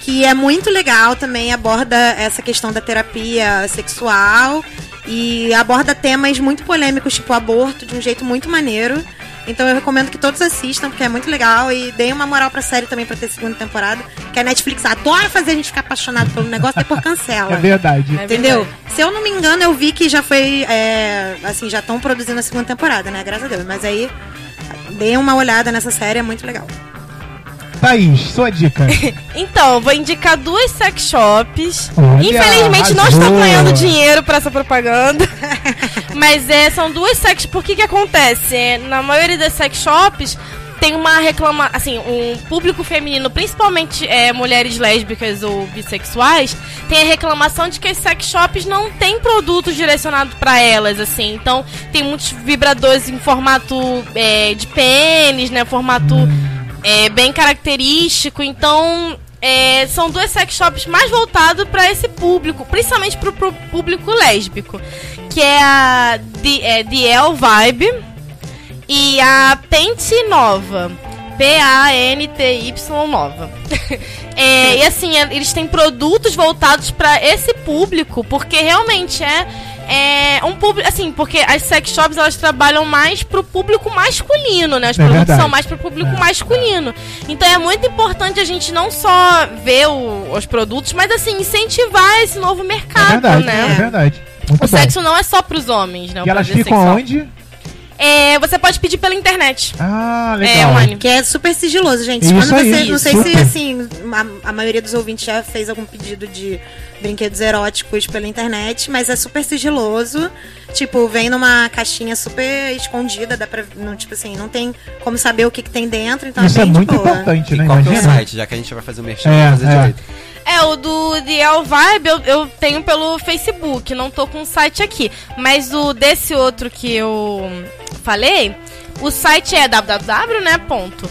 S4: que é muito legal também, aborda essa questão da terapia sexual e aborda temas muito polêmicos, tipo aborto, de um jeito muito maneiro. Então eu recomendo que todos assistam, porque é muito legal. E deem uma moral pra série também pra ter segunda temporada. Que a Netflix adora fazer a gente ficar apaixonado pelo negócio, depois cancela.
S3: É verdade.
S7: É
S4: Entendeu?
S7: verdade.
S4: Se eu não me engano, eu vi que já foi. é, assim, já estão produzindo a segunda temporada, né? Graças a Deus. Mas aí, deem uma olhada nessa série, é muito legal.
S3: Thaís, sua dica.
S7: Então, vou indicar duas sex shops.
S3: Olha,
S7: Infelizmente não
S3: arrasou.
S7: estou ganhando dinheiro pra essa propaganda. Mas é, são duas sex. Por que que acontece? É, na maioria das sex shops tem uma reclama, assim, um público feminino, principalmente é, mulheres lésbicas ou bissexuais, tem a reclamação de que as sex shops não têm produtos direcionados pra elas, assim. Então, tem muitos vibradores em formato é, de pênis, né, formato é, bem característico. Então, é, são duas sex shops mais voltados para esse público, principalmente pro, pro público lésbico, que é a The, é, The L Vibe e a Pente Nova. P-A-N-T-Y Nova. É, e assim, eles têm produtos voltados para esse público, porque realmente é, é um público. Assim, porque as sex shops elas trabalham mais pro público masculino, né? Os
S3: É
S7: produtos são mais pro público
S3: É,
S7: masculino. Então é muito importante a gente não só ver o- os produtos, mas assim, incentivar esse novo
S3: É
S7: mercado,
S3: verdade,
S7: né?
S3: é verdade. Muito
S7: O
S3: bom.
S7: sexo não é só pros homens, né?
S3: E elas ficam
S7: sexual.
S3: onde?
S7: É, você pode pedir pela internet.
S3: Ah,
S7: É,
S3: legal.
S7: online.
S4: Que é super sigiloso, gente.
S3: Isso
S4: Quando
S3: aí,
S4: você, não sei
S3: super.
S4: se assim, a, a maioria dos ouvintes já fez algum pedido de brinquedos eróticos pela internet, mas é super sigiloso. Tipo, vem numa caixinha super escondida, dá pra. Não, tipo assim, não tem como saber o que, que tem dentro, então
S3: Isso
S4: é
S3: é muito
S4: boa.
S3: importante,
S5: E
S3: né?
S5: qual que é o
S3: Imagina.
S5: site? Já que a gente vai fazer o merchan,
S3: É,
S5: fazer
S3: é.
S5: direito.
S7: É, o do DL Vibe eu, eu tenho pelo Facebook, não tô com o site aqui. Mas o desse outro que eu falei, o site é www, né, ponto,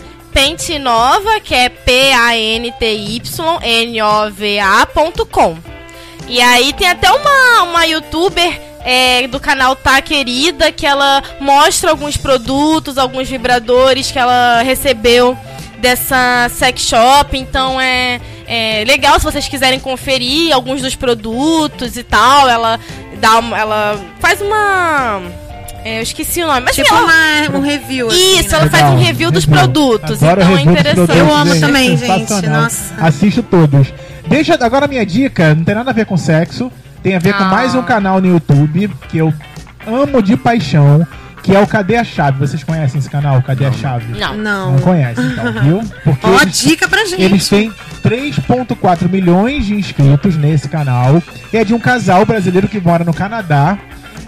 S7: que é P-A-N-T-Y-N-O-V-A.com. E aí tem até uma, uma youtuber é, do canal Tá Querida, que ela mostra alguns produtos, alguns vibradores que ela recebeu dessa sex shop. Então é, é legal se vocês quiserem conferir alguns dos produtos e tal. Ela dá uma, ela faz uma. é, eu esqueci o nome, mas
S4: Tipo
S7: ela-
S4: uma, um review. assim,
S7: Isso,
S4: né?
S7: ela faz um
S3: Legal,
S7: review dos
S3: review.
S7: produtos.
S3: Adoro
S7: então é
S3: dos
S7: interessante.
S3: produtos,
S4: Eu amo também, gente. Nossa.
S3: Assisto todos. Deixa agora a minha dica, não tem nada a ver com sexo, tem a ver com
S7: Ah.
S3: mais um canal no YouTube que eu amo de paixão, que é o Cadê a Chave. Vocês conhecem esse canal, Cadê a Chave?
S7: Não.
S4: Não.
S3: Não conhecem, então, viu? Porque
S4: Ó,
S3: eles-
S4: dica pra gente.
S3: eles têm 3.4 milhões de inscritos nesse canal. E é de um casal brasileiro que mora no Canadá.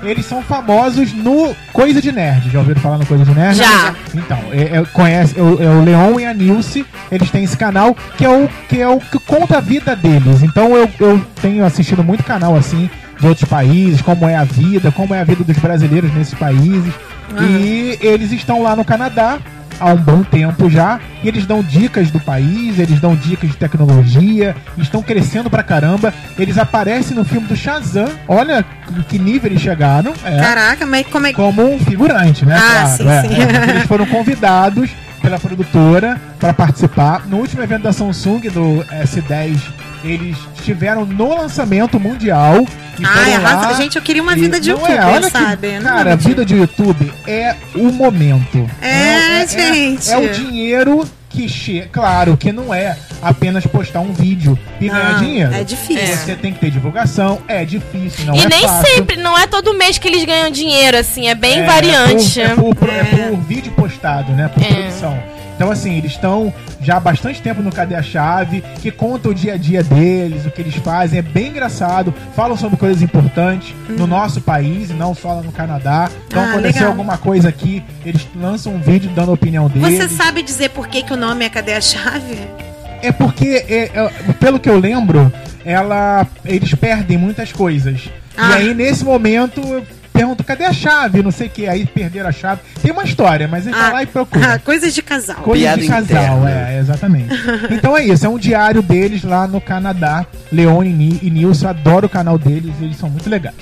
S3: Eles são famosos no Coisa de Nerd. Já ouviram falar no Coisa de Nerd?
S7: Já.
S3: Então, é, é- conhece, é, o- é o Leon e a Nilce. Eles têm esse canal que é o que, é o que conta a vida deles. Então eu, eu tenho assistido muito canal assim de outros países, como é a vida, como é a vida dos brasileiros nesses países. E eles estão lá no Canadá há um bom tempo já, e eles dão dicas do país, eles dão dicas de tecnologia, estão crescendo pra caramba. Eles aparecem no filme do Shazam, olha que nível eles chegaram. É
S4: Caraca, mas como é que.
S3: como um figurante, né?
S4: Ah,
S3: claro,
S4: sim,
S3: é,
S4: sim.
S3: é, eles foram convidados pela produtora para participar. No último evento da Samsung, do S10, eles estiveram no lançamento mundial. E
S4: Ai, arrasa.
S3: lá
S4: Gente, eu queria uma vida de
S3: não
S4: youtuber,
S3: é, olha que-
S4: sabe? Não
S3: cara, a vida de YouTube é o momento.
S4: É, gente.
S3: É, o dinheiro que chega. Claro que não é apenas postar um vídeo e ganhar
S4: Não,
S3: dinheiro.
S4: é difícil.
S3: Você tem que ter divulgação, é difícil, não
S7: e
S3: é
S7: nem
S3: fácil.
S7: sempre, não é todo mês que eles ganham dinheiro, assim, é bem
S3: É,
S7: variante.
S3: É por, é por- é por vídeo postado, né? Por
S7: É.
S3: produção. Então, assim, eles estão já há bastante tempo no Cadê a Chave, que conta o dia a dia deles, o que eles fazem. É bem engraçado. Falam sobre coisas importantes no nosso país e não só lá no Canadá. Então,
S4: Uhum. Ah,
S3: aconteceu
S4: legal.
S3: alguma coisa aqui, eles lançam um vídeo dando a opinião deles.
S4: Você sabe dizer por que, que o nome é Cadê a Chave?
S3: É porque, é, é, pelo que eu lembro, ela, eles perdem muitas coisas. E
S4: Ah.
S3: aí, nesse momento, eu pergunto, cadê a chave? Não sei o que. Aí perderam a chave. Tem uma história, mas gente vai lá e procura.
S4: ah, coisas de casal.
S3: Coisa
S5: Piada
S3: de casal,
S5: interna.
S3: é, exatamente. então é isso, é um diário deles lá no Canadá. Leone e Nilson, adoro o canal deles, eles são muito legais.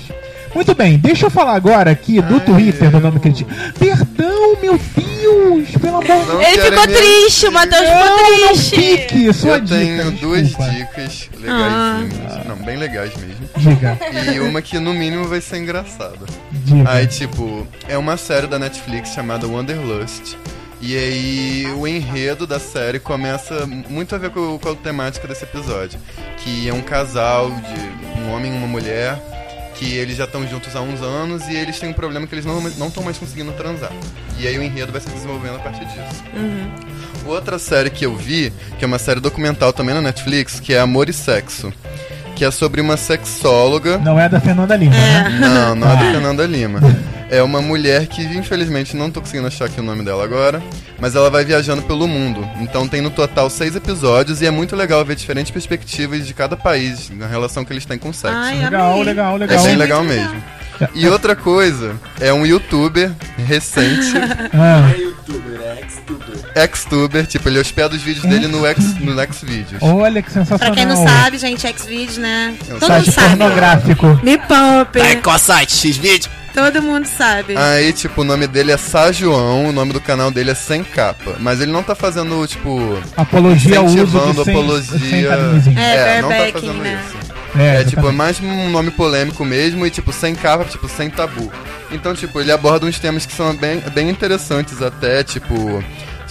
S3: Muito bem, deixa eu falar agora aqui do Twitter do Nome Crítico. Perdão, meu Deus! Deus! Pelo amor de
S6: Não
S7: Ele ficou triste, o Matheus ficou
S3: Não, não
S7: triste.
S3: fique! Sua
S6: Eu
S3: dica,
S6: tenho duas
S3: desculpa.
S6: dicas
S7: Ah.
S6: legais. Não, bem legais mesmo.
S3: Diga,
S6: E uma que no mínimo vai ser engraçada.
S3: diga.
S6: Aí, tipo, é uma série da Netflix chamada Wanderlust. E aí, o enredo da série começa muito a ver com, com a temática desse episódio. Que é um casal de um homem e uma mulher, que eles já estão juntos há uns anos e eles têm um problema que eles não não estão mais conseguindo transar. E aí o enredo vai se desenvolvendo a partir disso. Outra série que eu vi, que é uma série documental também na Netflix, que é Amor e Sexo. Que é sobre uma sexóloga.
S3: Não é da Fernanda Lima, né?
S6: Não, não é da Fernanda Lima. É uma mulher que, infelizmente, não tô conseguindo achar aqui o nome dela agora, mas ela vai viajando pelo mundo. Então tem no total seis episódios e é muito legal ver diferentes perspectivas de cada país na relação que eles têm com o sexo.
S4: Ai,
S3: Legal,
S4: amei.
S3: legal,
S6: é
S3: legal.
S6: bem legal mesmo. E outra coisa, é um youtuber recente,
S3: Ah,
S6: ex-tuber, tipo, ele hospeda os vídeos dele no X, no Xvideos.
S3: olha que sensacional.
S4: Pra quem não sabe, gente, Xvideos, né?
S6: É um
S4: Todo
S3: Site
S4: mundo sabe.
S3: pornográfico.
S4: Me poupe.
S5: qual site? X-Vídeo?
S4: Todo mundo sabe.
S6: Aí, tipo, o nome dele é Sá João, o nome do canal dele é Sem Capa. Mas ele não tá fazendo, tipo.
S3: Apologia ao uso de
S6: Incentivando
S3: sem,
S6: apologia.
S3: sem camisinha.
S4: É,
S6: não tá fazendo
S4: né?
S6: isso.
S3: É,
S6: É, tipo, é mais um nome polêmico mesmo e, tipo, sem capa, tipo, sem tabu. Então, tipo, ele aborda uns temas que são bem, bem interessantes até, tipo,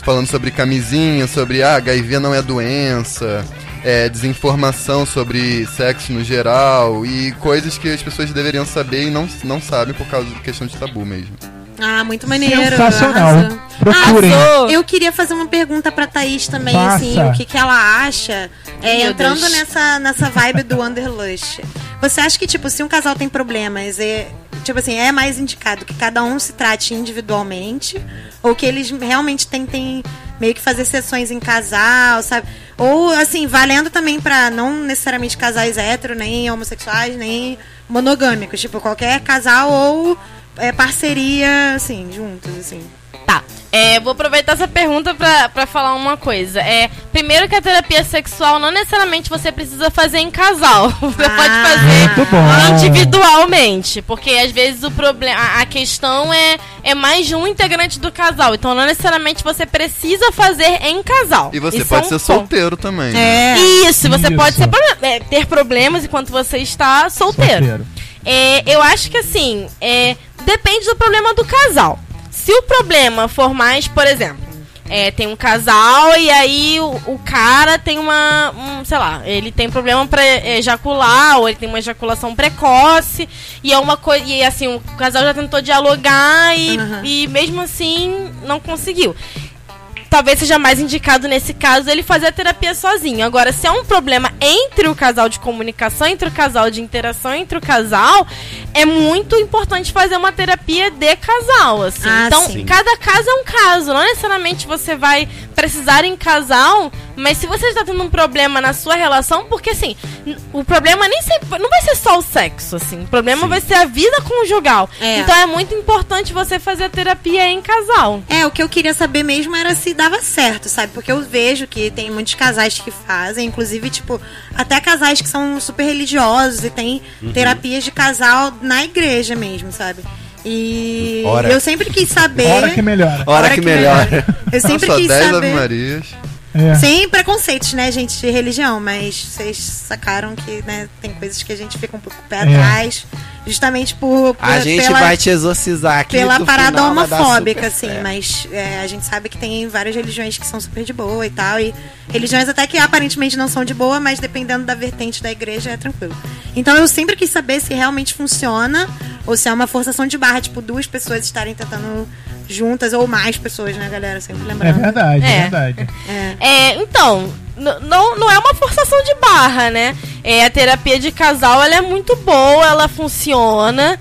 S6: falando sobre camisinha, sobre, ah, HIV não é doença, é, desinformação sobre sexo no geral e coisas que as pessoas deveriam saber e não, não sabem por causa de questão de tabu mesmo.
S4: Ah, muito maneiro.
S3: Sensacional.
S4: arrasou.
S3: Procurem.
S7: Arrasou.
S4: Eu queria fazer uma pergunta pra Thaís também,
S3: Faça.
S4: assim, o que, que ela acha, é, entrando
S7: Deus.
S4: nessa, nessa vibe do Wanderlust. Você acha que, tipo, se um casal tem problemas, é, tipo assim, é mais indicado que cada um se trate individualmente, ou que eles realmente tentem meio que fazer sessões em casal, sabe? Ou, assim, valendo também pra não necessariamente casais hétero, nem homossexuais, nem monogâmicos, tipo, qualquer casal ou é, parceria, assim, juntos, assim.
S7: Tá. É, vou aproveitar essa pergunta pra, pra falar uma coisa. É, primeiro que a terapia sexual não necessariamente você precisa fazer em casal. Você
S4: Ah.
S7: pode fazer
S3: bom.
S7: individualmente. Porque às vezes o problema. A, questão é, é mais de um integrante do casal. Então não necessariamente você precisa fazer em casal.
S6: E você
S7: Isso
S6: pode
S7: é
S6: ser
S7: um ponto.
S6: solteiro também. né?
S4: É.
S7: Isso, você
S3: Isso.
S7: pode ser é, ter problemas enquanto você está solteiro.
S3: Solteiro.
S7: É, eu acho que assim, é, depende do problema do casal. Se o problema for mais, por exemplo, é, tem um casal e aí o, o cara tem uma, um, sei lá, ele tem problema pra ejacular ou ele tem uma ejaculação precoce e é uma coisa e assim o casal já tentou dialogar e,
S4: Aham.
S7: e mesmo assim não conseguiu talvez seja mais indicado nesse caso ele fazer a terapia sozinho. Agora, se é um problema entre o casal de comunicação, entre o casal de interação, entre o casal, é muito importante fazer uma terapia de casal, assim.
S4: Ah,
S7: então,
S4: sim.
S7: cada caso é um caso. Não necessariamente você vai precisar em casal, mas se você está tendo um problema na sua relação, porque assim, o problema nem sempre não vai ser só o sexo, assim. O problema vai ser a vida conjugal.
S4: É.
S7: Então é muito importante você fazer a terapia em casal.
S4: É, o que eu queria saber mesmo era se dava certo, sabe? Porque eu vejo que tem muitos casais que fazem, inclusive, tipo, até casais que são super religiosos e tem terapias de casal na igreja mesmo, sabe? E
S5: Ora.
S4: eu sempre quis saber.
S3: Hora que melhora.
S5: Hora que melhora.
S4: Eu sempre
S6: Só
S4: quis
S6: 10 Ave
S4: saber.
S6: Marias.
S3: É.
S4: Sem preconceitos, né, gente, de religião, mas vocês sacaram que, né, tem coisas que a gente fica um pouco pé
S3: É.
S4: atrás, justamente por, por
S5: A gente
S4: pela,
S5: vai te exorcizar aqui.
S4: pela parada
S5: final
S4: homofóbica, assim,
S5: certo.
S4: mas é, a gente sabe que tem várias religiões que são super de boa e tal, e religiões até que aparentemente não são de boa, mas dependendo da vertente da igreja é tranquilo. Então eu sempre quis saber se realmente funciona ou se é uma forçação de barra, tipo, duas pessoas estarem tentando juntas ou mais pessoas, né, galera? Sempre
S3: É
S4: lembrando.
S3: verdade, é,
S7: É.
S3: verdade.
S4: É.
S7: É, então, não, não é uma forçação de barra, né? É, a terapia de casal, ela é muito boa, ela funciona.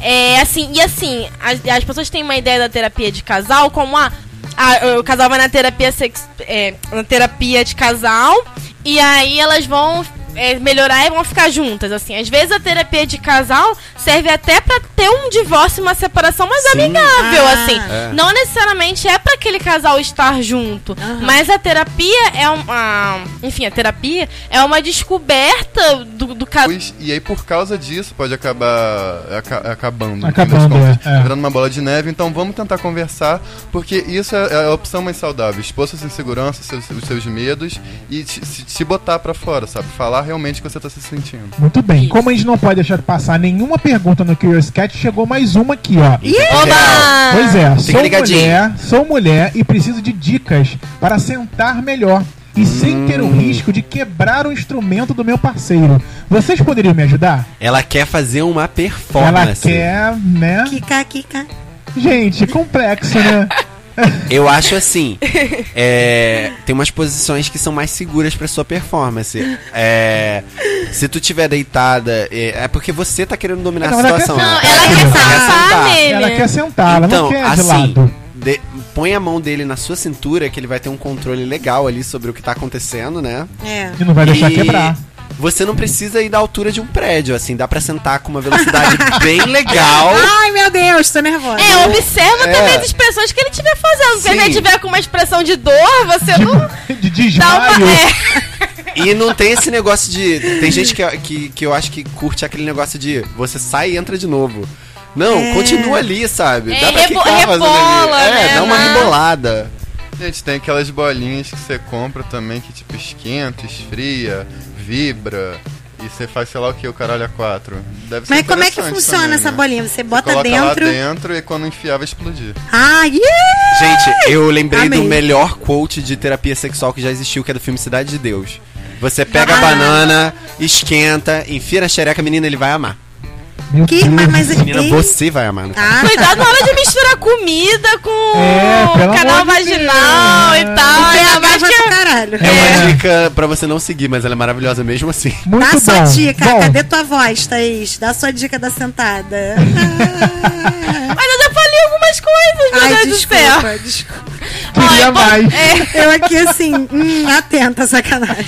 S7: É, assim, e assim, as, as pessoas têm uma ideia da terapia de casal como a... a- o casal vai na terapia sex, é, na terapia de casal e aí elas vão é, melhorar e vão ficar juntas, assim. Às vezes a terapia de casal serve até pra ter um divórcio, uma separação mais
S5: Sim.
S7: amigável,
S4: Ah.
S7: assim.
S5: É.
S7: Não necessariamente é pra aquele casal estar junto, mas a terapia é uma, enfim, a terapia é uma descoberta do, do casal.
S6: E aí, por causa disso, pode acabar aca- acabando. no fim das
S3: Acabando,
S6: contas.
S3: é, é.
S6: Virando uma bola de neve. Então, vamos tentar conversar, porque isso é é a opção mais saudável. Expor suas inseguranças, seus, os seus medos e te- se, botar pra fora, sabe? Falar realmente o que você tá se sentindo.
S3: Muito bem. Como a gente não pode deixar de passar nenhuma pergunta no Curious Cat, chegou mais uma aqui, ó.
S7: Oba!
S3: Pois é, sou
S5: ligadinho.
S3: mulher, sou mulher e preciso de dicas para sentar melhor e sem ter o risco de quebrar o instrumento do meu parceiro. Vocês poderiam me ajudar?
S5: Ela quer fazer uma
S3: Ela
S5: performance.
S3: quer, né?
S4: Kika, Kika.
S3: Gente, complexo, né?
S5: Eu acho assim. é, tem umas posições que são mais seguras pra sua performance. É, se tu tiver deitada, é, é porque você tá querendo dominar
S3: Não,
S5: a
S3: ela quer
S5: situação. né?
S7: Ela quer
S3: Ela
S5: quer
S7: sentar nele.
S3: Ela quer sentar, ela
S5: então,
S3: não quer de
S5: assim,
S3: lado.
S5: de- põe a mão dele na sua cintura, que ele vai ter um controle legal ali sobre o que tá acontecendo, né?
S4: É.
S3: E não vai deixar
S5: E
S3: quebrar.
S5: Você não precisa ir da altura de um prédio, assim, dá pra sentar com uma velocidade bem legal.
S4: Ai, meu Deus, tô nervosa.
S7: É, observa
S5: É.
S7: também as expressões que ele estiver fazendo. Se
S5: Sim.
S7: ele tiver com uma expressão de dor, você não
S3: De
S7: dá uma.
S3: desmaio.
S7: É.
S5: E não tem esse negócio de. Tem gente que, que, que eu acho que curte aquele negócio de você sai e entra de novo. Não,
S4: É.
S5: continua ali, sabe?
S7: É,
S5: Dá pra
S7: rebo-
S5: ficar fazendo
S7: rebola,
S5: ali. É,
S7: né,
S5: dá uma
S7: né?
S5: rebolada.
S6: Gente, tem aquelas bolinhas que você compra também que tipo esquenta, esfria, vibra. E você faz, sei lá o que, o caralho a quatro. Deve ser
S4: Mas como é que funciona
S6: também,
S4: essa
S6: né?
S4: bolinha? Você bota
S6: Coloca
S4: dentro.
S6: lá dentro e quando enfiar vai explodir.
S4: Ai, yeah!
S5: Gente, eu lembrei
S4: Amei.
S5: do melhor quote de terapia sexual que já existiu, que é do filme Cidade de Deus. Você pega
S4: Ah.
S5: a banana, esquenta, enfia na xereca, menina, ele vai amar.
S3: Meu
S4: Que,
S3: Deus
S4: mas,
S3: do
S4: mas
S3: céu.
S5: Menina,
S4: Ei.
S5: você vai amar. Caso.
S4: Ah,
S7: Cuidado na hora de misturar comida com
S3: É,
S7: canal
S3: de
S7: vaginal
S3: Deus.
S7: e tal. Ainda
S4: a
S7: mais
S4: vai
S7: que-
S4: pro caralho.
S5: É uma dica pra você não seguir, mas ela é maravilhosa mesmo assim.
S3: Muito
S4: Dá sua
S3: bom.
S4: dica.
S3: Bom,
S4: Cadê tua voz, Thaís? Dá sua dica da sentada.
S7: Mas eu já falei algumas coisas, meu
S4: Ai,
S7: Deus do céu.
S4: desculpa, desculpa.
S3: Queria mais.
S4: Eu aqui assim, hum, atenta, sacanagem.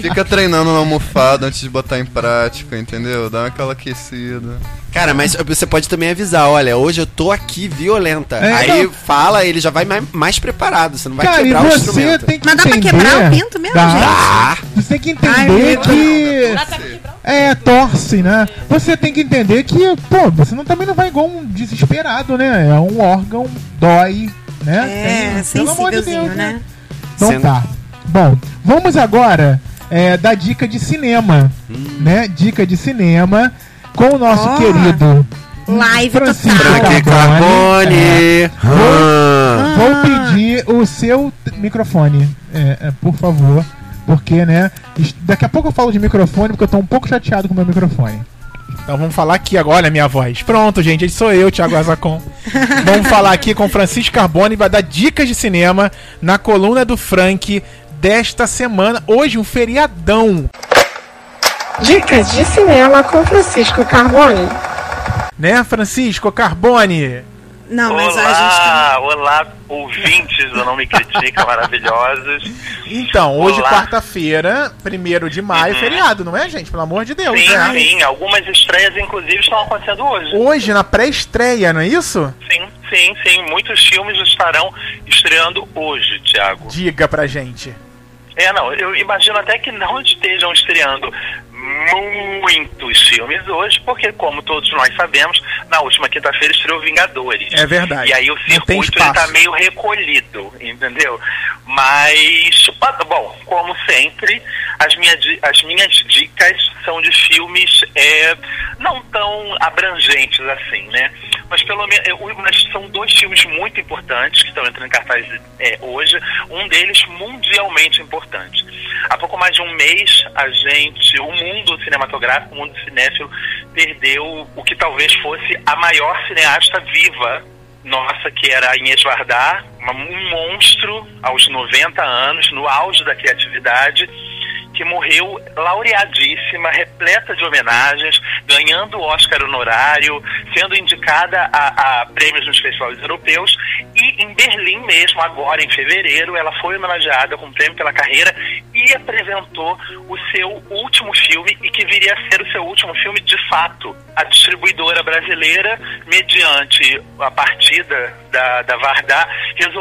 S6: Fica treinando na almofada antes de botar em prática, entendeu? Dá aquela aquecida.
S5: Cara, mas você pode também avisar, olha, hoje eu tô aqui violenta.
S3: É,
S5: Aí
S3: não.
S5: fala, ele já vai mais, mais preparado, você não vai
S3: Cara, e
S5: quebrar o
S3: você
S5: instrumento.
S3: tem que
S4: Mas dá pra
S3: entender...
S4: quebrar o pinto mesmo,
S3: Dá.
S4: gente?
S5: Ah,
S3: Você tem que
S4: Ai,
S3: entender
S4: meu
S3: que... É, torce, né? Você tem que entender que, pô, você não, também não vai igual um desesperado, né? É um órgão, dói, né?
S4: É,
S3: Tem- pelo amor de Deus,
S4: né?
S3: Então
S5: Sendo-
S3: tá. Bom, vamos agora é, dar dica de cinema, né? Dica de cinema com o nosso
S4: Ó.
S3: querido
S4: Live
S3: Francisco
S4: total.
S3: Carbone. É.
S5: Carbone. Ah.
S3: Vou pedir o seu microfone, é, é, por favor. Porque, né? Daqui a pouco eu falo de microfone, porque eu tô um pouco chateado com o meu microfone. Então vamos falar aqui agora, olha a minha voz. Pronto, gente, esse sou eu, Thiago Azacon. vamos falar aqui com o Francisco Carbone, vai dar dicas de cinema na coluna do Frank desta semana. Hoje, um feriadão,
S8: Dicas de cinema com Francisco Carbone.
S3: né, Francisco Carbone?
S4: Não, mas a gente tá...
S9: Olá, olá, ouvintes do Não Me Critica, maravilhosos.
S3: Então, hoje,
S9: Olá.
S3: quarta-feira, 1 de maio,
S9: Uhum.
S3: feriado, não é, gente? Pelo amor de Deus,
S9: Sim,
S3: né?
S9: sim, algumas estreias, inclusive, estão acontecendo hoje.
S3: Hoje, na pré-estreia, não é isso?
S9: Sim, sim, sim, muitos filmes estarão estreando hoje, Thiago.
S3: Diga pra gente.
S9: É, não, eu imagino até que não estejam estreando muitos filmes hoje, porque, como todos nós sabemos, na última quinta-feira estreou Vingadores.
S3: É verdade.
S9: E aí o circuito tá
S3: espaço.
S9: meio recolhido, entendeu? Mas, bom, como sempre, as minhas, as minhas dicas são de filmes é, não tão abrangentes assim, né? Mas pelo menos mas são dois filmes muito importantes que estão entrando em cartaz é, hoje, um deles mundialmente importante. Há pouco mais de um mês, a gente, o mundo cinematográfico, o mundo cinéfilo, perdeu o que talvez fosse a maior cineasta viva nossa, que era a Inês Vardar, um monstro aos 90 anos, no auge da criatividade, que morreu laureadíssima, repleta de homenagens, ganhando o Oscar honorário, sendo indicada a, a prêmios nos festivais europeus E em Berlim mesmo, agora em fevereiro, ela foi homenageada com o prêmio pela carreira e apresentou o seu último filme e que viria a ser o seu último filme de fato. A distribuidora brasileira, mediante a partida da, da Vardar, resolveu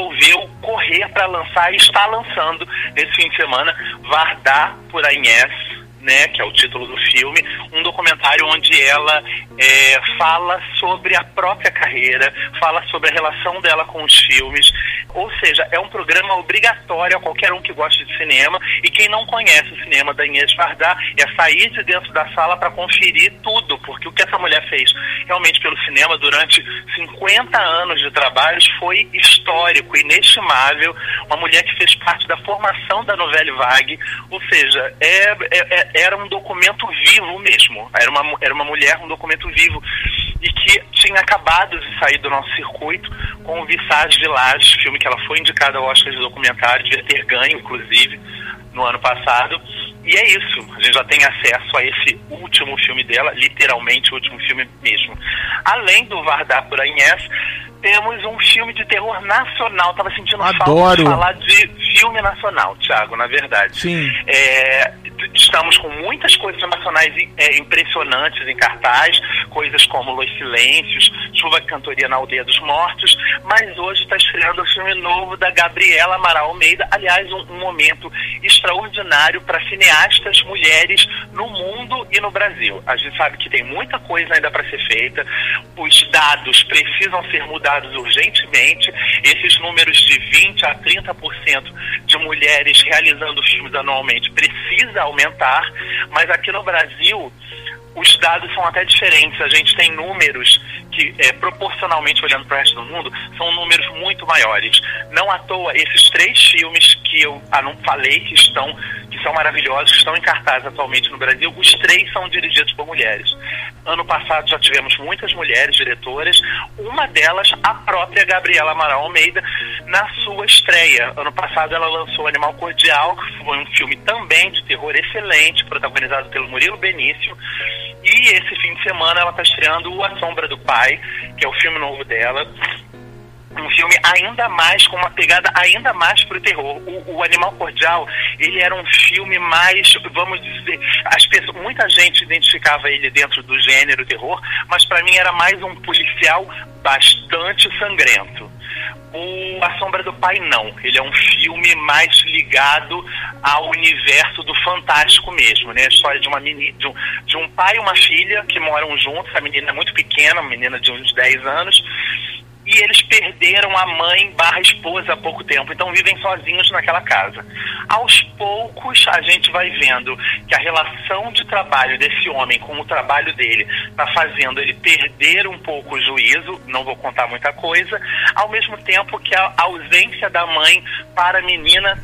S9: correr para lançar e está lançando nesse fim de semana Vardar por Agnes né, que é o título do filme, um documentário onde ela é, fala sobre a própria carreira, fala sobre a relação dela com os filmes, ou seja, é um programa obrigatório a qualquer um que goste de cinema e quem não conhece o cinema da Inês Vardar é sair de dentro da sala para conferir tudo, porque o que essa mulher fez realmente pelo cinema durante 50 anos de trabalhos foi histórico, inestimável, uma mulher que fez parte da formação da Novelle Vague, ou seja, é, é, é era um documento vivo mesmo. Era uma, era uma mulher, um documento vivo. E que tinha acabado de sair do nosso circuito com o Visage Village, filme que ela foi indicada ao Oscar de documentário, devia ter ganho, inclusive, no ano passado. E é isso, a gente já tem acesso a esse último filme dela, literalmente o último filme mesmo. Além do Vardar por Inés, temos um filme de terror nacional. Tava sentindo falta
S10: Adoro.
S9: de falar de filme nacional, Thiago, na verdade.
S10: Sim.
S9: É, estamos com muitas coisas nacionais é, impressionantes em cartaz, coisas como Los Silêncios, Chuva de Cantoria na Aldeia dos Mortos, mas hoje está estreando o filme novo da Gabriela Amaral Almeida, aliás, um, um momento extraordinário para cineastas mulheres no mundo e no Brasil. A gente sabe que tem muita coisa ainda para ser feita, os dados precisam ser mudados urgentemente, esses números de 20 a 30% de mulheres realizando filmes anualmente precisa aumentar, mas aqui no Brasil os dados são até diferentes. A gente tem números que, é, proporcionalmente olhando para o resto do mundo, são números muito maiores. Não à toa, esses três filmes que eu ah, não falei que estão, são maravilhosos, que estão em cartaz atualmente no Brasil, os três são dirigidos por mulheres. Ano passado já tivemos muitas mulheres diretoras, uma delas a própria Gabriela Amaral Almeida, na sua estreia. Ano passado ela lançou Animal Cordial, que foi um filme também de terror excelente, protagonizado pelo Murilo Benício. E esse fim de semana ela está estreando A Sombra do Pai, que é o filme novo dela. Um filme ainda mais, com uma pegada ainda mais terror. O, o Animal Cordial, ele era um filme mais, vamos dizer, as pessoas, muita gente identificava ele dentro do gênero terror, mas para mim era mais um policial bastante sangrento. O A Sombra do Pai não. Ele é um filme mais ligado ao universo do fantástico mesmo, né? A história de uma menina, de um, de um pai e uma filha que moram juntos. A menina é muito pequena, uma menina de uns 10 anos. E eles perderam a mãe barra esposa há pouco tempo, então vivem sozinhos naquela casa. Aos poucos a gente vai vendo que a relação de trabalho desse homem com o trabalho dele está fazendo ele perder um pouco o juízo, não vou contar muita coisa, ao mesmo tempo que a ausência da mãe para a menina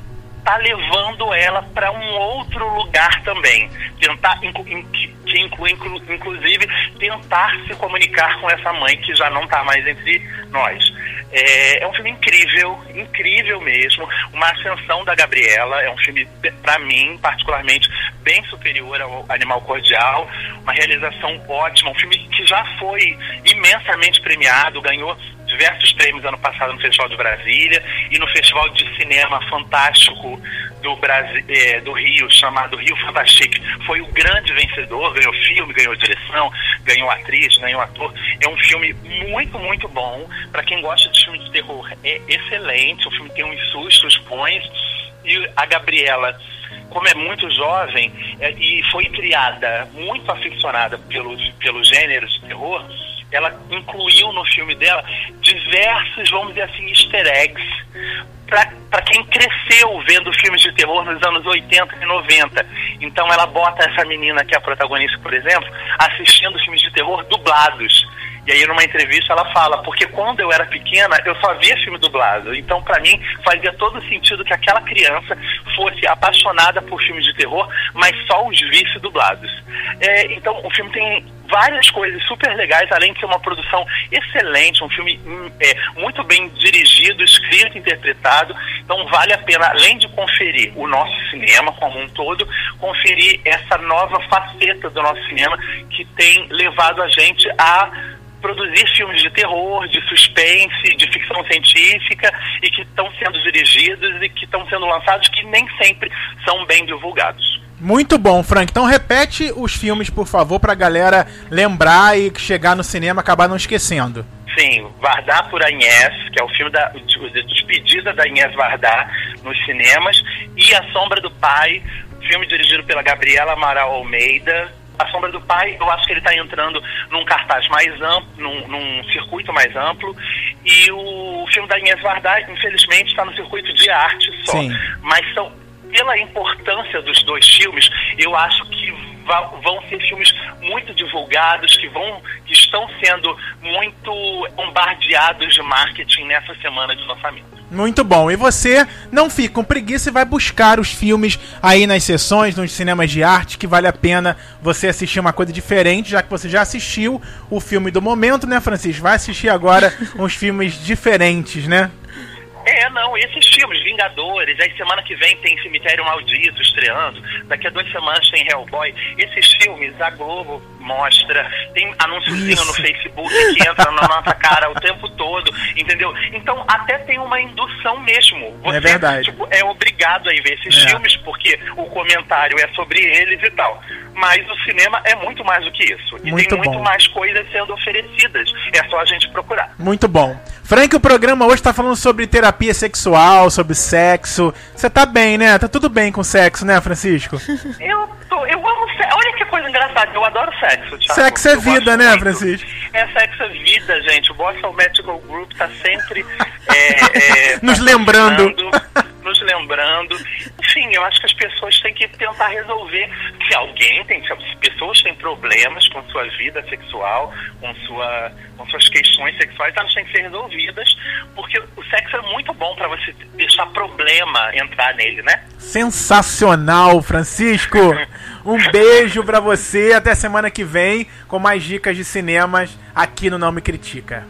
S9: está levando ela para um outro lugar também. Tentar, inclu, in- que que inclui, inclu- inclusive, tentar se comunicar com essa mãe que já não está mais entre nós. É, é um filme incrível, incrível mesmo. Uma ascensão da Gabriela. É um filme, para mim, particularmente, bem superior ao Animal Cordial. Uma realização ótima. Um filme que já foi imensamente premiado, ganhou diversos prêmios ano passado no Festival de Brasília e no Festival de Cinema Fantástico do, Brasi eh, do Rio, chamado Rio Fantastic. Foi o grande vencedor, ganhou filme, ganhou direção, ganhou atriz, ganhou ator. É um filme muito, muito bom. Para quem gosta de filme de terror, é excelente. O filme tem uns sustos bons. E a Gabriela, como é muito jovem é, e foi criada muito aficionada pelos, pelos gêneros de terror, ela incluiu no filme dela diversos, vamos dizer assim, easter eggs para quem cresceu vendo filmes de terror nos anos 80 e 90. Então ela bota essa menina que é a protagonista, por exemplo, assistindo filmes de terror dublados. E aí numa entrevista ela fala, porque quando eu era pequena eu só via filme dublado. Então para mim fazia todo sentido que aquela criança fosse apaixonada por filmes de terror, mas só os visse dublados. É, então o filme tem várias coisas super legais, além de ser uma produção excelente, um filme hum, é, muito bem dirigido, escrito, interpretado. Então vale a pena, além de conferir o nosso cinema como um todo, conferir essa nova faceta do nosso cinema que tem levado a gente a produzir filmes de terror, de suspense, de ficção científica e que estão sendo dirigidos e que estão sendo lançados que nem sempre são bem divulgados.
S10: Muito bom, Frank. Então repete os filmes, por favor, pra galera lembrar e chegar no cinema acabar não esquecendo.
S9: Sim, Vardar por Agnes, que é o filme da de- despedida da Agnes Vardar nos cinemas, e A Sombra do Pai, filme dirigido pela Gabriela Amaral Almeida. A Sombra do Pai, eu acho que ele está entrando num cartaz mais amplo, num, num circuito mais amplo, e o filme da Agnes Vardar, infelizmente, está no circuito de arte só.
S10: Sim.
S9: Mas são, pela importância dos dois filmes, eu acho que vão ser filmes muito divulgados, que vão que estão sendo muito bombardeados de marketing nessa semana de lançamento.
S10: Muito bom. E você não fica com preguiça e vai buscar os filmes aí nas sessões, nos cinemas de arte, que vale a pena você assistir uma coisa diferente, já que você já assistiu o filme do momento, né, Francisco? Vai assistir agora uns filmes diferentes, né?
S9: É, não, esses filmes, Vingadores, aí semana que vem tem Cemitério Maldito estreando, daqui a duas semanas tem Hellboy. Esses filmes a Globo mostra, tem anúnciozinho no Facebook que entra na nossa cara o tempo todo, entendeu? Então até tem uma indução mesmo. Você,
S10: É verdade.
S9: tipo, é obrigado a ir ver esses
S10: É.
S9: filmes, porque o comentário é sobre eles e tal. Mas o cinema é muito mais do que isso. E
S10: Muito
S9: tem muito
S10: bom.
S9: mais coisas sendo oferecidas. É só a gente procurar.
S10: Muito bom. Frank, o programa hoje tá falando sobre terapia sexual, sobre sexo. Você tá bem, né? Tá tudo bem com sexo, né, Francisco?
S9: Eu, tô, eu amo sexo. Olha que coisa engraçada, eu adoro sexo, Thiago.
S10: Sexo é vida, né,
S9: muito.
S10: Francisco?
S9: É sexo é vida, gente. O Boston Medical Group tá sempre é, é,
S10: Nos lembrando.
S9: patrocinando, Nos lembrando. Sim, eu acho que as pessoas têm que tentar resolver. Se alguém tem, se as pessoas têm problemas com sua vida sexual, com, sua, com suas questões sexuais, elas têm que ser resolvidas, porque o sexo é muito bom pra você deixar problema entrar nele, né?
S10: Sensacional, Francisco. Um beijo pra você. Até semana que vem com mais dicas de cinemas aqui no Não Me Critica.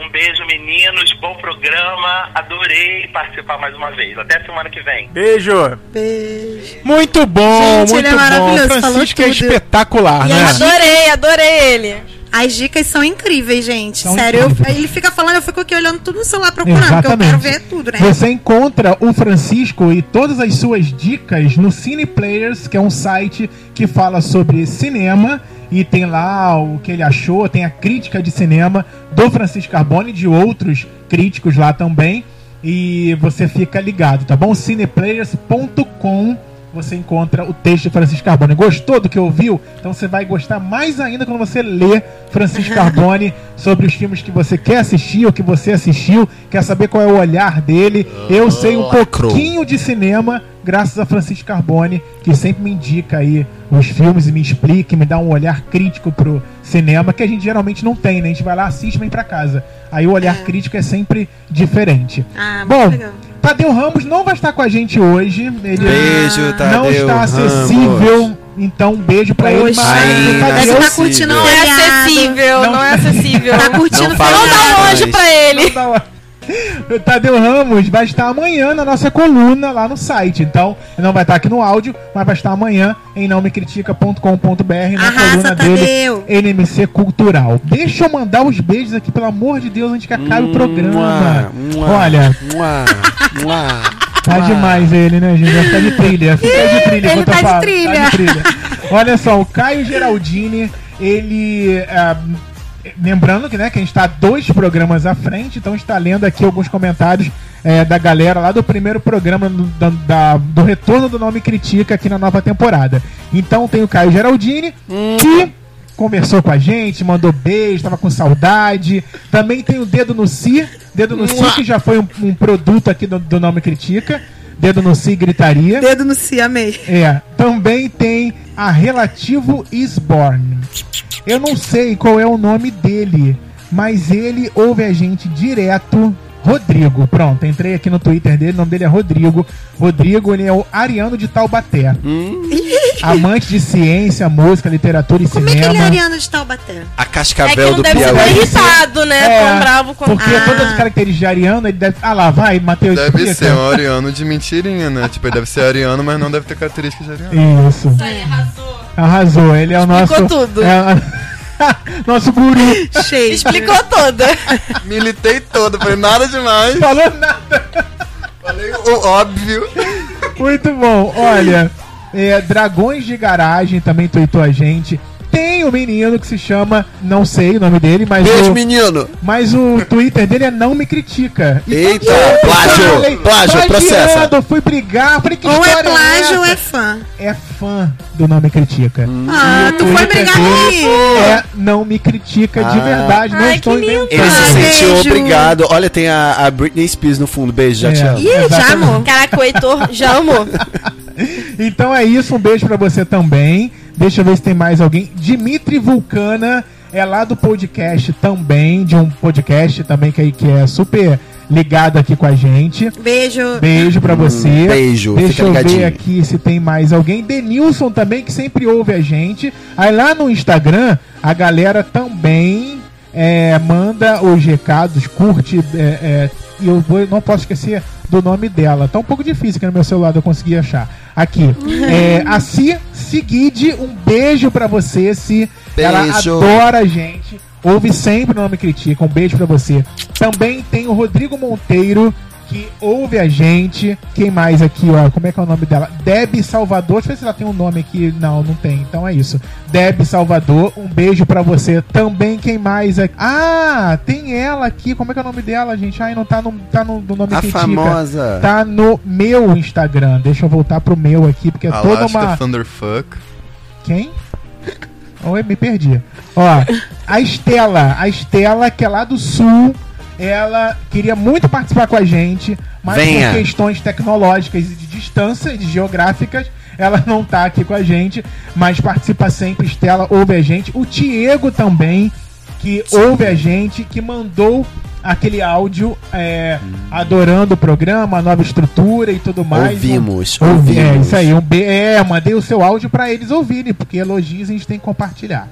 S9: Um beijo, meninos. Bom programa. Adorei participar mais uma vez. Até semana que vem.
S10: Beijo.
S4: Beijo.
S10: Muito bom,
S4: Gente,
S10: muito
S4: ele é
S10: bom.
S4: maravilhoso, falou
S10: Francisco é
S4: tudo.
S10: espetacular,
S4: E
S10: né?
S7: Adorei, adorei ele.
S4: As dicas são incríveis, gente.
S3: São
S4: Sério, eu-
S3: incríveis.
S4: ele fica falando, eu fico aqui olhando tudo no celular procurando, porque eu quero ver tudo, né?
S3: Você encontra o Francisco e todas as suas dicas no Cine Players, que é um site que fala sobre cinema e tem lá o que ele achou, tem a crítica de cinema do Francisco Carbone e de outros críticos lá também. E você fica ligado, tá bom? cineplayers.com você encontra o texto de Francisco Carbone. Gostou do que ouviu? Então você vai gostar mais ainda quando você lê Francisco Carbone sobre os filmes que você quer assistir ou que você assistiu, quer saber qual é o olhar dele. Eu sei um pouquinho de cinema graças a Francisco Carbone, que sempre me indica aí os filmes e me explica, e me dá um olhar crítico pro cinema, que a gente geralmente não tem, né? A gente vai lá, assiste e vem pra casa. Aí o olhar crítico é sempre diferente.
S4: Ah, muito
S3: Bom,
S4: legal.
S3: Tadeu Ramos não vai estar com a gente hoje. Ele
S5: Beijo,
S3: não
S5: Tadeu
S3: está
S5: Ramos.
S3: acessível. Então, um beijo pra ele. Mas Tadeu,
S5: acessível.
S4: curtindo
S7: Não é acessível,
S3: Não.
S7: não, é acessível.
S4: Tá curtindo
S5: Não fala
S7: Não dá anjo pra ele.
S3: O Tadeu Ramos vai estar amanhã na nossa coluna lá no site. Então, não vai estar aqui no áudio, mas vai estar amanhã em nãomecritica.com.br na
S4: Arrasa,
S3: coluna dele
S4: Tadeu.
S3: NMC Cultural. Deixa eu mandar os beijos aqui, pelo amor de Deus, antes que acabe o programa.
S5: Mua, mua,
S3: Olha,
S5: mua,
S3: Tá demais ele, né, gente? Vai ficar de trilha. Fica de trilha
S4: Ele
S3: enquanto eu
S4: tá de
S3: falo.
S4: trilha.
S3: trilha. Olha só, o Caio Geraldini, ele. ah, lembrando que, né, que a gente tá dois programas à frente, então está lendo aqui alguns comentários eh, da galera lá do primeiro programa do, da- da- do retorno do Nome Critica aqui na nova temporada. Então tem o Caio Geraldini, que conversou com a gente, mandou beijo, tava com saudade. Também tem o Dedo no Si, Dedo no Si, que já foi um, um produto aqui do, do Nome Critica. Dedo no Si, gritaria.
S4: Dedo no si, amei.
S3: É, também tem a Relativo Isborn. Eu não sei qual é o nome dele, mas ele ouve a gente direto. Rodrigo, pronto, entrei aqui no Twitter dele, o nome dele é Rodrigo. Rodrigo, ele é o ariano de Taubaté. Amante de ciência, música, literatura e
S4: Como é que
S3: cinema.
S4: ele é ariano de Taubaté?
S5: A
S7: É que
S5: cascavel
S7: não
S5: do
S7: deve ser
S5: Piauí.
S7: irritado, né?
S3: É,
S7: Tão bravo com
S3: Porque
S4: Ah.
S3: todas as características de ariano, ele deve... Ah lá, vai, Matheus,
S6: Deve
S3: explica.
S6: ser um ariano de mentirinha, né? Tipo, ele deve ser ariano, mas não deve ter características de ariano.
S3: Isso. Arrasou. Ele é o nosso.
S7: Explicou tudo.
S3: É, Nosso guru.
S4: Cheio.
S7: Explicou toda.
S6: Militei todo, falei nada demais.
S3: Falou nada.
S6: Falei o óbvio.
S3: Muito bom. Olha, é, Dragões de Garagem também tweetou a gente. Tem um menino que se chama, não sei o nome dele, mas
S5: Beijo,
S3: o,
S5: menino.
S3: mas o Twitter dele é Não Me Critica. E
S5: Eita,
S3: eu
S5: plágio,
S3: falei,
S5: plágio,
S3: plagiando,
S5: processa.
S3: Fui brigar, falei que
S4: Ou é
S3: história
S4: plágio ou
S3: essa?
S4: é fã.
S3: É fã do Não Me Critica.
S4: Ah, tu foi brigar comigo.
S3: É Não Me Critica de
S5: Ah.
S3: verdade, não
S7: Ai,
S3: estou inventando.
S5: Ele se sentiu
S4: beijo.
S5: obrigado. Olha, tem a, a Britney Spears no fundo. Beijo, já
S3: É.
S5: te amo.
S4: Ih, já, amor.
S7: Caraca, o Heitor já amou.
S3: Então é isso, um beijo pra você também. Deixa eu ver se tem mais alguém. Dimitri Vulcana é lá do podcast também, de um podcast também que, que é super ligado aqui com a gente.
S4: Beijo.
S3: Beijo pra você.
S5: beijo,
S3: Deixa
S5: fica
S3: eu ver aqui se tem mais alguém. Denilson também, que sempre ouve a gente. Aí lá no Instagram, a galera também é, manda os recados, curte. é, é, e eu vou- não posso esquecer do nome dela. Tá um pouco difícil aqui no meu celular eu conseguir achar. Aqui. É, a Si Seguide, um beijo pra você, Si. Ela
S5: Beijo.
S3: adora a gente. Ouve sempre o Não Me Critica. Um beijo pra você. Também tem o Rodrigo Monteiro, que ouve a gente. Quem mais aqui, ó? Como é que é o nome dela? Deb Salvador. Deixa eu ver se ela tem um nome aqui. Não, não tem. Então é isso. Deb Salvador, um beijo pra você. Também quem mais aqui? Ah, tem ela aqui. Como é que é o nome dela, gente? Ai, não tá no, tá no, no nome
S5: A famosa.
S3: Tá no meu Instagram. Deixa eu voltar pro meu aqui, porque é toda uma.
S6: Thunderfuck.
S3: Quem? Oi, me perdi. Ó, a Estela, a Estela, que é lá do sul, ela queria muito participar com a gente, mas
S5: Venha.
S3: por questões tecnológicas e de distância de geográficas, ela não tá aqui com a gente, mas participa sempre. Estela ouve a gente. O Diego também, que ouve a gente, que mandou aquele áudio é, adorando o programa, a nova estrutura e tudo mais.
S5: Ouvimos,
S3: Um- ouvi- É,
S5: ouvimos.
S3: isso aí. Um é, mandei o seu áudio pra eles ouvirem, porque elogios a gente tem que compartilhar.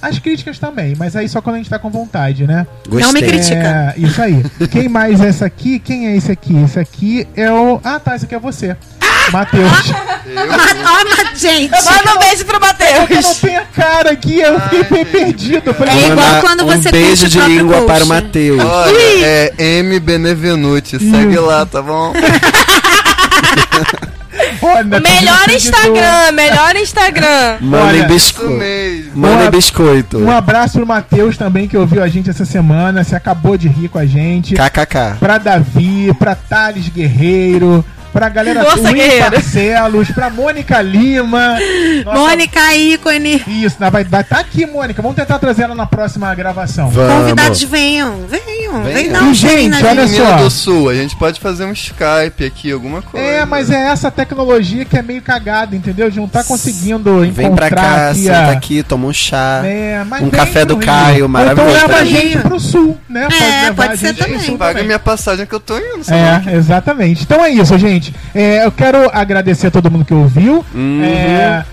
S3: As críticas também, mas aí só quando a gente tá com vontade, né?
S4: Não me
S5: Gostei.
S4: critica.
S3: É, isso aí. Quem mais é essa aqui? Quem é esse aqui? Esse aqui é o. Ah, tá, esse aqui é você. Matheus.
S4: Mas, ó, mas, gente.
S7: Manda um beijo pro
S3: Eu não
S7: Matheus.
S3: tenho a cara aqui, eu fiquei meio perdido. Falei,
S4: É igual quando
S5: um
S4: você
S5: beijo
S4: curte o
S5: de língua
S4: post.
S5: para o Matheus.
S6: Olha, é M Benevenuti. Segue lá, tá bom?
S3: olha,
S7: Melhor. Instagram, melhor Instagram.
S5: Mandem biscoito. Mandem biscoito.
S3: Um abraço pro Matheus também, que ouviu a gente essa semana. Se acabou de rir com a gente.
S5: KKK.
S3: pra Davi, pra Thales Guerreiro, pra galera
S7: Força,
S3: Luiz. Barcelos, pra Mônica Lima. Nossa,
S4: Mônica ícone.
S3: Isso, vai estar tá aqui, Mônica. Vamos tentar trazer ela na próxima gravação.
S4: Convidados venham. Venham.
S5: Venham.
S4: Vem dar um
S3: gente, olha
S4: gente.
S3: só.
S6: Do Sul, a gente pode fazer um Skype aqui, alguma coisa.
S3: É, mas é essa tecnologia que é meio cagada, entendeu? De não tá conseguindo
S5: Vem pra
S3: encontrar
S5: cá,
S3: aqui
S5: senta
S3: a...
S5: aqui, toma um chá.
S3: É, mas
S5: Um café do
S3: Rio.
S5: Caio,
S3: Ou
S5: maravilhoso.
S3: Então leva a gente pro sul, né?
S4: É, pode
S3: a
S4: ser
S3: gente
S4: também.
S6: Paga
S3: também.
S6: minha passagem que eu tô indo. sabe?
S3: É, exatamente. Então é isso, gente. É, eu quero agradecer a todo mundo que ouviu.
S5: Uhum.
S3: É,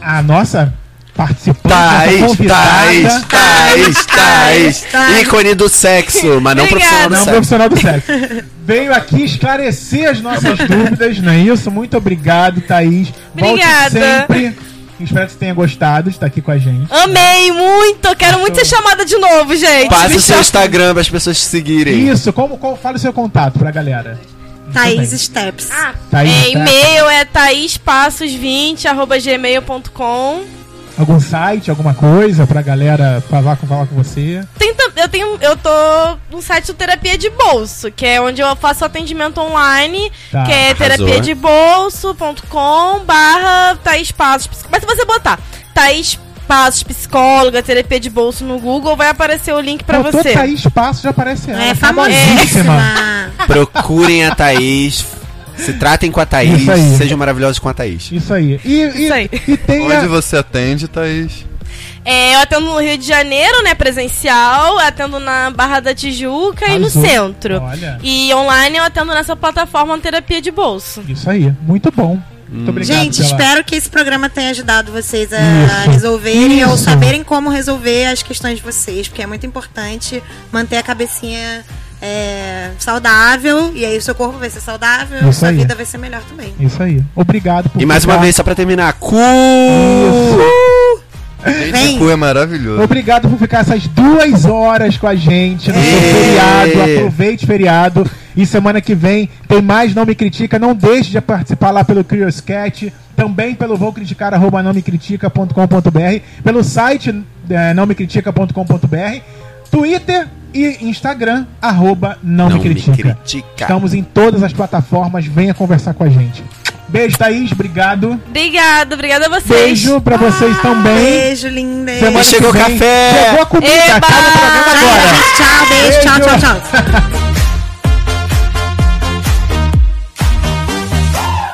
S3: a nossa participante,
S5: Thaís. Thaís, Thaís, Thaís.
S4: Thaís.
S5: Ícone do sexo, mas não
S7: Obrigada.
S5: profissional do
S3: Não
S5: sexo.
S3: profissional do sexo. Veio aqui esclarecer as nossas dúvidas, não é isso? Muito obrigado, Thaís. Volte
S7: Obrigada.
S3: sempre. Espero que você tenha gostado de estar aqui com a gente.
S7: Amei muito. Quero muito ser chamada de novo, gente.
S5: Passa
S7: Me
S5: o seu
S7: chama-
S5: Instagram para as pessoas te seguirem.
S3: Isso, como, qual, fala o seu contato pra galera.
S4: Thaís. Steps.
S7: Ah,
S3: Thaís,
S7: é, e-mail é taispassos20 arroba gmail.com.
S3: Algum site, alguma coisa pra galera falar com, falar com você?
S7: Tem eu tenho eu tô no site do terapia de bolso, que é onde eu faço atendimento online,
S3: Tá.
S7: que é terapia de bolso.com barra Thaís Passos. Psico- Mas se você botar Thaís Passos Psicóloga, terapia de bolso no Google, vai aparecer o link pra
S3: Botou
S7: você.
S3: Thaís Passo, já aparece ela.
S4: É
S3: famosíssima.
S5: Procurem a Thaís. Se tratem com a Thaís. Sejam maravilhosos com a Thaís.
S3: Isso aí. E, e,
S7: Isso aí.
S3: e tem a-
S6: Onde você atende, Thaís?
S7: É, eu atendo no Rio de Janeiro, né, presencial, atendo na Barra da Tijuca e no centro.
S3: Olha.
S7: E online eu atendo nessa plataforma terapia de bolso.
S3: Isso aí, muito bom. Muito obrigado.
S4: Gente,
S3: pela-
S4: espero que esse programa tenha ajudado vocês a
S3: Isso.
S4: resolverem ou
S3: Isso.
S4: saberem como resolver as questões de vocês, porque é muito importante manter a cabecinha é, saudável, e aí o seu corpo vai ser saudável,
S3: Isso
S4: sua
S3: aí.
S4: vida vai ser melhor também.
S3: Isso aí. Obrigado por
S5: E mais uma
S3: ficar-
S5: vez, só pra terminar. Cu!
S3: Isso.
S6: O cu é maravilhoso.
S3: Obrigado por ficar essas duas horas com a gente no feriado. Aproveite o feriado. E semana que vem tem mais Não Me Critica. Não deixe de participar lá pelo Curioscat. Também pelo vou criticar, arroba não me critica.com.br. Pelo site é, não me critica.com.br. Twitter e Instagram, arroba não,
S5: Não
S3: me
S5: me
S3: critica.
S5: critica.
S3: Estamos em todas as plataformas. Venha conversar com a gente. Beijo, Thaís. Obrigado.
S7: Obrigada, obrigada a vocês.
S3: Beijo pra vocês também.
S4: Beijo, linda.
S3: Semana
S5: chegou o
S3: vem,
S5: café.
S3: Chegou a comida. Acaba o programa agora.
S4: Tchau, beijo, tchau,
S3: Beijo.
S4: tchau, tchau.